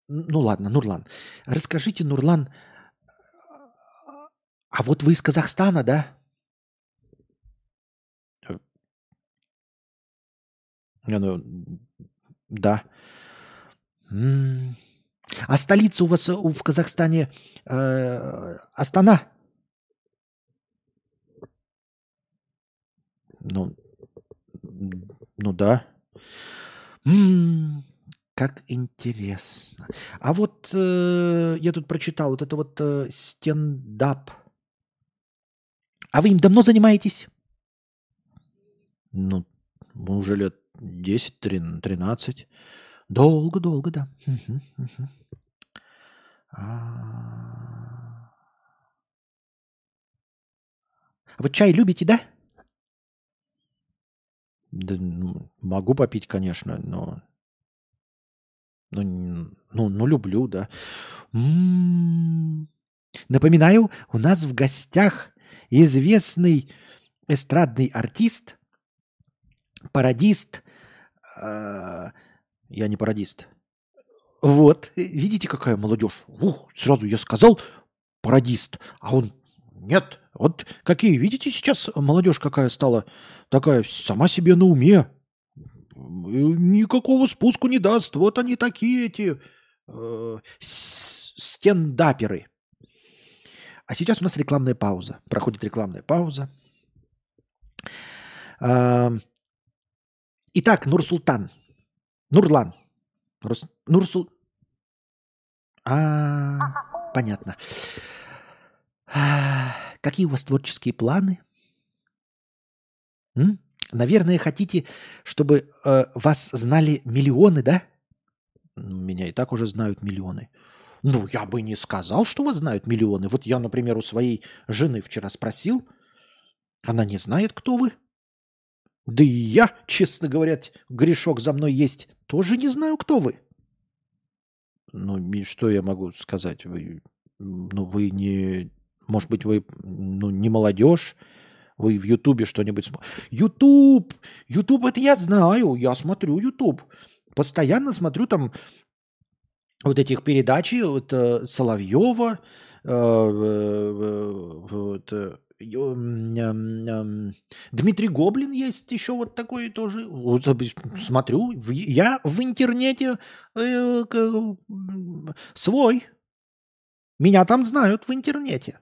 Ну ладно, Нурлан. Расскажите, Нурлан, а вот вы из Казахстана, да? Э, не, ну, да. А столица у вас э, в Казахстане э, Астана? Ну, ну да. М, Как интересно. А вот э, я тут прочитал вот это вот э, стендап. А вы им давно занимаетесь? Ну, мы уже лет 10, 13. Долго-долго, да. Мгм. А Вы чай любите, да? Да, ну, могу попить, конечно, но... Ну, ну, ну, люблю, да. М. Напоминаю, у нас в гостях известный эстрадный артист, пародист. а, я не пародист. Вот, э, видите, какая молодежь? Ух, сразу я сказал пародист, а он нет. Вот какие, видите, сейчас молодежь какая стала, такая сама себе на уме. М, Никакого спуску не даст. Вот они такие эти э, стендаперы. А сейчас у нас рекламная пауза. Проходит рекламная пауза. Ам, Итак, Нурсултан. Нурлан. Рус- Нурсул... А, понятно. А, Какие у вас творческие планы? М? Наверное, хотите, чтобы э, вас знали миллионы, да? Ну, Меня и так уже знают миллионы. Ну, я бы не сказал, что вас знают миллионы. Вот я, например, у своей жены вчера спросил, она не знает, кто вы. Да и я, честно говоря, грешок за мной есть, тоже не знаю, кто вы. Ну, что я могу сказать? Вы, ну, вы не... Может быть, вы ну, не молодежь, вы в Ютубе что-нибудь смотрите. Ютуб! Ютуб это я знаю, я смотрю Ютуб. Постоянно смотрю там вот этих передачи вот, Соловьева, вот, Дмитрий Гоблин есть еще вот такой тоже. Вот, смотрю, я в интернете э, свой. Меня там знают в интернете.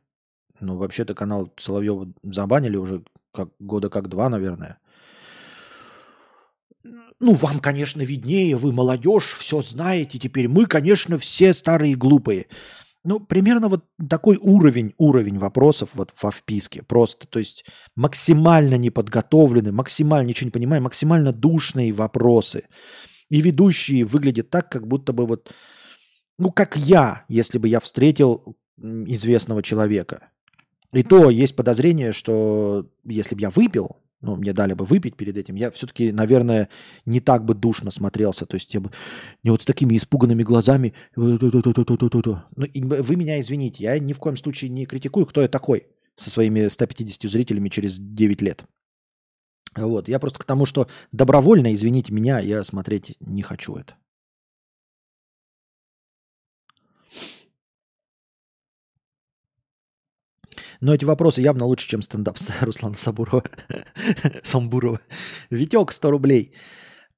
Ну, вообще-то канал Соловьева забанили уже как, года как два, наверное. Ну, вам, конечно, виднее, вы молодежь, все знаете теперь. Мы, конечно, все старые и глупые. Ну, примерно вот такой уровень, уровень вопросов вот во вписке. Просто, то есть максимально неподготовленные, максимально ничего не понимая, максимально душные вопросы. И ведущие выглядят так, как будто бы вот, ну, как я, если бы я встретил известного человека. И то есть подозрение, что если бы я выпил, ну, мне дали бы выпить перед этим, я все-таки, наверное, не так бы душно смотрелся. То есть я бы не вот с такими испуганными глазами. Ну, вы меня извините, я ни в коем случае не критикую, кто я такой со своими 150 зрителями через 9 лет. Вот, я просто к тому, что добровольно, извините меня, я смотреть не хочу это. Но эти вопросы явно лучше, чем стендап с Руслана Сабурова. Самбурова. Витек 100 рублей.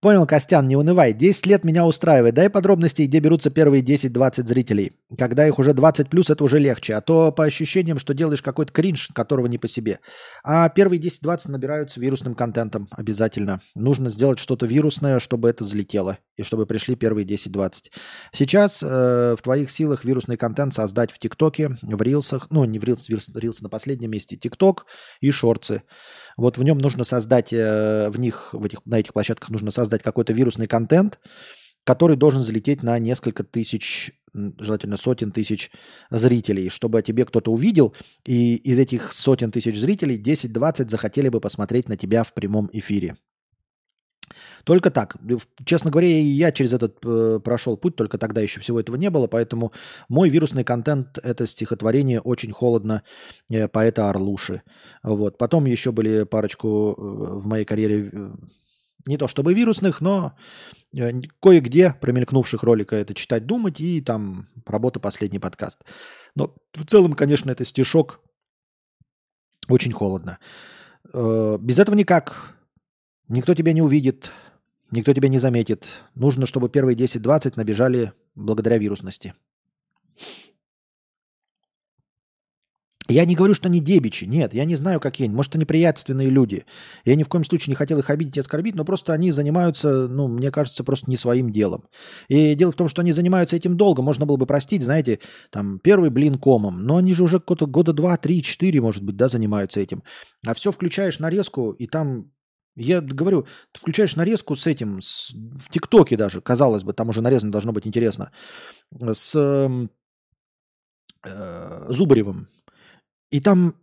Понял, Костян, не унывай. 10 лет меня устраивает. Дай подробности, где берутся первые 10-20 зрителей. Когда их уже 20 плюс, это уже легче. А то по ощущениям, что делаешь какой-то кринж, которого не по себе. А первые 10-20 набираются вирусным контентом обязательно. Нужно сделать что-то вирусное, чтобы это залетело. И чтобы пришли первые 10-20. Сейчас э, в твоих силах вирусный контент создать в ТикТоке, в Рилсах. Ну, не в Рилс, Рилс, Рилс на последнем месте. ТикТок и Шорцы. Вот в нем нужно создать, э, в них, в этих, на этих площадках нужно создать какой-то вирусный контент, который должен залететь на несколько тысяч, желательно сотен тысяч зрителей, чтобы о тебе кто-то увидел, и из этих сотен тысяч зрителей 10-20 захотели бы посмотреть на тебя в прямом эфире. Только так. Честно говоря, я через этот э, прошел путь, только тогда еще всего этого не было, поэтому мой вирусный контент – это стихотворение «Очень холодно» э, поэта Орлуши. Вот. Потом еще были парочку э, в моей карьере э, не то чтобы вирусных, но э, кое-где промелькнувших ролика это читать, думать и там работа последний подкаст. Но в целом, конечно, это стишок очень холодно. Э, без этого никак. Никто тебя не увидит, никто тебя не заметит. Нужно, чтобы первые 10-20 набежали благодаря вирусности. Я не говорю, что они дебичи. Нет, я не знаю, какие они. Может, они приятственные люди. Я ни в коем случае не хотел их обидеть и оскорбить, но просто они занимаются, ну, мне кажется, просто не своим делом. И дело в том, что они занимаются этим долго. Можно было бы простить, знаете, там, первый блин комом. Но они же уже года, два, три, четыре, может быть, да, занимаются этим. А все включаешь нарезку, и там я говорю, ты включаешь нарезку с этим, с, в ТикТоке даже, казалось бы, там уже нарезано должно быть интересно, с э, Зубаревым. И там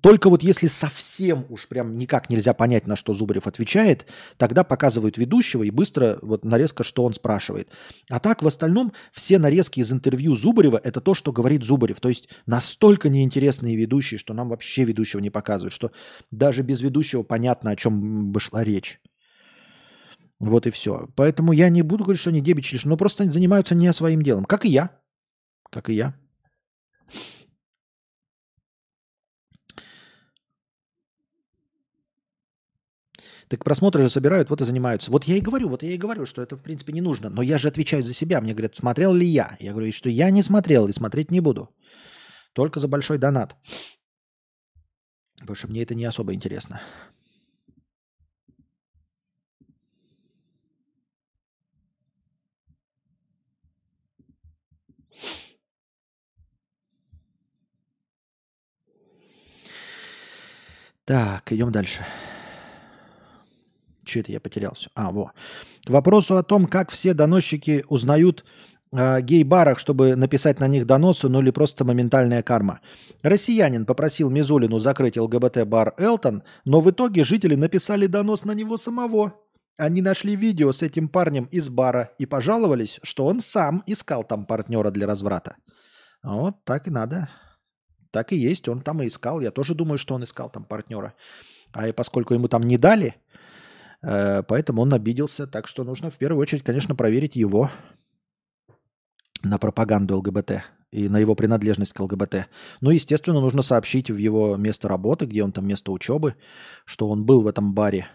только вот если совсем уж прям никак нельзя понять, на что Зубарев отвечает, тогда показывают ведущего и быстро вот нарезка, что он спрашивает. А так в остальном все нарезки из интервью Зубарева – это то, что говорит Зубарев. То есть настолько неинтересные ведущие, что нам вообще ведущего не показывают, что даже без ведущего понятно, о чем бы шла речь. Вот и все. Поэтому я не буду говорить, что они дебичи лишь, но просто занимаются не своим делом. Как и я. Как и я. Так просмотры же собирают, вот и занимаются. Вот я и говорю, вот я и говорю, что это в принципе не нужно. Но я же отвечаю за себя. Мне говорят, смотрел ли я? Я говорю, что я не смотрел и смотреть не буду. Только за большой донат. Потому что мне это не особо интересно. Так, идем дальше. Что это я потерялся? А, во. К вопросу о том, как все доносчики узнают гей-барах, чтобы написать на них доносы, ну или просто моментальная карма. Россиянин попросил Мизулину закрыть ЛГБТ-бар Элтон, но в итоге жители написали донос на него самого. Они нашли видео с этим парнем из бара и пожаловались, что он сам искал там партнера для разврата. Вот так и надо. Так и есть, он там и искал. Я тоже думаю, что он искал там партнера. А и поскольку ему там не дали, поэтому он обиделся. Так что нужно в первую очередь, конечно, проверить его на пропаганду ЛГБТ и на его принадлежность к ЛГБТ. Ну, естественно, нужно сообщить в его место работы, где он там место учебы, что он был в этом баре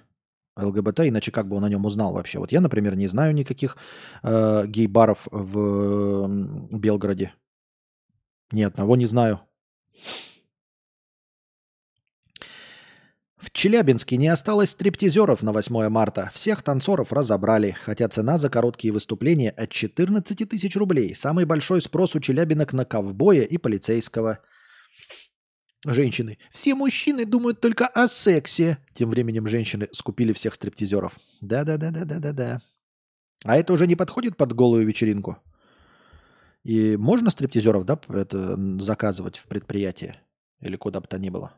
ЛГБТ, иначе как бы он о нем узнал вообще. Вот я, например, не знаю никаких э, гей-баров в Белгороде. Ни одного не знаю. В Челябинске не осталось стриптизеров на 8 марта. Всех танцоров разобрали, хотя цена за короткие выступления от 14 тысяч рублей. Самый большой спрос у челябинок на ковбоя и полицейского. Женщины. Все мужчины думают только о сексе. Тем временем женщины скупили всех стриптизеров. Да-да-да-да-да-да-да. А это уже не подходит под голую вечеринку? И можно стриптизеров, да, это заказывать в предприятие? Или куда бы то ни было?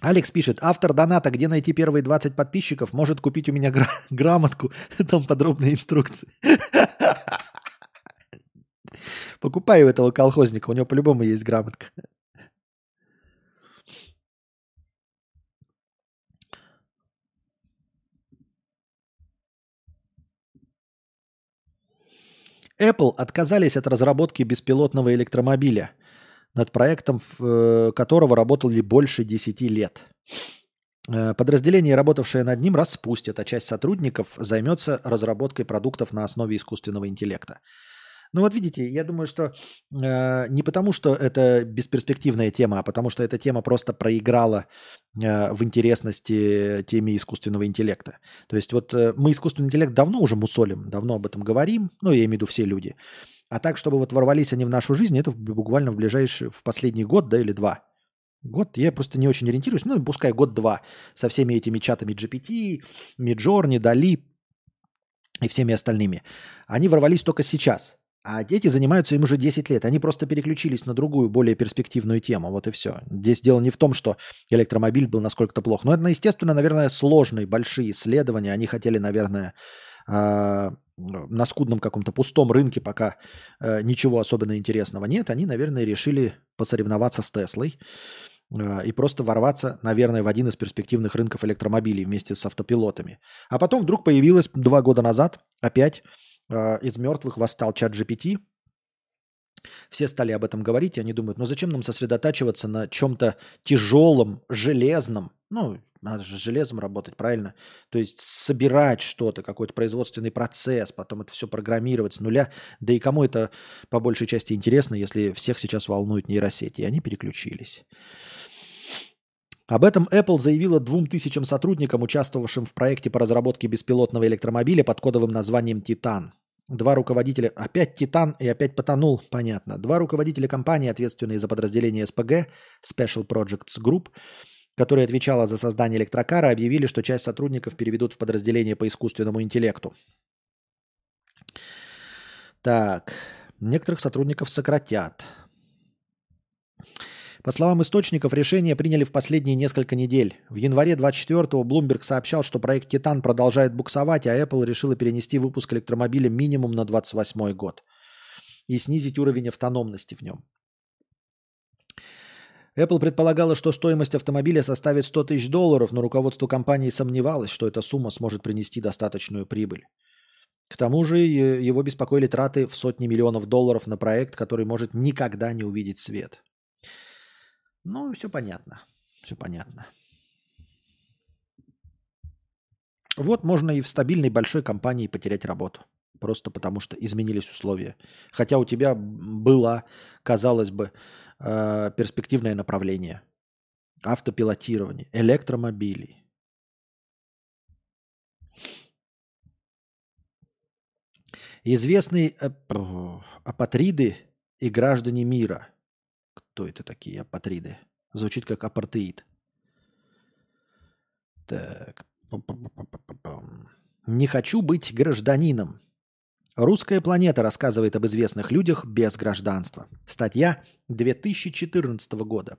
Алекс пишет, автор доната, где найти первые 20 подписчиков, может купить у меня гра- грамотку, там подробные инструкции. Покупаю у этого колхозника, у него по-любому есть грамотка. Apple отказались от разработки беспилотного электромобиля – над проектом э, которого работали больше 10 лет. Э, подразделение, работавшее над ним, распустят, а часть сотрудников займется разработкой продуктов на основе искусственного интеллекта. Ну вот видите, я думаю, что э, не потому, что это бесперспективная тема, а потому что эта тема просто проиграла э, в интересности теме искусственного интеллекта. То есть вот э, мы искусственный интеллект давно уже мусолим, давно об этом говорим, ну я имею в виду все люди. А так, чтобы вот ворвались они в нашу жизнь, это буквально в ближайший, в последний год, да, или два. Год, я просто не очень ориентируюсь, ну, пускай год-два со всеми этими чатами GPT, Midjourney, Dali и всеми остальными. Они ворвались только сейчас. А дети занимаются им уже 10 лет. Они просто переключились на другую, более перспективную тему. Вот и все. Здесь дело не в том, что электромобиль был насколько-то плох. Но это, естественно, наверное, сложные, большие исследования. Они хотели, наверное, а, на скудном каком-то пустом рынке, пока э, ничего особенно интересного нет, они, наверное, решили посоревноваться с Теслой э, и просто ворваться, наверное, в один из перспективных рынков электромобилей вместе с автопилотами. А потом вдруг появилась два года назад опять э, из мертвых восстал чат GPT. Все стали об этом говорить, и они думают, ну зачем нам сосредотачиваться на чем-то тяжелом, железном, ну, надо же с железом работать, правильно? То есть собирать что-то, какой-то производственный процесс, потом это все программировать с нуля. Да и кому это по большей части интересно, если всех сейчас волнуют нейросети. И они переключились. Об этом Apple заявила двум тысячам сотрудникам, участвовавшим в проекте по разработке беспилотного электромобиля под кодовым названием «Титан». Два руководителя, опять Титан и опять потонул, понятно. Два руководителя компании, ответственные за подразделение СПГ, Special Projects Group, которая отвечала за создание электрокара, объявили, что часть сотрудников переведут в подразделение по искусственному интеллекту. Так, некоторых сотрудников сократят. По словам источников, решение приняли в последние несколько недель. В январе 24-го Bloomberg сообщал, что проект «Титан» продолжает буксовать, а Apple решила перенести выпуск электромобиля минимум на 28 год и снизить уровень автономности в нем. Apple предполагала, что стоимость автомобиля составит 100 тысяч долларов, но руководство компании сомневалось, что эта сумма сможет принести достаточную прибыль. К тому же его беспокоили траты в сотни миллионов долларов на проект, который может никогда не увидеть свет. Ну, все понятно. Все понятно. Вот можно и в стабильной большой компании потерять работу. Просто потому что изменились условия. Хотя у тебя была, казалось бы, э, перспективное направление. Автопилотирование, электромобилей. Известные э, апатриды и граждане мира. Кто это такие апатриды? Звучит как апартеид. Так. Не хочу быть гражданином. Русская планета рассказывает об известных людях без гражданства. Статья 2014 года.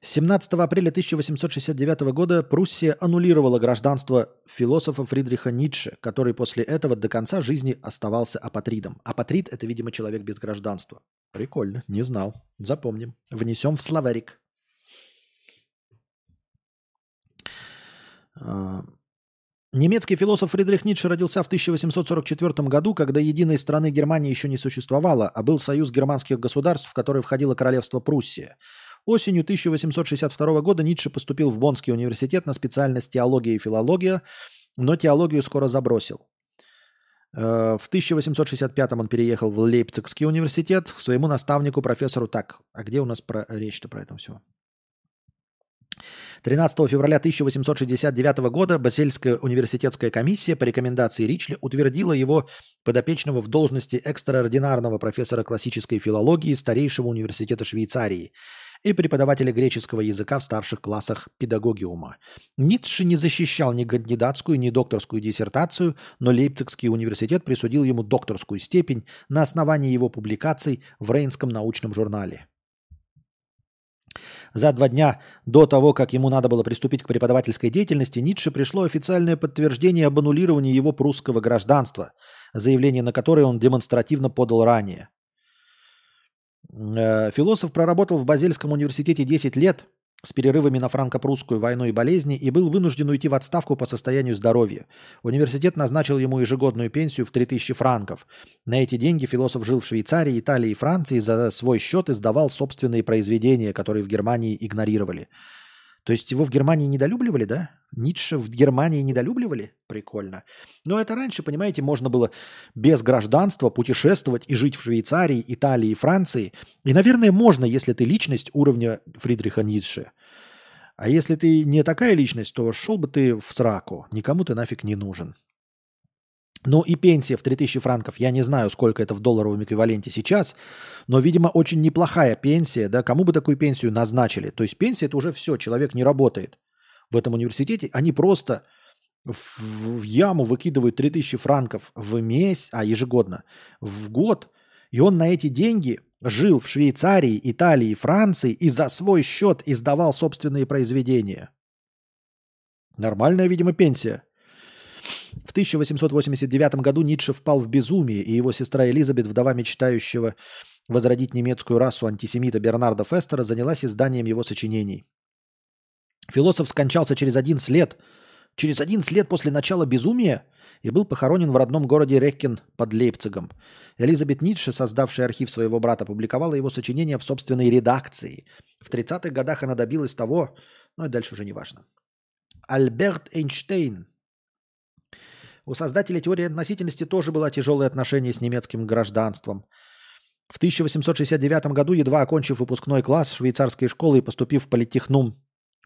17 апреля 1869 года Пруссия аннулировала гражданство философа Фридриха Ницше, который после этого до конца жизни оставался апатридом. Апатрид – это, видимо, человек без гражданства. Прикольно, не знал. Запомним. Внесем в словарик. Немецкий философ Фридрих Ницше родился в 1844 году, когда единой страны Германии еще не существовало, а был союз германских государств, в который входило королевство Пруссия. Осенью 1862 года Ницше поступил в Боннский университет на специальность теология и филология, но теологию скоро забросил. Э, в 1865 он переехал в Лейпцигский университет к своему наставнику, профессору Так. А где у нас про речь-то про это все? 13 февраля 1869 года Басельская университетская комиссия по рекомендации Ричли утвердила его подопечного в должности экстраординарного профессора классической филологии старейшего университета Швейцарии и преподавателя греческого языка в старших классах педагогиума. Ницше не защищал ни кандидатскую, ни докторскую диссертацию, но Лейпцигский университет присудил ему докторскую степень на основании его публикаций в Рейнском научном журнале. За два дня до того, как ему надо было приступить к преподавательской деятельности, Ницше пришло официальное подтверждение об аннулировании его прусского гражданства, заявление на которое он демонстративно подал ранее. Э, философ проработал в Базельском университете 10 лет с перерывами на франко-прусскую войну и болезни и был вынужден уйти в отставку по состоянию здоровья. Университет назначил ему ежегодную пенсию в 3000 франков. На эти деньги философ жил в Швейцарии, Италии и Франции, за свой счет издавал собственные произведения, которые в Германии игнорировали. То есть его в Германии недолюбливали, да? Ницше в Германии недолюбливали? Прикольно. Но это раньше, понимаете, можно было без гражданства путешествовать и жить в Швейцарии, Италии Франции. И, наверное, можно, если ты личность уровня Фридриха Ницше. А если ты не такая личность, то шел бы ты в сраку. Никому ты нафиг не нужен. Ну и пенсия в 3000 франков. Я не знаю, сколько это в долларовом эквиваленте сейчас, но, видимо, очень неплохая пенсия. Да? Кому бы такую пенсию назначили? То есть пенсия – это уже все, человек не работает в этом университете. Они просто в, в яму выкидывают 3000 франков в месяц, а ежегодно, в год, и он на эти деньги жил в Швейцарии, Италии, Франции и за свой счет издавал собственные произведения. Нормальная, видимо, пенсия. В 1889 году Ницше впал в безумие, и его сестра Элизабет, вдова мечтающего возродить немецкую расу антисемита Бернарда Фестера, занялась изданием его сочинений. Философ скончался через 11 лет, через 11 лет после начала безумия и был похоронен в родном городе Реккен под Лейпцигом. Элизабет Ницше, создавшая архив своего брата, публиковала его сочинения в собственной редакции. В 30-х годах она добилась того, ну и дальше уже не важно. Альберт Эйнштейн. У создателей теории относительности тоже было тяжелое отношение с немецким гражданством. В 1869 году, едва окончив выпускной класс швейцарской школы и поступив в политехнум,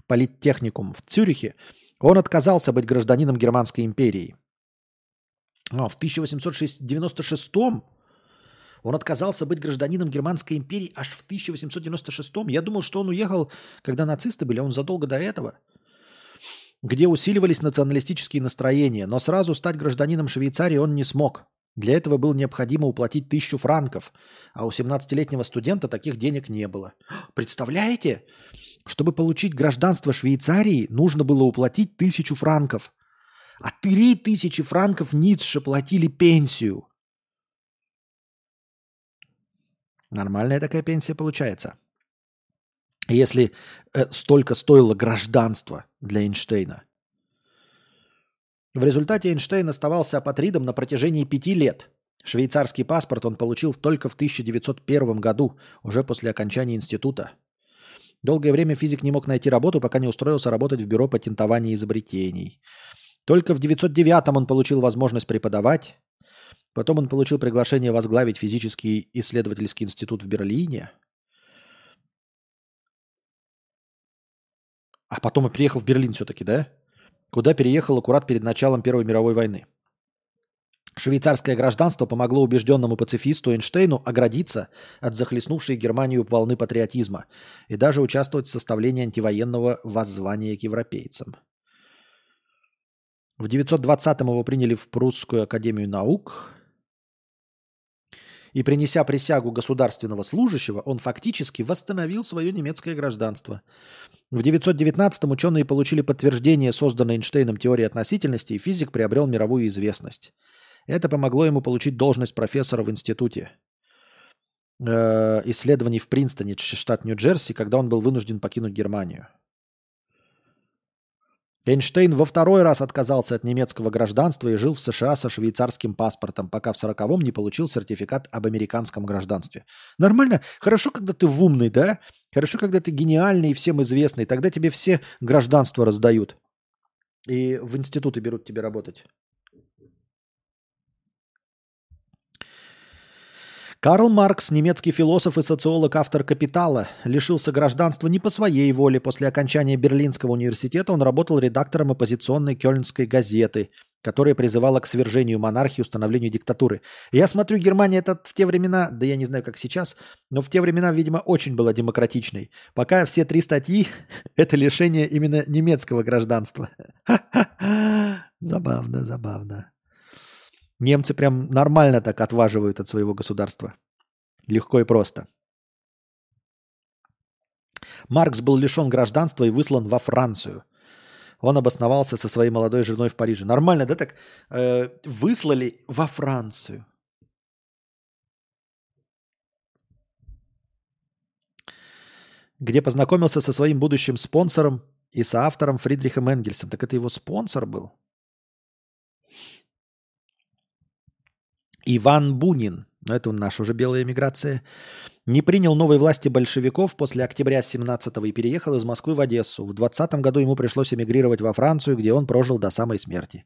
политехникум в Цюрихе, он отказался быть гражданином Германской империи. А, в 1896 он отказался быть гражданином Германской империи аж в 1896 Я думал, что он уехал, когда нацисты были, а он задолго до этого. Где усиливались националистические настроения, но сразу стать гражданином Швейцарии он не смог. Для этого было необходимо уплатить тысячу франков, а у 17-летнего студента таких денег не было. Представляете? Чтобы получить гражданство Швейцарии, нужно было уплатить тысячу франков. А три тысячи франков Ницше платили пенсию. Нормальная такая пенсия получается. Если э, столько стоило гражданство для Эйнштейна. В результате Эйнштейн оставался апатридом на протяжении пяти лет. Швейцарский паспорт он получил только в 1901 году, уже после окончания института. Долгое время физик не мог найти работу, пока не устроился работать в бюро патентования изобретений. Только в 909 он получил возможность преподавать. Потом он получил приглашение возглавить физический исследовательский институт в Берлине. А потом и приехал в Берлин все-таки, да? Куда переехал аккурат перед началом Первой мировой войны. Швейцарское гражданство помогло убежденному пацифисту Эйнштейну оградиться от захлестнувшей Германию волны патриотизма и даже участвовать в составлении антивоенного воззвания к европейцам. В 920-м его приняли в Прусскую академию наук. И принеся присягу государственного служащего, он фактически восстановил свое немецкое гражданство. В 919-м ученые получили подтверждение созданной Эйнштейном теории относительности, и физик приобрел мировую известность. Это помогло ему получить должность профессора в институте э, исследований в Принстоне, штат Нью-Джерси, когда он был вынужден покинуть Германию. Эйнштейн во второй раз отказался от немецкого гражданства и жил в США со швейцарским паспортом, пока в сороковом не получил сертификат об американском гражданстве. Нормально? Хорошо, когда ты умный, да? Хорошо, когда ты гениальный и всем известный. Тогда тебе все гражданства раздают. И в институты берут тебе работать. Карл Маркс, немецкий философ и социолог, автор «Капитала», лишился гражданства не по своей воле. После окончания Берлинского университета он работал редактором оппозиционной кёльнской газеты, которая призывала к свержению монархии установлению диктатуры. Я смотрю, Германия это в те времена, да я не знаю, как сейчас, но в те времена, видимо, очень была демократичной. Пока все три статьи – это лишение именно немецкого гражданства. Забавно, забавно. Немцы прям нормально так отваживают от своего государства. Легко и просто. Маркс был лишен гражданства и выслан во Францию. Он обосновался со своей молодой женой в Париже. Нормально, да, так? Э, выслали во Францию. Где познакомился со своим будущим спонсором и соавтором Фридрихом Энгельсом. Так это его спонсор был? Иван Бунин, ну это наша уже белая эмиграция, не принял новой власти большевиков после октября 17-го и переехал из Москвы в Одессу. В 20 году ему пришлось эмигрировать во Францию, где он прожил до самой смерти.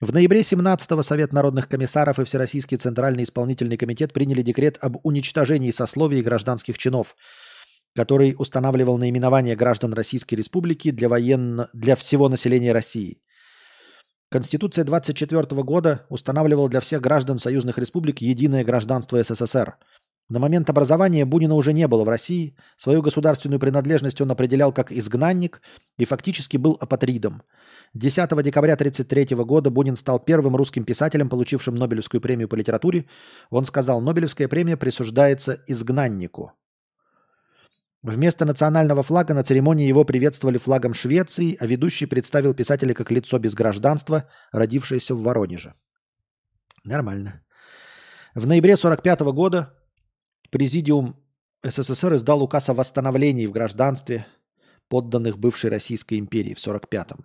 В ноябре 17-го Совет народных комиссаров и Всероссийский Центральный исполнительный комитет приняли декрет об уничтожении сословий и гражданских чинов, который устанавливал наименование граждан Российской Республики для, военно... для всего населения России. Конституция 24 года устанавливала для всех граждан союзных республик единое гражданство СССР. На момент образования Бунина уже не было в России. Свою государственную принадлежность он определял как изгнанник и фактически был апатридом. 10 декабря 1933 года Бунин стал первым русским писателем, получившим Нобелевскую премию по литературе. Он сказал, Нобелевская премия присуждается изгнаннику. Вместо национального флага на церемонии его приветствовали флагом Швеции, а ведущий представил писателя как лицо без гражданства, родившееся в Воронеже. Нормально. В ноябре 1945 года Президиум СССР издал указ о восстановлении в гражданстве подданных бывшей Российской империи в 1945-м.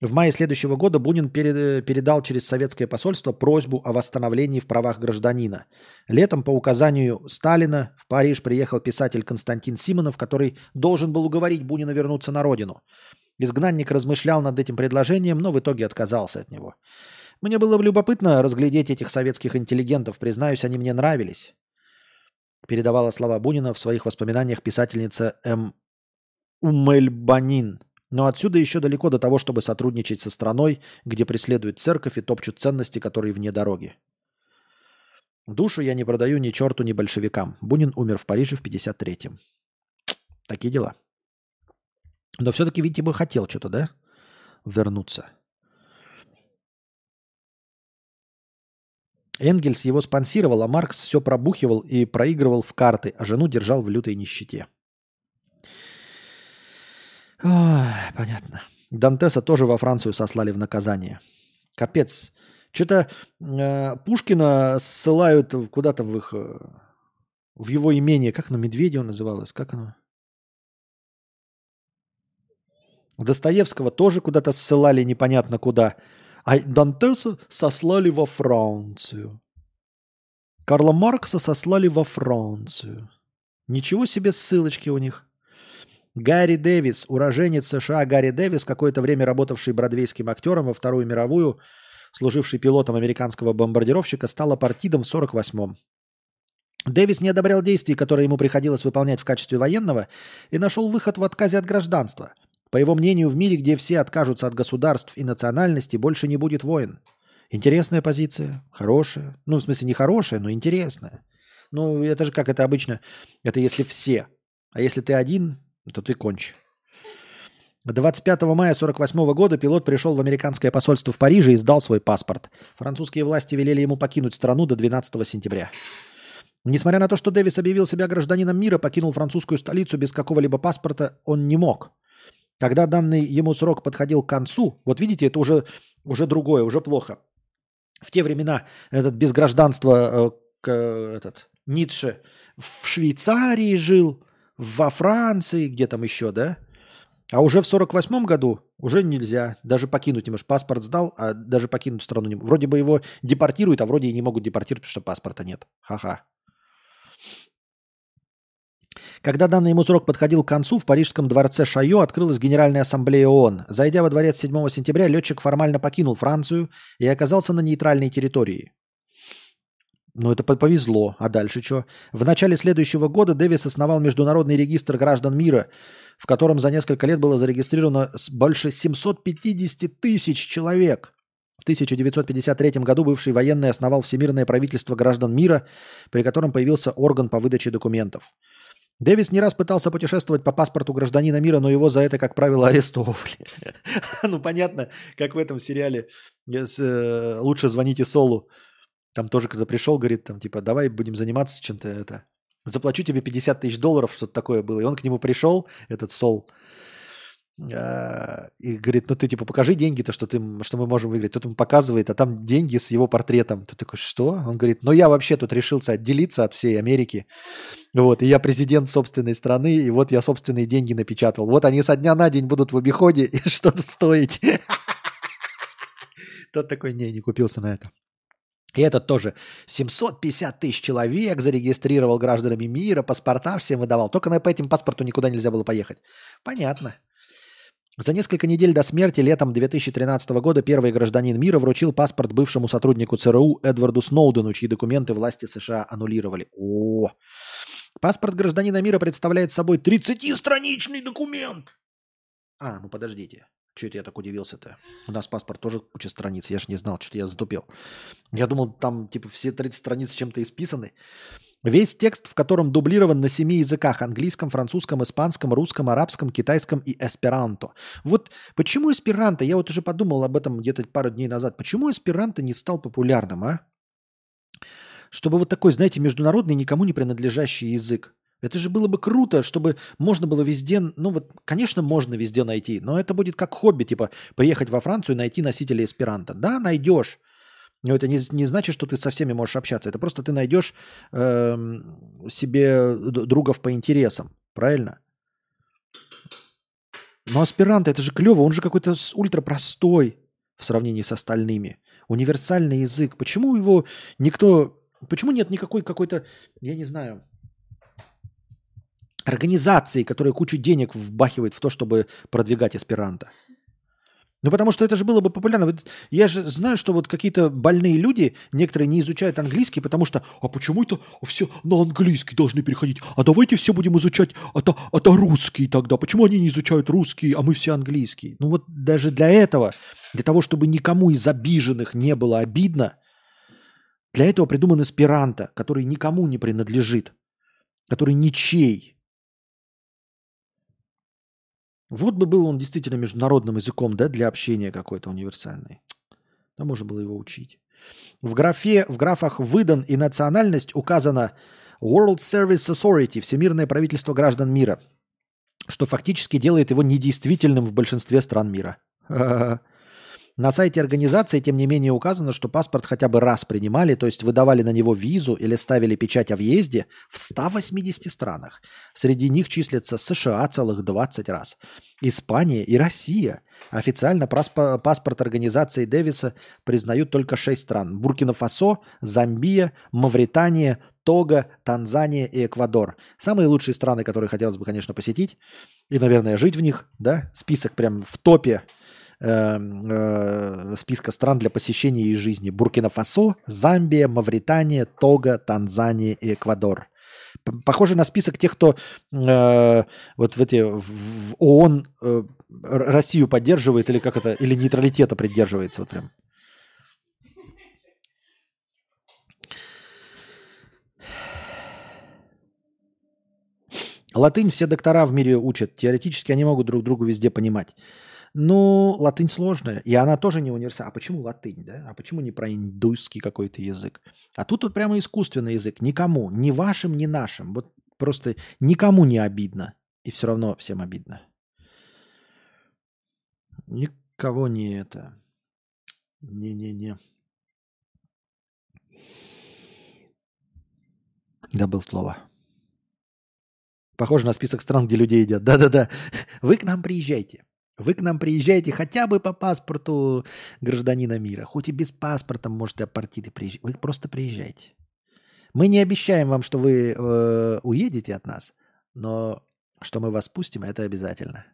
В мае следующего года Бунин передал через советское посольство просьбу о восстановлении в правах гражданина. Летом по указанию Сталина в Париж приехал писатель Константин Симонов, который должен был уговорить Бунина вернуться на родину. Изгнанник размышлял над этим предложением, но в итоге отказался от него. Мне было бы любопытно разглядеть этих советских интеллигентов, признаюсь, они мне нравились передавала слова Бунина в своих воспоминаниях писательница М. Умельбанин. Но отсюда еще далеко до того, чтобы сотрудничать со страной, где преследуют церковь и топчут ценности, которые вне дороги. Душу я не продаю ни черту, ни большевикам. Бунин умер в Париже в 53-м. Такие дела. Но все-таки, видите, бы хотел что-то, да? Вернуться. Энгельс его спонсировал, а Маркс все пробухивал и проигрывал в карты, а жену держал в лютой нищете. Ой, понятно. Дантеса тоже во Францию сослали в наказание. Капец. Что-то э, Пушкина ссылают куда-то в их... Э, в его имение. Как оно? Медведево называлось? Как оно? Достоевского тоже куда-то ссылали непонятно куда. А Дантеса сослали во Францию. Карла Маркса сослали во Францию. Ничего себе ссылочки у них. Гарри Дэвис, уроженец США Гарри Дэвис, какое-то время работавший бродвейским актером во Вторую мировую, служивший пилотом американского бомбардировщика, стал апартидом в 48-м. Дэвис не одобрял действий, которые ему приходилось выполнять в качестве военного, и нашел выход в отказе от гражданства – по его мнению, в мире, где все откажутся от государств и национальности, больше не будет войн. Интересная позиция, хорошая. Ну, в смысле, не хорошая, но интересная. Ну, это же как это обычно. Это если все. А если ты один, то ты конч. 25 мая 1948 года пилот пришел в американское посольство в Париже и сдал свой паспорт. Французские власти велели ему покинуть страну до 12 сентября. Несмотря на то, что Дэвис объявил себя гражданином мира, покинул французскую столицу без какого-либо паспорта, он не мог. Когда данный ему срок подходил к концу, вот видите, это уже, уже другое, уже плохо. В те времена этот без гражданства э, этот, Ницше в Швейцарии жил, во Франции, где там еще, да? А уже в 48 году уже нельзя даже покинуть не можешь. Паспорт сдал, а даже покинуть страну не Вроде бы его депортируют, а вроде и не могут депортировать, потому что паспорта нет. Ха-ха. Когда данный ему срок подходил к концу, в парижском дворце Шайо открылась Генеральная ассамблея ООН. Зайдя во дворец 7 сентября, летчик формально покинул Францию и оказался на нейтральной территории. Ну, это повезло. А дальше что? В начале следующего года Дэвис основал Международный регистр граждан мира, в котором за несколько лет было зарегистрировано больше 750 тысяч человек. В 1953 году бывший военный основал Всемирное правительство граждан мира, при котором появился орган по выдаче документов. Дэвис не раз пытался путешествовать по паспорту гражданина мира, но его за это, как правило, арестовывали. Ну, понятно, как в этом сериале э, «Лучше звоните Солу». Там тоже, когда пришел, говорит, там, типа, давай будем заниматься чем-то это. Заплачу тебе 50 тысяч долларов, что-то такое было. И он к нему пришел, этот Сол, а, и говорит, ну ты типа покажи деньги-то, что, ты, что мы можем выиграть. Тот ему показывает, а там деньги с его портретом. Ты такой, что? Он говорит, ну я вообще тут решился отделиться от всей Америки. Вот, и я президент собственной страны, и вот я собственные деньги напечатал. Вот они со дня на день будут в обиходе и что-то стоить. Тот такой, не, не купился на это. И этот тоже 750 тысяч человек зарегистрировал гражданами мира, паспорта всем выдавал. Только на, по этим паспорту никуда нельзя было поехать. Понятно. За несколько недель до смерти летом 2013 года первый гражданин мира вручил паспорт бывшему сотруднику ЦРУ Эдварду Сноудену, чьи документы власти США аннулировали. О, паспорт гражданина мира представляет собой 30-страничный документ. А, ну подождите. Че это я так удивился-то? У нас паспорт тоже куча страниц. Я же не знал, что я затупил. Я думал, там типа все 30 страниц чем-то исписаны. Весь текст, в котором дублирован на семи языках – английском, французском, испанском, русском, арабском, китайском и эсперанто. Вот почему эсперанто, я вот уже подумал об этом где-то пару дней назад, почему эсперанто не стал популярным, а? Чтобы вот такой, знаете, международный, никому не принадлежащий язык. Это же было бы круто, чтобы можно было везде, ну вот, конечно, можно везде найти, но это будет как хобби, типа приехать во Францию и найти носителя эсперанто. Да, найдешь, но это не, не значит, что ты со всеми можешь общаться. Это просто ты найдешь э, себе другов по интересам, правильно? Но аспирант, это же клево, он же какой-то ультра простой в сравнении с остальными. Универсальный язык. Почему его никто... Почему нет никакой какой-то, я не знаю, организации, которая кучу денег вбахивает в то, чтобы продвигать аспиранта. Ну, потому что это же было бы популярно. Я же знаю, что вот какие-то больные люди, некоторые не изучают английский, потому что, а почему это все на английский должны переходить? А давайте все будем изучать, это, это русский тогда. Почему они не изучают русский, а мы все английский? Ну вот даже для этого, для того, чтобы никому из обиженных не было обидно, для этого придуман эсперанто, который никому не принадлежит, который ничей. Вот бы был он действительно международным языком, да, для общения какой-то универсальный. Да можно было его учить. В, графе, в графах «выдан» и «национальность» указано World Service Authority, Всемирное правительство граждан мира, что фактически делает его недействительным в большинстве стран мира. На сайте организации, тем не менее, указано, что паспорт хотя бы раз принимали, то есть выдавали на него визу или ставили печать о въезде в 180 странах. Среди них числятся США целых 20 раз, Испания и Россия. Официально паспорт организации Дэвиса признают только 6 стран. Буркина-Фасо, Замбия, Мавритания, Того, Танзания и Эквадор. Самые лучшие страны, которые хотелось бы, конечно, посетить и, наверное, жить в них. Да? Список прям в топе э, списка стран для посещения и жизни. Буркина-Фасо, Замбия, Мавритания, Того, Танзания и Эквадор. Похоже на список тех, кто э, вот в эти в ООН э, Россию поддерживает или как это или нейтралитета придерживается вот прям. Латынь все доктора в мире учат. Теоретически они могут друг другу везде понимать. Ну, латынь сложная, и она тоже не универсальная. А почему латынь, да? А почему не про индуйский какой-то язык? А тут вот прямо искусственный язык. Никому, ни вашим, ни нашим. Вот просто никому не обидно. И все равно всем обидно. Никого не это. Не-не-не. Забыл слово. Похоже на список стран, где люди едят. Да-да-да. Вы к нам приезжайте. Вы к нам приезжаете хотя бы по паспорту гражданина мира. Хоть и без паспорта можете апартиты приезжать. Вы просто приезжайте. Мы не обещаем вам, что вы э, уедете от нас, но что мы вас пустим, это обязательно.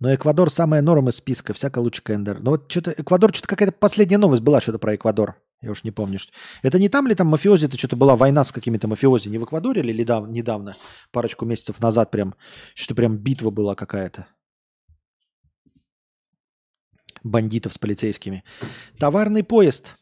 Но Эквадор самая норма из списка, всяко лучше КНДР. Но вот что-то Эквадор, что-то какая-то последняя новость была что-то про Эквадор. Я уж не помню. Что... Это не там ли там мафиози, это что-то была война с какими-то мафиози, не в Эквадоре или недавно, парочку месяцев назад прям, что-то прям битва была какая-то. Бандитов с полицейскими. Товарный поезд.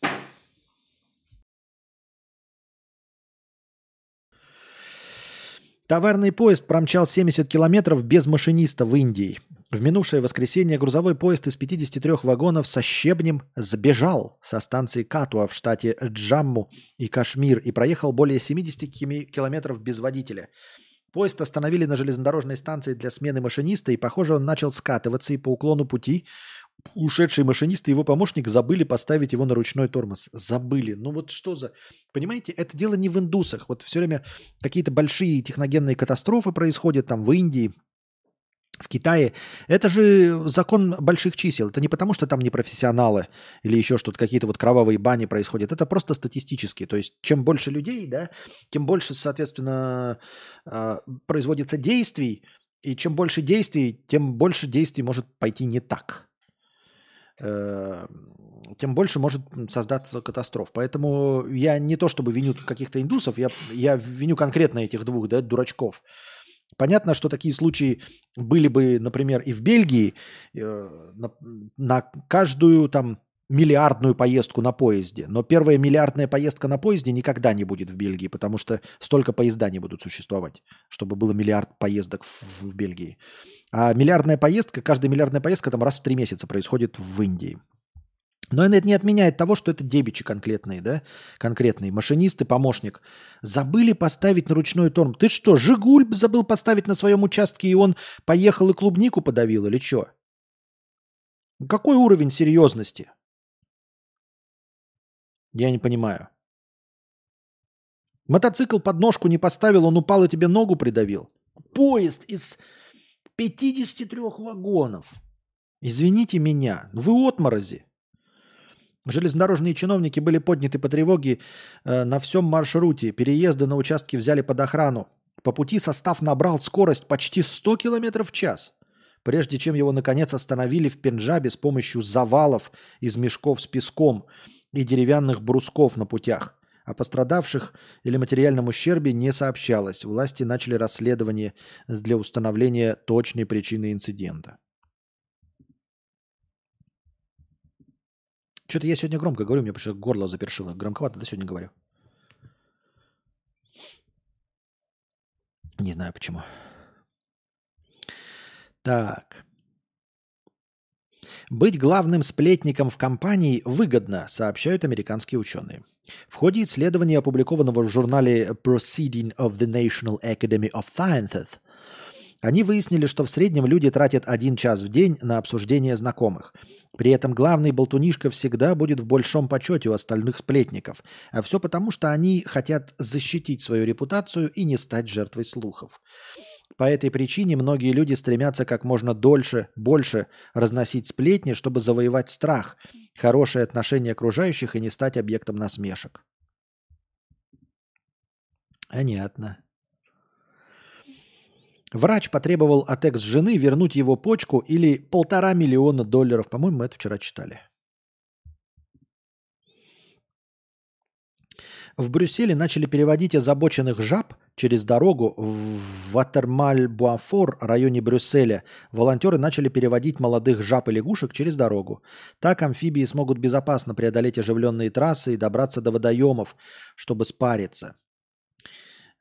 Товарный поезд промчал 70 километров без машиниста в Индии. В минувшее воскресенье грузовой поезд из 53 вагонов со щебнем сбежал со станции Катуа в штате Джамму и Кашмир и проехал более 70 километров без водителя. Поезд остановили на железнодорожной станции для смены машиниста, и, похоже, он начал скатываться, и по уклону пути ушедший машинист и его помощник забыли поставить его на ручной тормоз. Забыли. Ну вот что за... Понимаете, это дело не в индусах. Вот все время какие-то большие техногенные катастрофы происходят там в Индии, в Китае. Это же закон больших чисел. Это не потому, что там не профессионалы или еще что-то, какие-то вот кровавые бани происходят. Это просто статистически. То есть чем больше людей, да, тем больше, соответственно, а, производится действий. И чем больше действий, тем больше действий может пойти не так. Э, тем больше может создаться катастроф. Поэтому я не то чтобы виню каких-то индусов, я, я виню конкретно этих двух да, дурачков – Понятно, что такие случаи были бы, например, и в Бельгии э, на, на каждую там миллиардную поездку на поезде. Но первая миллиардная поездка на поезде никогда не будет в Бельгии, потому что столько поезда не будут существовать, чтобы было миллиард поездок в, в Бельгии. А миллиардная поездка, каждая миллиардная поездка там раз в три месяца происходит в Индии. Но это не отменяет того, что это дебичи конкретные, да? Конкретные. Машинист и помощник. Забыли поставить на ручной торм. Ты что, Жигуль забыл поставить на своем участке, и он поехал и клубнику подавил, или что? Какой уровень серьезности? Я не понимаю. Мотоцикл под ножку не поставил, он упал и тебе ногу придавил. Поезд из 53 вагонов. Извините меня, вы отморози. Железнодорожные чиновники были подняты по тревоге э, на всем маршруте. Переезды на участке взяли под охрану. По пути состав набрал скорость почти 100 км в час, прежде чем его наконец остановили в Пенджабе с помощью завалов из мешков с песком и деревянных брусков на путях. О пострадавших или материальном ущербе не сообщалось. Власти начали расследование для установления точной причины инцидента. Что-то я сегодня громко говорю, мне почему-то горло запершило. Громковато, да, сегодня говорю? Не знаю почему. Так. Быть главным сплетником в компании выгодно, сообщают американские ученые. В ходе исследования, опубликованного в журнале Proceeding of the National Academy of Sciences, они выяснили, что в среднем люди тратят один час в день на обсуждение знакомых. При этом главный болтунишка всегда будет в большом почете у остальных сплетников. А все потому, что они хотят защитить свою репутацию и не стать жертвой слухов. По этой причине многие люди стремятся как можно дольше, больше разносить сплетни, чтобы завоевать страх, хорошее отношение окружающих и не стать объектом насмешек. Понятно. Врач потребовал от экс-жены вернуть его почку или полтора миллиона долларов. По-моему, мы это вчера читали. В Брюсселе начали переводить озабоченных жаб через дорогу в Ватермаль-Буафор, районе Брюсселя. Волонтеры начали переводить молодых жаб и лягушек через дорогу. Так амфибии смогут безопасно преодолеть оживленные трассы и добраться до водоемов, чтобы спариться.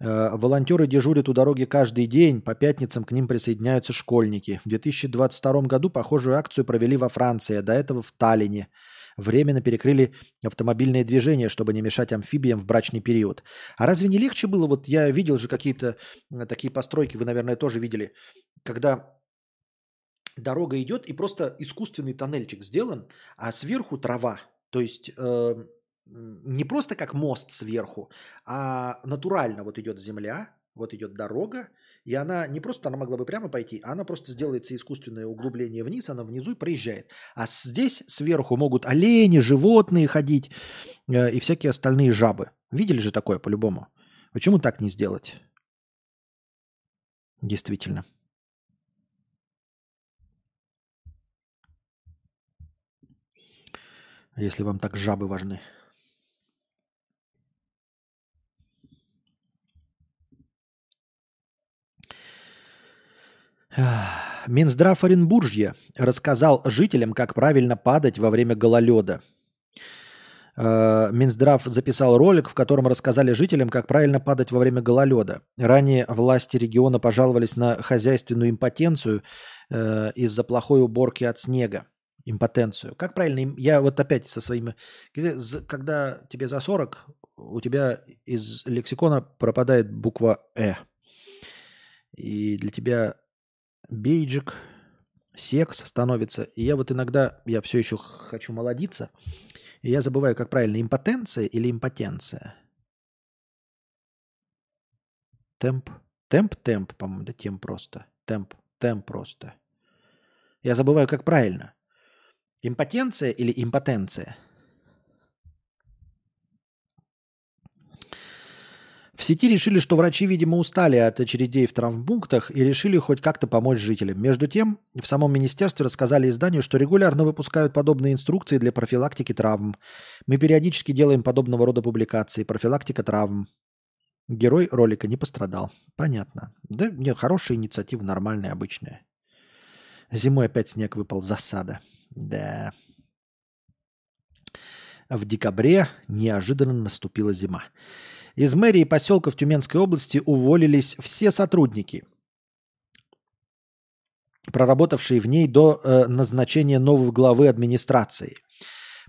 Э, волонтеры дежурят у дороги каждый день, по пятницам к ним присоединяются школьники. В 2022 году похожую акцию провели во Франции, а до этого в Таллине. Временно перекрыли автомобильное движение, чтобы не мешать амфибиям в брачный период. А разве не легче было? Вот я видел же какие-то э, такие постройки, вы, наверное, тоже видели, когда дорога идет и просто искусственный тоннельчик сделан, а сверху трава. То есть э, не просто как мост сверху, а натурально вот идет земля, вот идет дорога, и она не просто она могла бы прямо пойти, а она просто сделается искусственное углубление вниз, она внизу и проезжает. А здесь сверху могут олени, животные ходить э, и всякие остальные жабы. Видели же такое по-любому? Почему так не сделать? Действительно. Если вам так жабы важны. Минздрав Оренбуржья рассказал жителям, как правильно падать во время гололеда. Э, Минздрав записал ролик, в котором рассказали жителям, как правильно падать во время гололеда. Ранее власти региона пожаловались на хозяйственную импотенцию э, из-за плохой уборки от снега. Импотенцию. Как правильно? Я вот опять со своими... Когда тебе за 40, у тебя из лексикона пропадает буква «э». И для тебя бейджик, секс становится. И я вот иногда, я все еще хочу молодиться, и я забываю, как правильно, импотенция или импотенция? Темп. Темп-темп, по-моему, да тем просто. Темп. Темп просто. Я забываю, как правильно. Импотенция или импотенция? В сети решили, что врачи, видимо, устали от очередей в травмпунктах и решили хоть как-то помочь жителям. Между тем, в самом министерстве рассказали изданию, что регулярно выпускают подобные инструкции для профилактики травм. Мы периодически делаем подобного рода публикации. Профилактика травм. Герой ролика не пострадал. Понятно. Да нет, хорошая инициатива, нормальная, обычная. Зимой опять снег выпал, засада. Да. В декабре неожиданно наступила зима. Из мэрии поселка в Тюменской области уволились все сотрудники, проработавшие в ней до э, назначения новой главы администрации.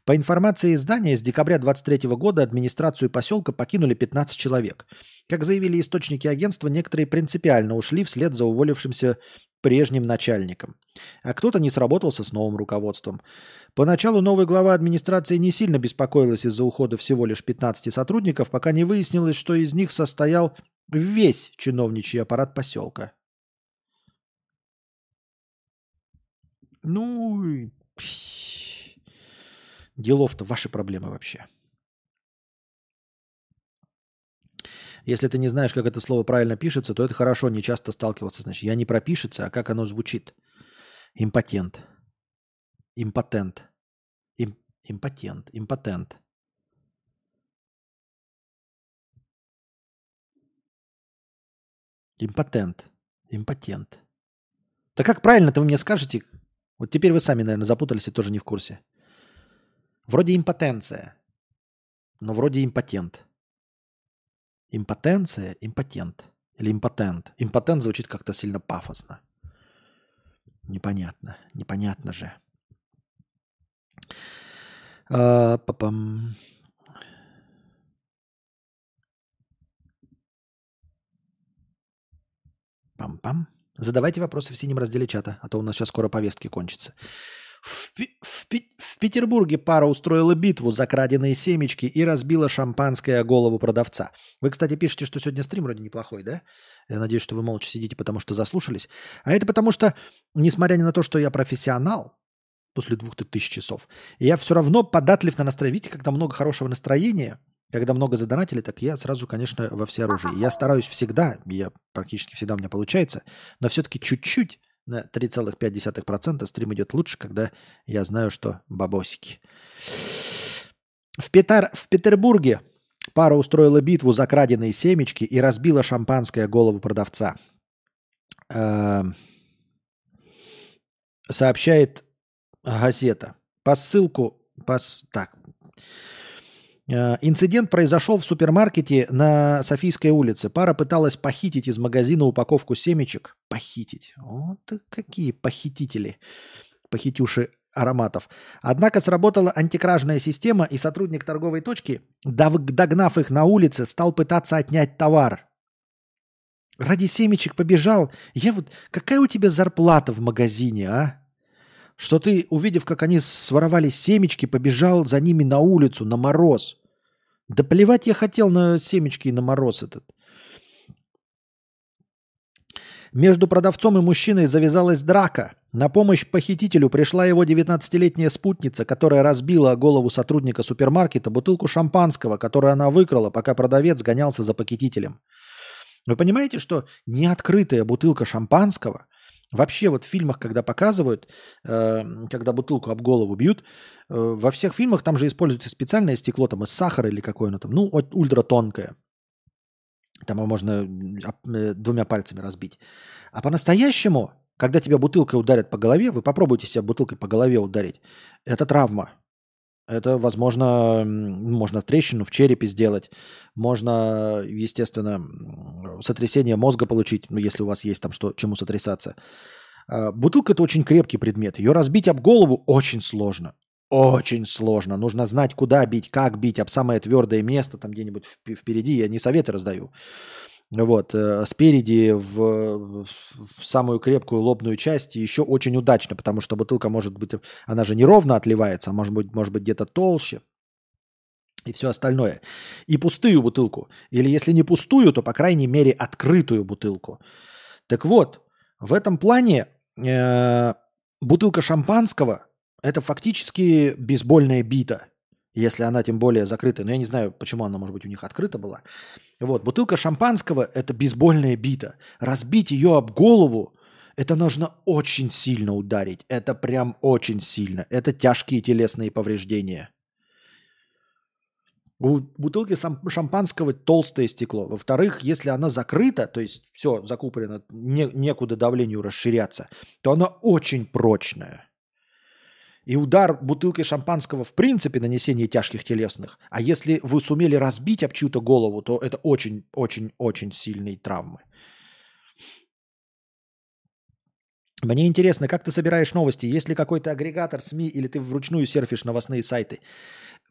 По информации издания, с декабря 2023 года администрацию поселка покинули 15 человек. Как заявили источники агентства, некоторые принципиально ушли вслед за уволившимся прежним начальником. А кто-то не сработался с новым руководством. Поначалу новый глава администрации не сильно беспокоилась из-за ухода всего лишь 15 сотрудников, пока не выяснилось, что из них состоял весь чиновничий аппарат поселка. Ну, делов-то ваши проблемы вообще. Если ты не знаешь, как это слово правильно пишется, то это хорошо, не часто сталкиваться. Значит, я не пропишется, а как оно звучит. Импотент. Импотент. Им, импотент. Импотент. Импотент. Импотент. Да как правильно-то вы мне скажете? Вот теперь вы сами, наверное, запутались и тоже не в курсе. Вроде импотенция, но вроде импотент. Импотенция, импотент. Или импотент. Импотент звучит как-то сильно пафосно. Непонятно. Непонятно же. А, папам. Пам-пам. Задавайте вопросы в синем разделе чата, а то у нас сейчас скоро повестки кончатся. В, в, в Петербурге пара устроила битву за краденые семечки и разбила шампанское голову продавца. Вы, кстати, пишете, что сегодня стрим вроде неплохой, да? Я надеюсь, что вы молча сидите, потому что заслушались. А это потому что, несмотря ни на то, что я профессионал, после двух тысяч часов, я все равно податлив на настроение. Видите, когда много хорошего настроения, когда много задонатили, так я сразу, конечно, во все оружие. Я стараюсь всегда, я практически всегда у меня получается, но все-таки чуть-чуть на 3,5% стрим идет лучше, когда я знаю, что бабосики. В, Петар... в Петербурге пара устроила битву за краденые семечки и разбила шампанское голову продавца. Эм, сообщает газета. По ссылку... По... Так, инцидент произошел в супермаркете на Софийской улице. Пара пыталась похитить из магазина упаковку семечек. Похитить. Вот какие похитители. Похитюши ароматов. Однако сработала антикражная система, и сотрудник торговой точки, догнав их на улице, стал пытаться отнять товар. Ради семечек побежал. Я вот... Какая у тебя зарплата в магазине, а? Что ты, увидев, как они своровали семечки, побежал за ними на улицу, на мороз. Да плевать я хотел на семечки и на мороз этот. Между продавцом и мужчиной завязалась драка. На помощь похитителю пришла его 19-летняя спутница, которая разбила голову сотрудника супермаркета бутылку шампанского, которую она выкрала, пока продавец гонялся за похитителем. Вы понимаете, что неоткрытая бутылка шампанского Вообще вот в фильмах, когда показывают, э, когда бутылку об голову бьют, э, во всех фильмах там же используется специальное стекло, там из сахара или какое оно там, ну, ультра тонкое. Там его можно э, двумя пальцами разбить. А по-настоящему, когда тебя бутылкой ударят по голове, вы попробуйте себя бутылкой по голове ударить, это травма. Это, возможно, можно трещину в черепе сделать, можно, естественно, сотрясение мозга получить, ну, если у вас есть там что, чему сотрясаться. А, бутылка – это очень крепкий предмет. Ее разбить об голову очень сложно. Очень сложно. Нужно знать, куда бить, как бить, об самое твердое место, там где-нибудь впереди. Я не советы раздаю. Вот, э, спереди в, в самую крепкую лобную часть еще очень удачно, потому что бутылка может быть, она же неровно отливается, а может быть, может быть где-то толще и все остальное. И пустую бутылку. Или если не пустую, то, по крайней мере, открытую бутылку. Так вот, в этом плане э, бутылка шампанского – это фактически бейсбольная бита, если она тем более закрыта. Но я не знаю, почему она, может быть, у них открыта была. Вот, бутылка шампанского – это бейсбольная бита. Разбить ее об голову – это нужно очень сильно ударить. Это прям очень сильно. Это тяжкие телесные повреждения. У бутылки шампанского толстое стекло. Во-вторых, если она закрыта, то есть все закуплено, не, некуда давлению расширяться, то она очень прочная. И удар бутылкой шампанского в принципе нанесение тяжких телесных. А если вы сумели разбить об чью-то голову, то это очень-очень-очень сильные травмы. Мне интересно, как ты собираешь новости? Есть ли какой-то агрегатор СМИ или ты вручную серфишь новостные сайты?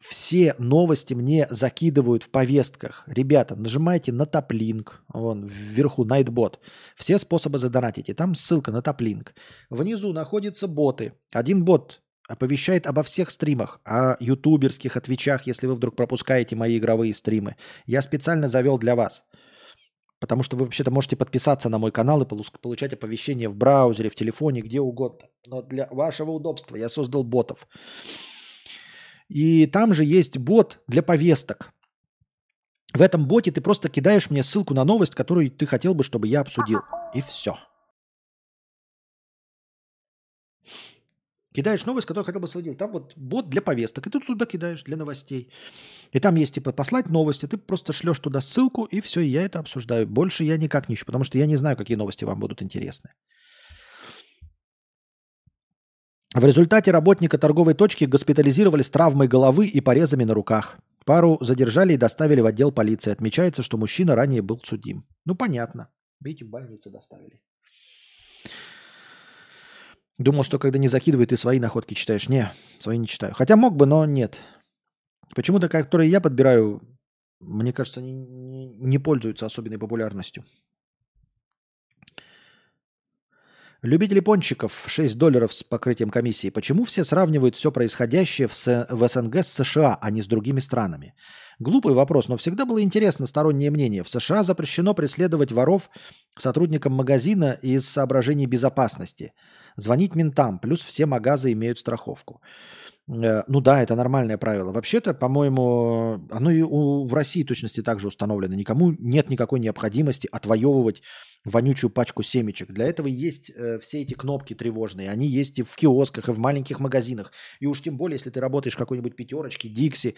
Все новости мне закидывают в повестках. Ребята, нажимайте на топлинк, вон вверху Nightbot. Все способы задонатить. И там ссылка на топлинк. Внизу находятся боты. Один бот оповещает обо всех стримах, о ютуберских, о твичах, если вы вдруг пропускаете мои игровые стримы. Я специально завел для вас – Потому что вы вообще-то можете подписаться на мой канал и получать оповещения в браузере, в телефоне, где угодно. Но для вашего удобства я создал ботов. И там же есть бот для повесток. В этом боте ты просто кидаешь мне ссылку на новость, которую ты хотел бы, чтобы я обсудил. И все. Кидаешь новость, которую хотел бы следить. Там вот бот для повесток. И ты туда кидаешь для новостей. И там есть типа послать новости. Ты просто шлешь туда ссылку, и все, я это обсуждаю. Больше я никак не ищу, потому что я не знаю, какие новости вам будут интересны. В результате работника торговой точки госпитализировали с травмой головы и порезами на руках. Пару задержали и доставили в отдел полиции. Отмечается, что мужчина ранее был судим. Ну, понятно. Видите, в больницу доставили. Думал, что когда не закидывает, ты свои находки читаешь. Не, свои не читаю. Хотя мог бы, но нет. Почему-то, которые я подбираю, мне кажется, не, не, не пользуются особенной популярностью. Любители пончиков 6 долларов с покрытием комиссии. Почему все сравнивают все происходящее в, С... в СНГ с США, а не с другими странами? Глупый вопрос, но всегда было интересно стороннее мнение. В США запрещено преследовать воров сотрудникам магазина из соображений безопасности. Звонить ментам, плюс все магазы имеют страховку. Э, ну да, это нормальное правило. Вообще-то, по-моему, оно и у, в России точности также установлено. Никому нет никакой необходимости отвоевывать вонючую пачку семечек. Для этого есть э, все эти кнопки тревожные. Они есть и в киосках, и в маленьких магазинах. И уж тем более, если ты работаешь в какой-нибудь пятерочке, Дикси,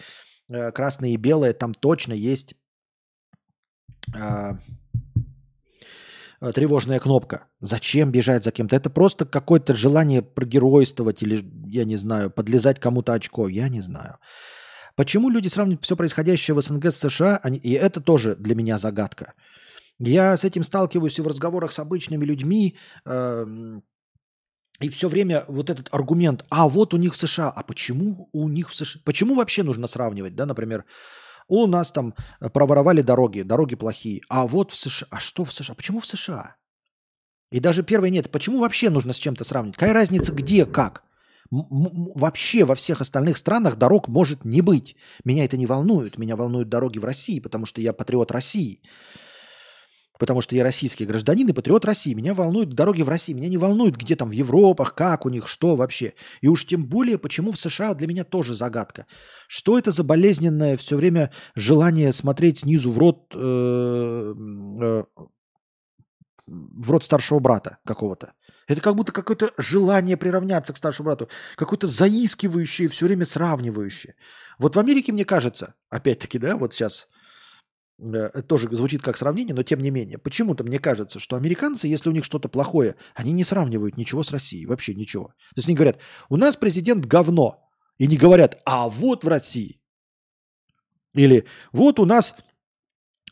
э, красное и белое, там точно есть э, тревожная кнопка. Зачем бежать за кем-то? Это просто какое-то желание прогеройствовать или, я не знаю, подлезать кому-то очко. Я не знаю. Почему люди сравнивают все происходящее в СНГ с США? И это тоже для меня загадка. Я с этим сталкиваюсь и в разговорах с обычными людьми, э, и все время вот этот аргумент, а вот у них в США, а почему у них в США, почему вообще нужно сравнивать, да, например, у нас там проворовали дороги, дороги плохие, а вот в США, а что в США, почему в США? И даже первое нет, почему вообще нужно с чем-то сравнивать? Какая разница где, как? вообще во всех остальных странах дорог может не быть. Меня это не волнует. Меня волнуют дороги в России, потому что я патриот России потому что я российский гражданин и патриот России. Меня волнуют дороги в России. Меня не волнует, где там в Европах, как у них, что вообще. И уж тем более, почему в США для меня тоже загадка. Что это за болезненное все время желание смотреть снизу в рот, э, э, в рот старшего брата какого-то? Это как будто какое-то желание приравняться к старшему брату, какое-то заискивающее, все время сравнивающее. Вот в Америке, мне кажется, опять-таки, да, вот сейчас Э, тоже звучит как сравнение, но тем не менее. Почему-то мне кажется, что американцы, если у них что-то плохое, они не сравнивают ничего с Россией, вообще ничего. То есть они говорят, у нас президент говно. И не говорят, а вот в России. Или вот у нас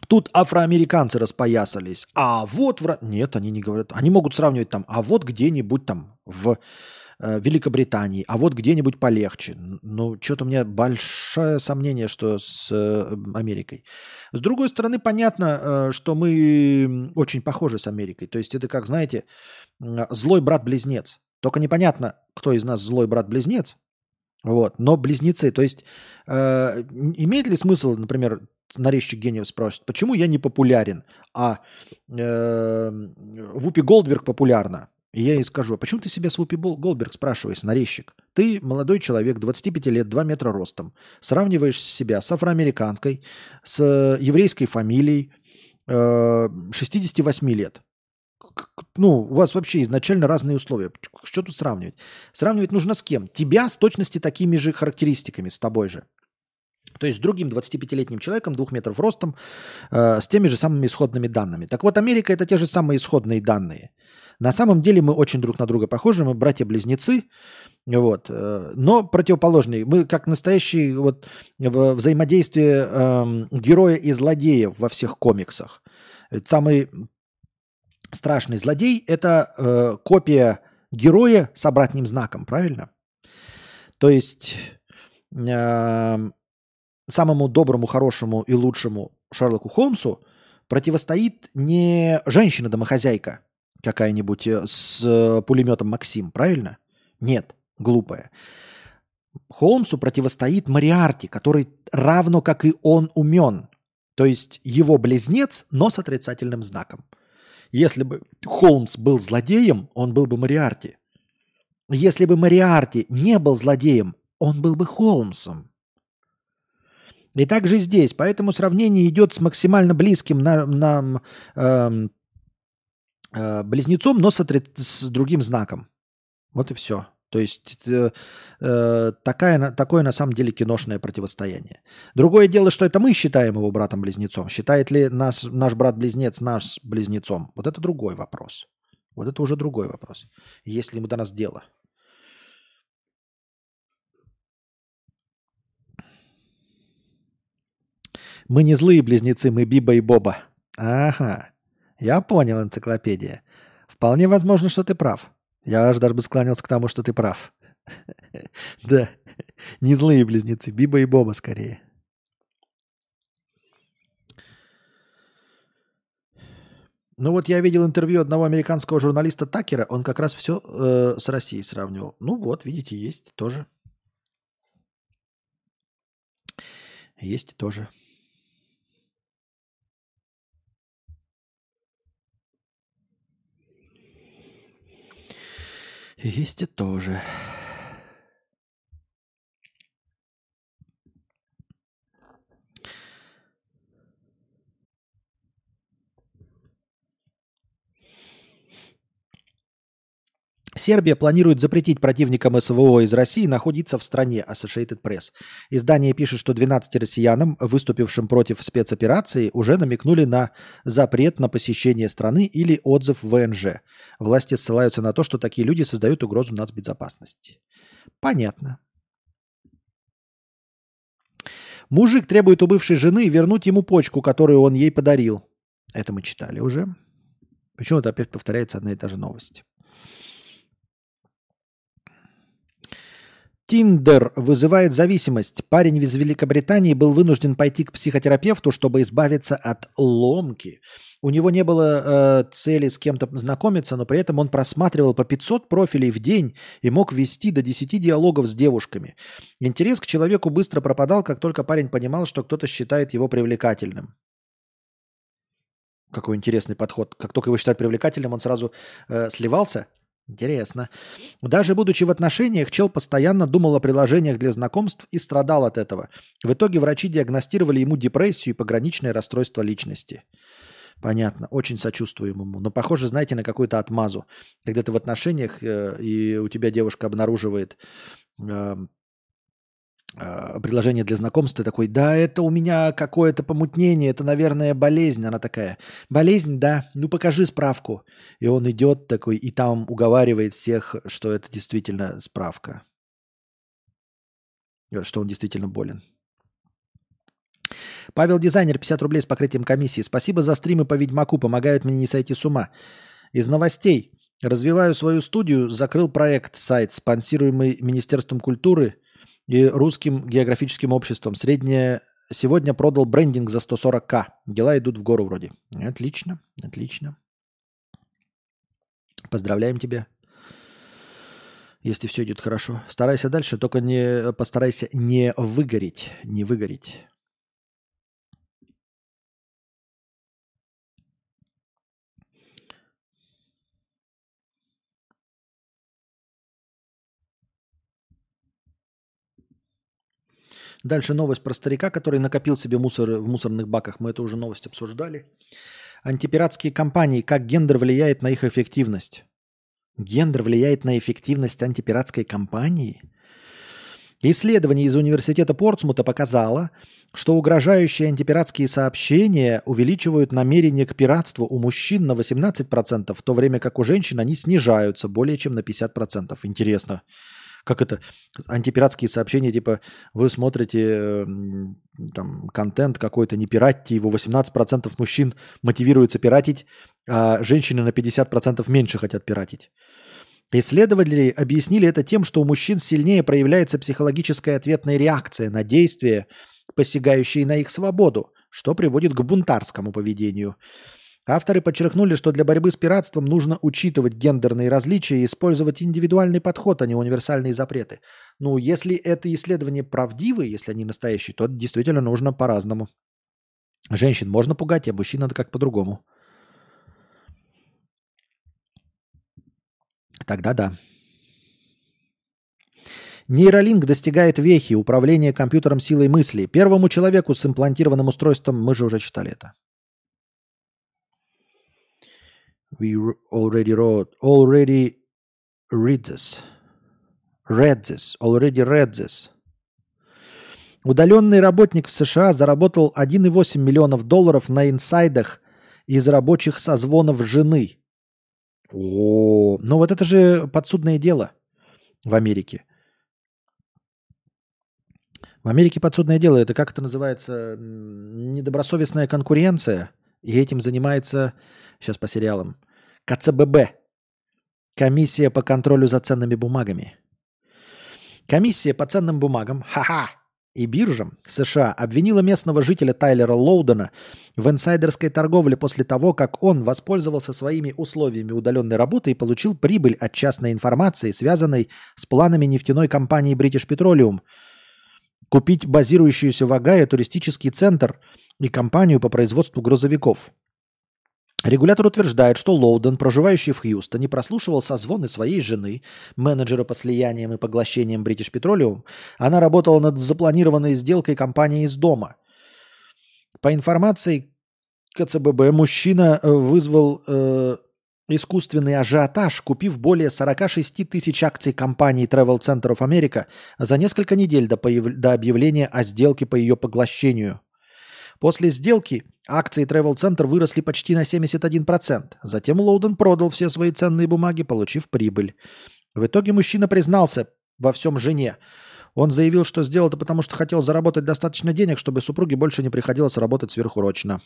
тут афроамериканцы распоясались, а вот в... Нет, они не говорят. Они могут сравнивать там, а вот где-нибудь там в Великобритании, а вот где-нибудь полегче. Ну, что-то у меня большое сомнение, что с э, Америкой. С другой стороны, понятно, э, что мы очень похожи с Америкой. То есть это, как знаете, злой брат-близнец. Только непонятно, кто из нас злой брат-близнец. Вот, но близнецы, то есть э, имеет ли смысл, например, нарезчик гениев спросит, почему я не популярен, а э, Вупи Голдберг популярна? И я ей скажу, а почему ты себя с Вупи Голдберг спрашиваешь, нарезчик? Ты молодой человек, 25 лет, 2 метра ростом. Сравниваешь себя с афроамериканкой, с э, еврейской фамилией, 68 э, лет. Ну, у вас вообще изначально разные условия. Что тут сравнивать? Сравнивать нужно с кем? Тебя с точности такими же характеристиками, с тобой же. То есть с другим 25-летним человеком, двух метров ростом, э, с теми же самыми исходными данными. Так вот, Америка – это те же самые исходные данные. На самом деле мы очень друг на друга похожи, мы братья-близнецы, вот, э, но противоположные. Мы как настоящие вот, взаимодействие э, героя и злодея во всех комиксах. Ведь самый страшный злодей – это э, копия героя с обратным знаком, правильно? То есть э, самому доброму, хорошему и лучшему Шерлоку Холмсу противостоит не женщина-домохозяйка какая-нибудь э, с э, пулеметом Максим, правильно? Нет, глупая. Холмсу противостоит Мариарти, который равно как и он умен. То есть его близнец, но с отрицательным знаком. Если бы Холмс был злодеем, он был бы Мариарти. Если бы Мариарти не был злодеем, он был бы Холмсом. И также здесь. Поэтому сравнение идет с максимально близким на, на, э, э, близнецом, но с, с другим знаком. Вот и все. То есть э, э, такая, такое на самом деле киношное противостояние. Другое дело, что это мы считаем его братом-близнецом. Считает ли нас, наш брат-близнец наш близнецом? Вот это другой вопрос. Вот это уже другой вопрос. Есть ли ему до нас дело? Мы не злые близнецы, мы Биба и Боба. Ага, я понял, энциклопедия. Вполне возможно, что ты прав. Я аж даже бы склонился к тому, что ты прав. Да, не злые близнецы, Биба и Боба скорее. Ну вот я видел интервью одного американского журналиста Такера, он как раз все э, с Россией сравнивал. Ну вот, видите, есть тоже. Есть тоже. Есть и тоже. Сербия планирует запретить противникам СВО из России находиться в стране Associated Press. Издание пишет, что 12 россиянам, выступившим против спецоперации, уже намекнули на запрет на посещение страны или отзыв ВНЖ. Власти ссылаются на то, что такие люди создают угрозу нацбезопасности. Понятно. Мужик требует у бывшей жены вернуть ему почку, которую он ей подарил. Это мы читали уже. Почему это опять повторяется одна и та же новость? Тиндер вызывает зависимость. Парень из Великобритании был вынужден пойти к психотерапевту, чтобы избавиться от ломки. У него не было э, цели с кем-то знакомиться, но при этом он просматривал по 500 профилей в день и мог вести до 10 диалогов с девушками. Интерес к человеку быстро пропадал, как только парень понимал, что кто-то считает его привлекательным. Какой интересный подход. Как только его считают привлекательным, он сразу э, сливался – Интересно. Даже будучи в отношениях, чел постоянно думал о приложениях для знакомств и страдал от этого. В итоге врачи диагностировали ему депрессию и пограничное расстройство личности. Понятно, очень сочувствую ему. Но похоже, знаете, на какую-то отмазу. Когда ты в отношениях, э, и у тебя девушка обнаруживает э, предложение для знакомства, такой, да, это у меня какое-то помутнение, это, наверное, болезнь. Она такая, болезнь, да, ну покажи справку. И он идет такой, и там уговаривает всех, что это действительно справка. Э, что он действительно болен. Павел Дизайнер, 50 рублей с покрытием комиссии. Спасибо за стримы по Ведьмаку, помогают мне не сойти с ума. Из новостей. Развиваю свою студию, закрыл проект, сайт, спонсируемый Министерством культуры – и русским географическим обществом. Среднее сегодня продал брендинг за 140к. Дела идут в гору вроде. Отлично, отлично. Поздравляем тебя. Если все идет хорошо. Старайся дальше, только не постарайся не выгореть. Не выгореть. Дальше новость про старика, который накопил себе мусор в мусорных баках. Мы эту уже новость обсуждали. Антипиратские компании. Как гендер влияет на их эффективность? Гендер влияет на эффективность антипиратской компании? Исследование из университета Портсмута показало, что угрожающие антипиратские сообщения увеличивают намерение к пиратству у мужчин на 18%, в то время как у женщин они снижаются более чем на 50%. Интересно. Как это? Антипиратские сообщения, типа, вы смотрите там, контент какой-то, не пиратьте его, 18% мужчин мотивируются пиратить, а женщины на 50% меньше хотят пиратить. Исследователи объяснили это тем, что у мужчин сильнее проявляется психологическая ответная реакция на действия, посягающие на их свободу, что приводит к бунтарскому поведению. Авторы подчеркнули, что для борьбы с пиратством нужно учитывать гендерные различия и использовать индивидуальный подход, а не универсальные запреты. Ну, если это исследования правдивы, если они настоящие, то действительно нужно по-разному. Женщин можно пугать, а мужчин надо как по-другому. Тогда да. Нейролинк достигает вехи управления компьютером силой мысли. Первому человеку с имплантированным устройством, мы же уже читали это. We already wrote, already read this. Read this, already read this. Удаленный работник в США заработал 1,8 миллионов долларов на инсайдах из рабочих созвонов жены. О, ну вот это же подсудное дело в Америке. В Америке подсудное дело, это как это называется, недобросовестная конкуренция. И этим занимается, сейчас по сериалам, КЦББ. Комиссия по контролю за ценными бумагами. Комиссия по ценным бумагам, ха-ха, и биржам США обвинила местного жителя Тайлера Лоудена в инсайдерской торговле после того, как он воспользовался своими условиями удаленной работы и получил прибыль от частной информации, связанной с планами нефтяной компании British Petroleum – купить базирующуюся в Огайо туристический центр и компанию по производству грузовиков. Регулятор утверждает, что Лоуден, проживающий в Хьюстоне, прослушивал созвоны своей жены, менеджера по слияниям и поглощениям British Petroleum. Она работала над запланированной сделкой компании из дома. По информации КЦББ, мужчина э, вызвал э, искусственный ажиотаж, купив более 46 тысяч акций компании Travel Center of America за несколько недель до, появ... до объявления о сделке по ее поглощению. После сделки акции Travel Center выросли почти на 71%. Затем Лоуден продал все свои ценные бумаги, получив прибыль. В итоге мужчина признался во всем жене. Он заявил, что сделал это потому, что хотел заработать достаточно денег, чтобы супруге больше не приходилось работать сверхурочно.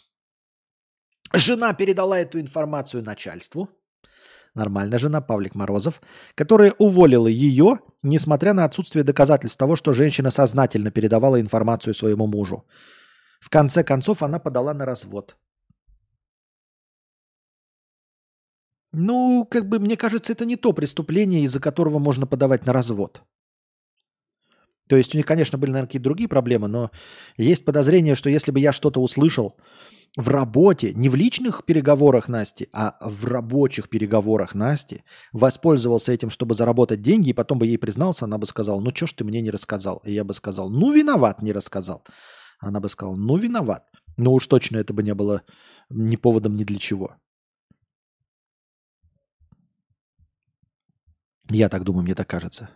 Жена передала эту информацию начальству. Нормальная жена Павлик Морозов, которая уволила ее, несмотря на отсутствие доказательств того, что женщина сознательно передавала информацию своему мужу. В конце концов, она подала на развод. Ну, как бы, мне кажется, это не то преступление, из-за которого можно подавать на развод. То есть у них, конечно, были, наверное, какие-то другие проблемы, но есть подозрение, что если бы я что-то услышал, в работе, не в личных переговорах Насти, а в рабочих переговорах Насти, воспользовался этим, чтобы заработать деньги, и потом бы ей признался, она бы сказала, ну что ж ты мне не рассказал? И я бы сказал, ну виноват, не рассказал. Она бы сказала, ну виноват. Но уж точно это бы не было ни поводом ни для чего. Я так думаю, мне так кажется.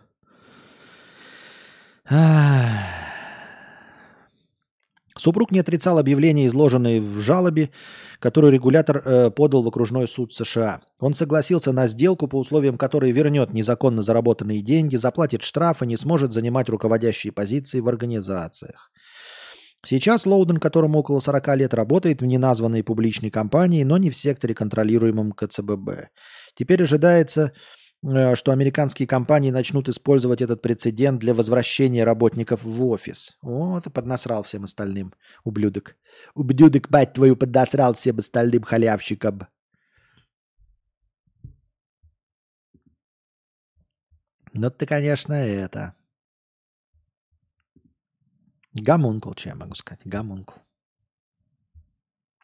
Супруг не отрицал объявления, изложенные в жалобе, которую регулятор э, подал в окружной суд США. Он согласился на сделку, по условиям которой вернет незаконно заработанные деньги, заплатит штраф и не сможет занимать руководящие позиции в организациях. Сейчас Лоуден, которому около 40 лет, работает в неназванной публичной компании, но не в секторе, контролируемом КЦББ. Теперь ожидается, Э, что американские компании начнут использовать этот прецедент для возвращения работников в офис. Вот и поднасрал всем остальным, ублюдок. Ублюдок, бать твою, поднасрал всем остальным халявщикам. Ну ты, конечно, это... Гамункл, что я могу сказать? Гамункл.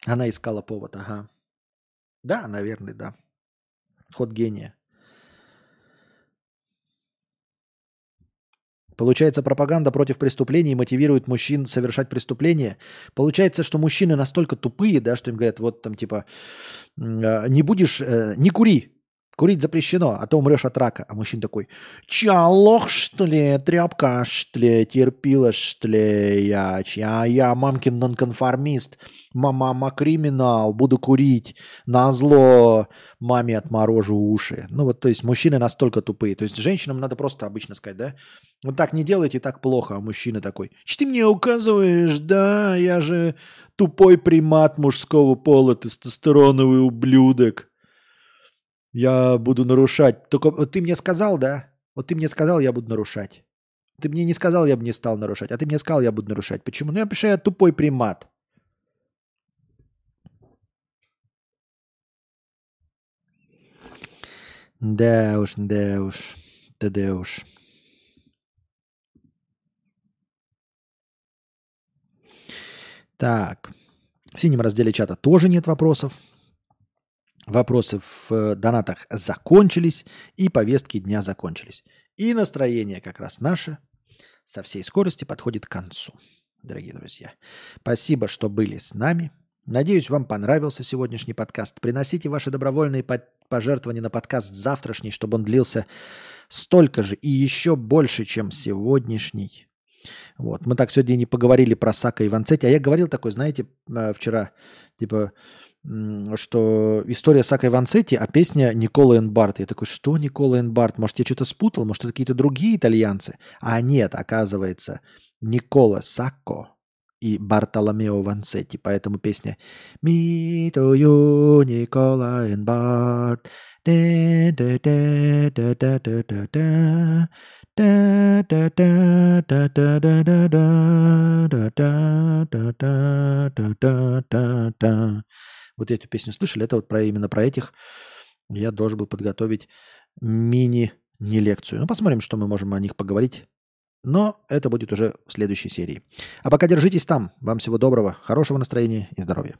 Она искала повод, ага. Да, наверное, да. Ход гения. Получается, пропаганда против преступлений мотивирует мужчин совершать преступления. Получается, что мужчины настолько тупые, да, что им говорят, вот там типа, а, не будешь, э, не кури. Курить запрещено, а то умрешь от рака. А мужчина такой, ча, лох, что ли, тряпка, что ли, терпила, что ли, я, чья, я мамкин нонконформист, мама криминал, буду курить, на зло маме отморожу уши. Ну вот, то есть мужчины настолько тупые. То есть женщинам надо просто обычно сказать, да, вот так не делайте, так плохо. А мужчина такой, что ты мне указываешь, да, я же тупой примат мужского пола, тестостероновый ублюдок. Я буду нарушать. Только вот ты мне сказал, да? Вот ты мне сказал, я буду нарушать. Ты мне не сказал, я бы не стал нарушать. А ты мне сказал, я буду нарушать. Почему? Ну, я пишу, я тупой примат. Да уж, да уж, да да уж. Так. В синем разделе чата тоже нет вопросов. Вопросы в э, донатах закончились, и повестки дня закончились. И настроение как раз наше со всей скорости подходит к концу, дорогие друзья. Спасибо, что были с нами. Надеюсь, вам понравился сегодняшний подкаст. Приносите ваши добровольные пожертвования на подкаст завтрашний, чтобы он длился столько же и еще больше, чем сегодняшний. Вот. Мы так сегодня не поговорили про Сака и Ванцетти. А я говорил такой, знаете, э, вчера, типа, что история Сака и Ванцетти, а песня Никола Энбарт. Я такой, что Никола Энбарт? Может, я что-то спутал? Может, это какие-то другие итальянцы? А нет, оказывается, Никола Сакко и Бартоломео Ванцетти. Поэтому песня «Mi to you, Никола Энбарт». Вот эту песню слышали? Это вот про, именно про этих я должен был подготовить мини-не лекцию. Ну, посмотрим, что мы можем о них поговорить. Но это будет уже в следующей серии. А пока держитесь там. Вам всего доброго, хорошего настроения и здоровья.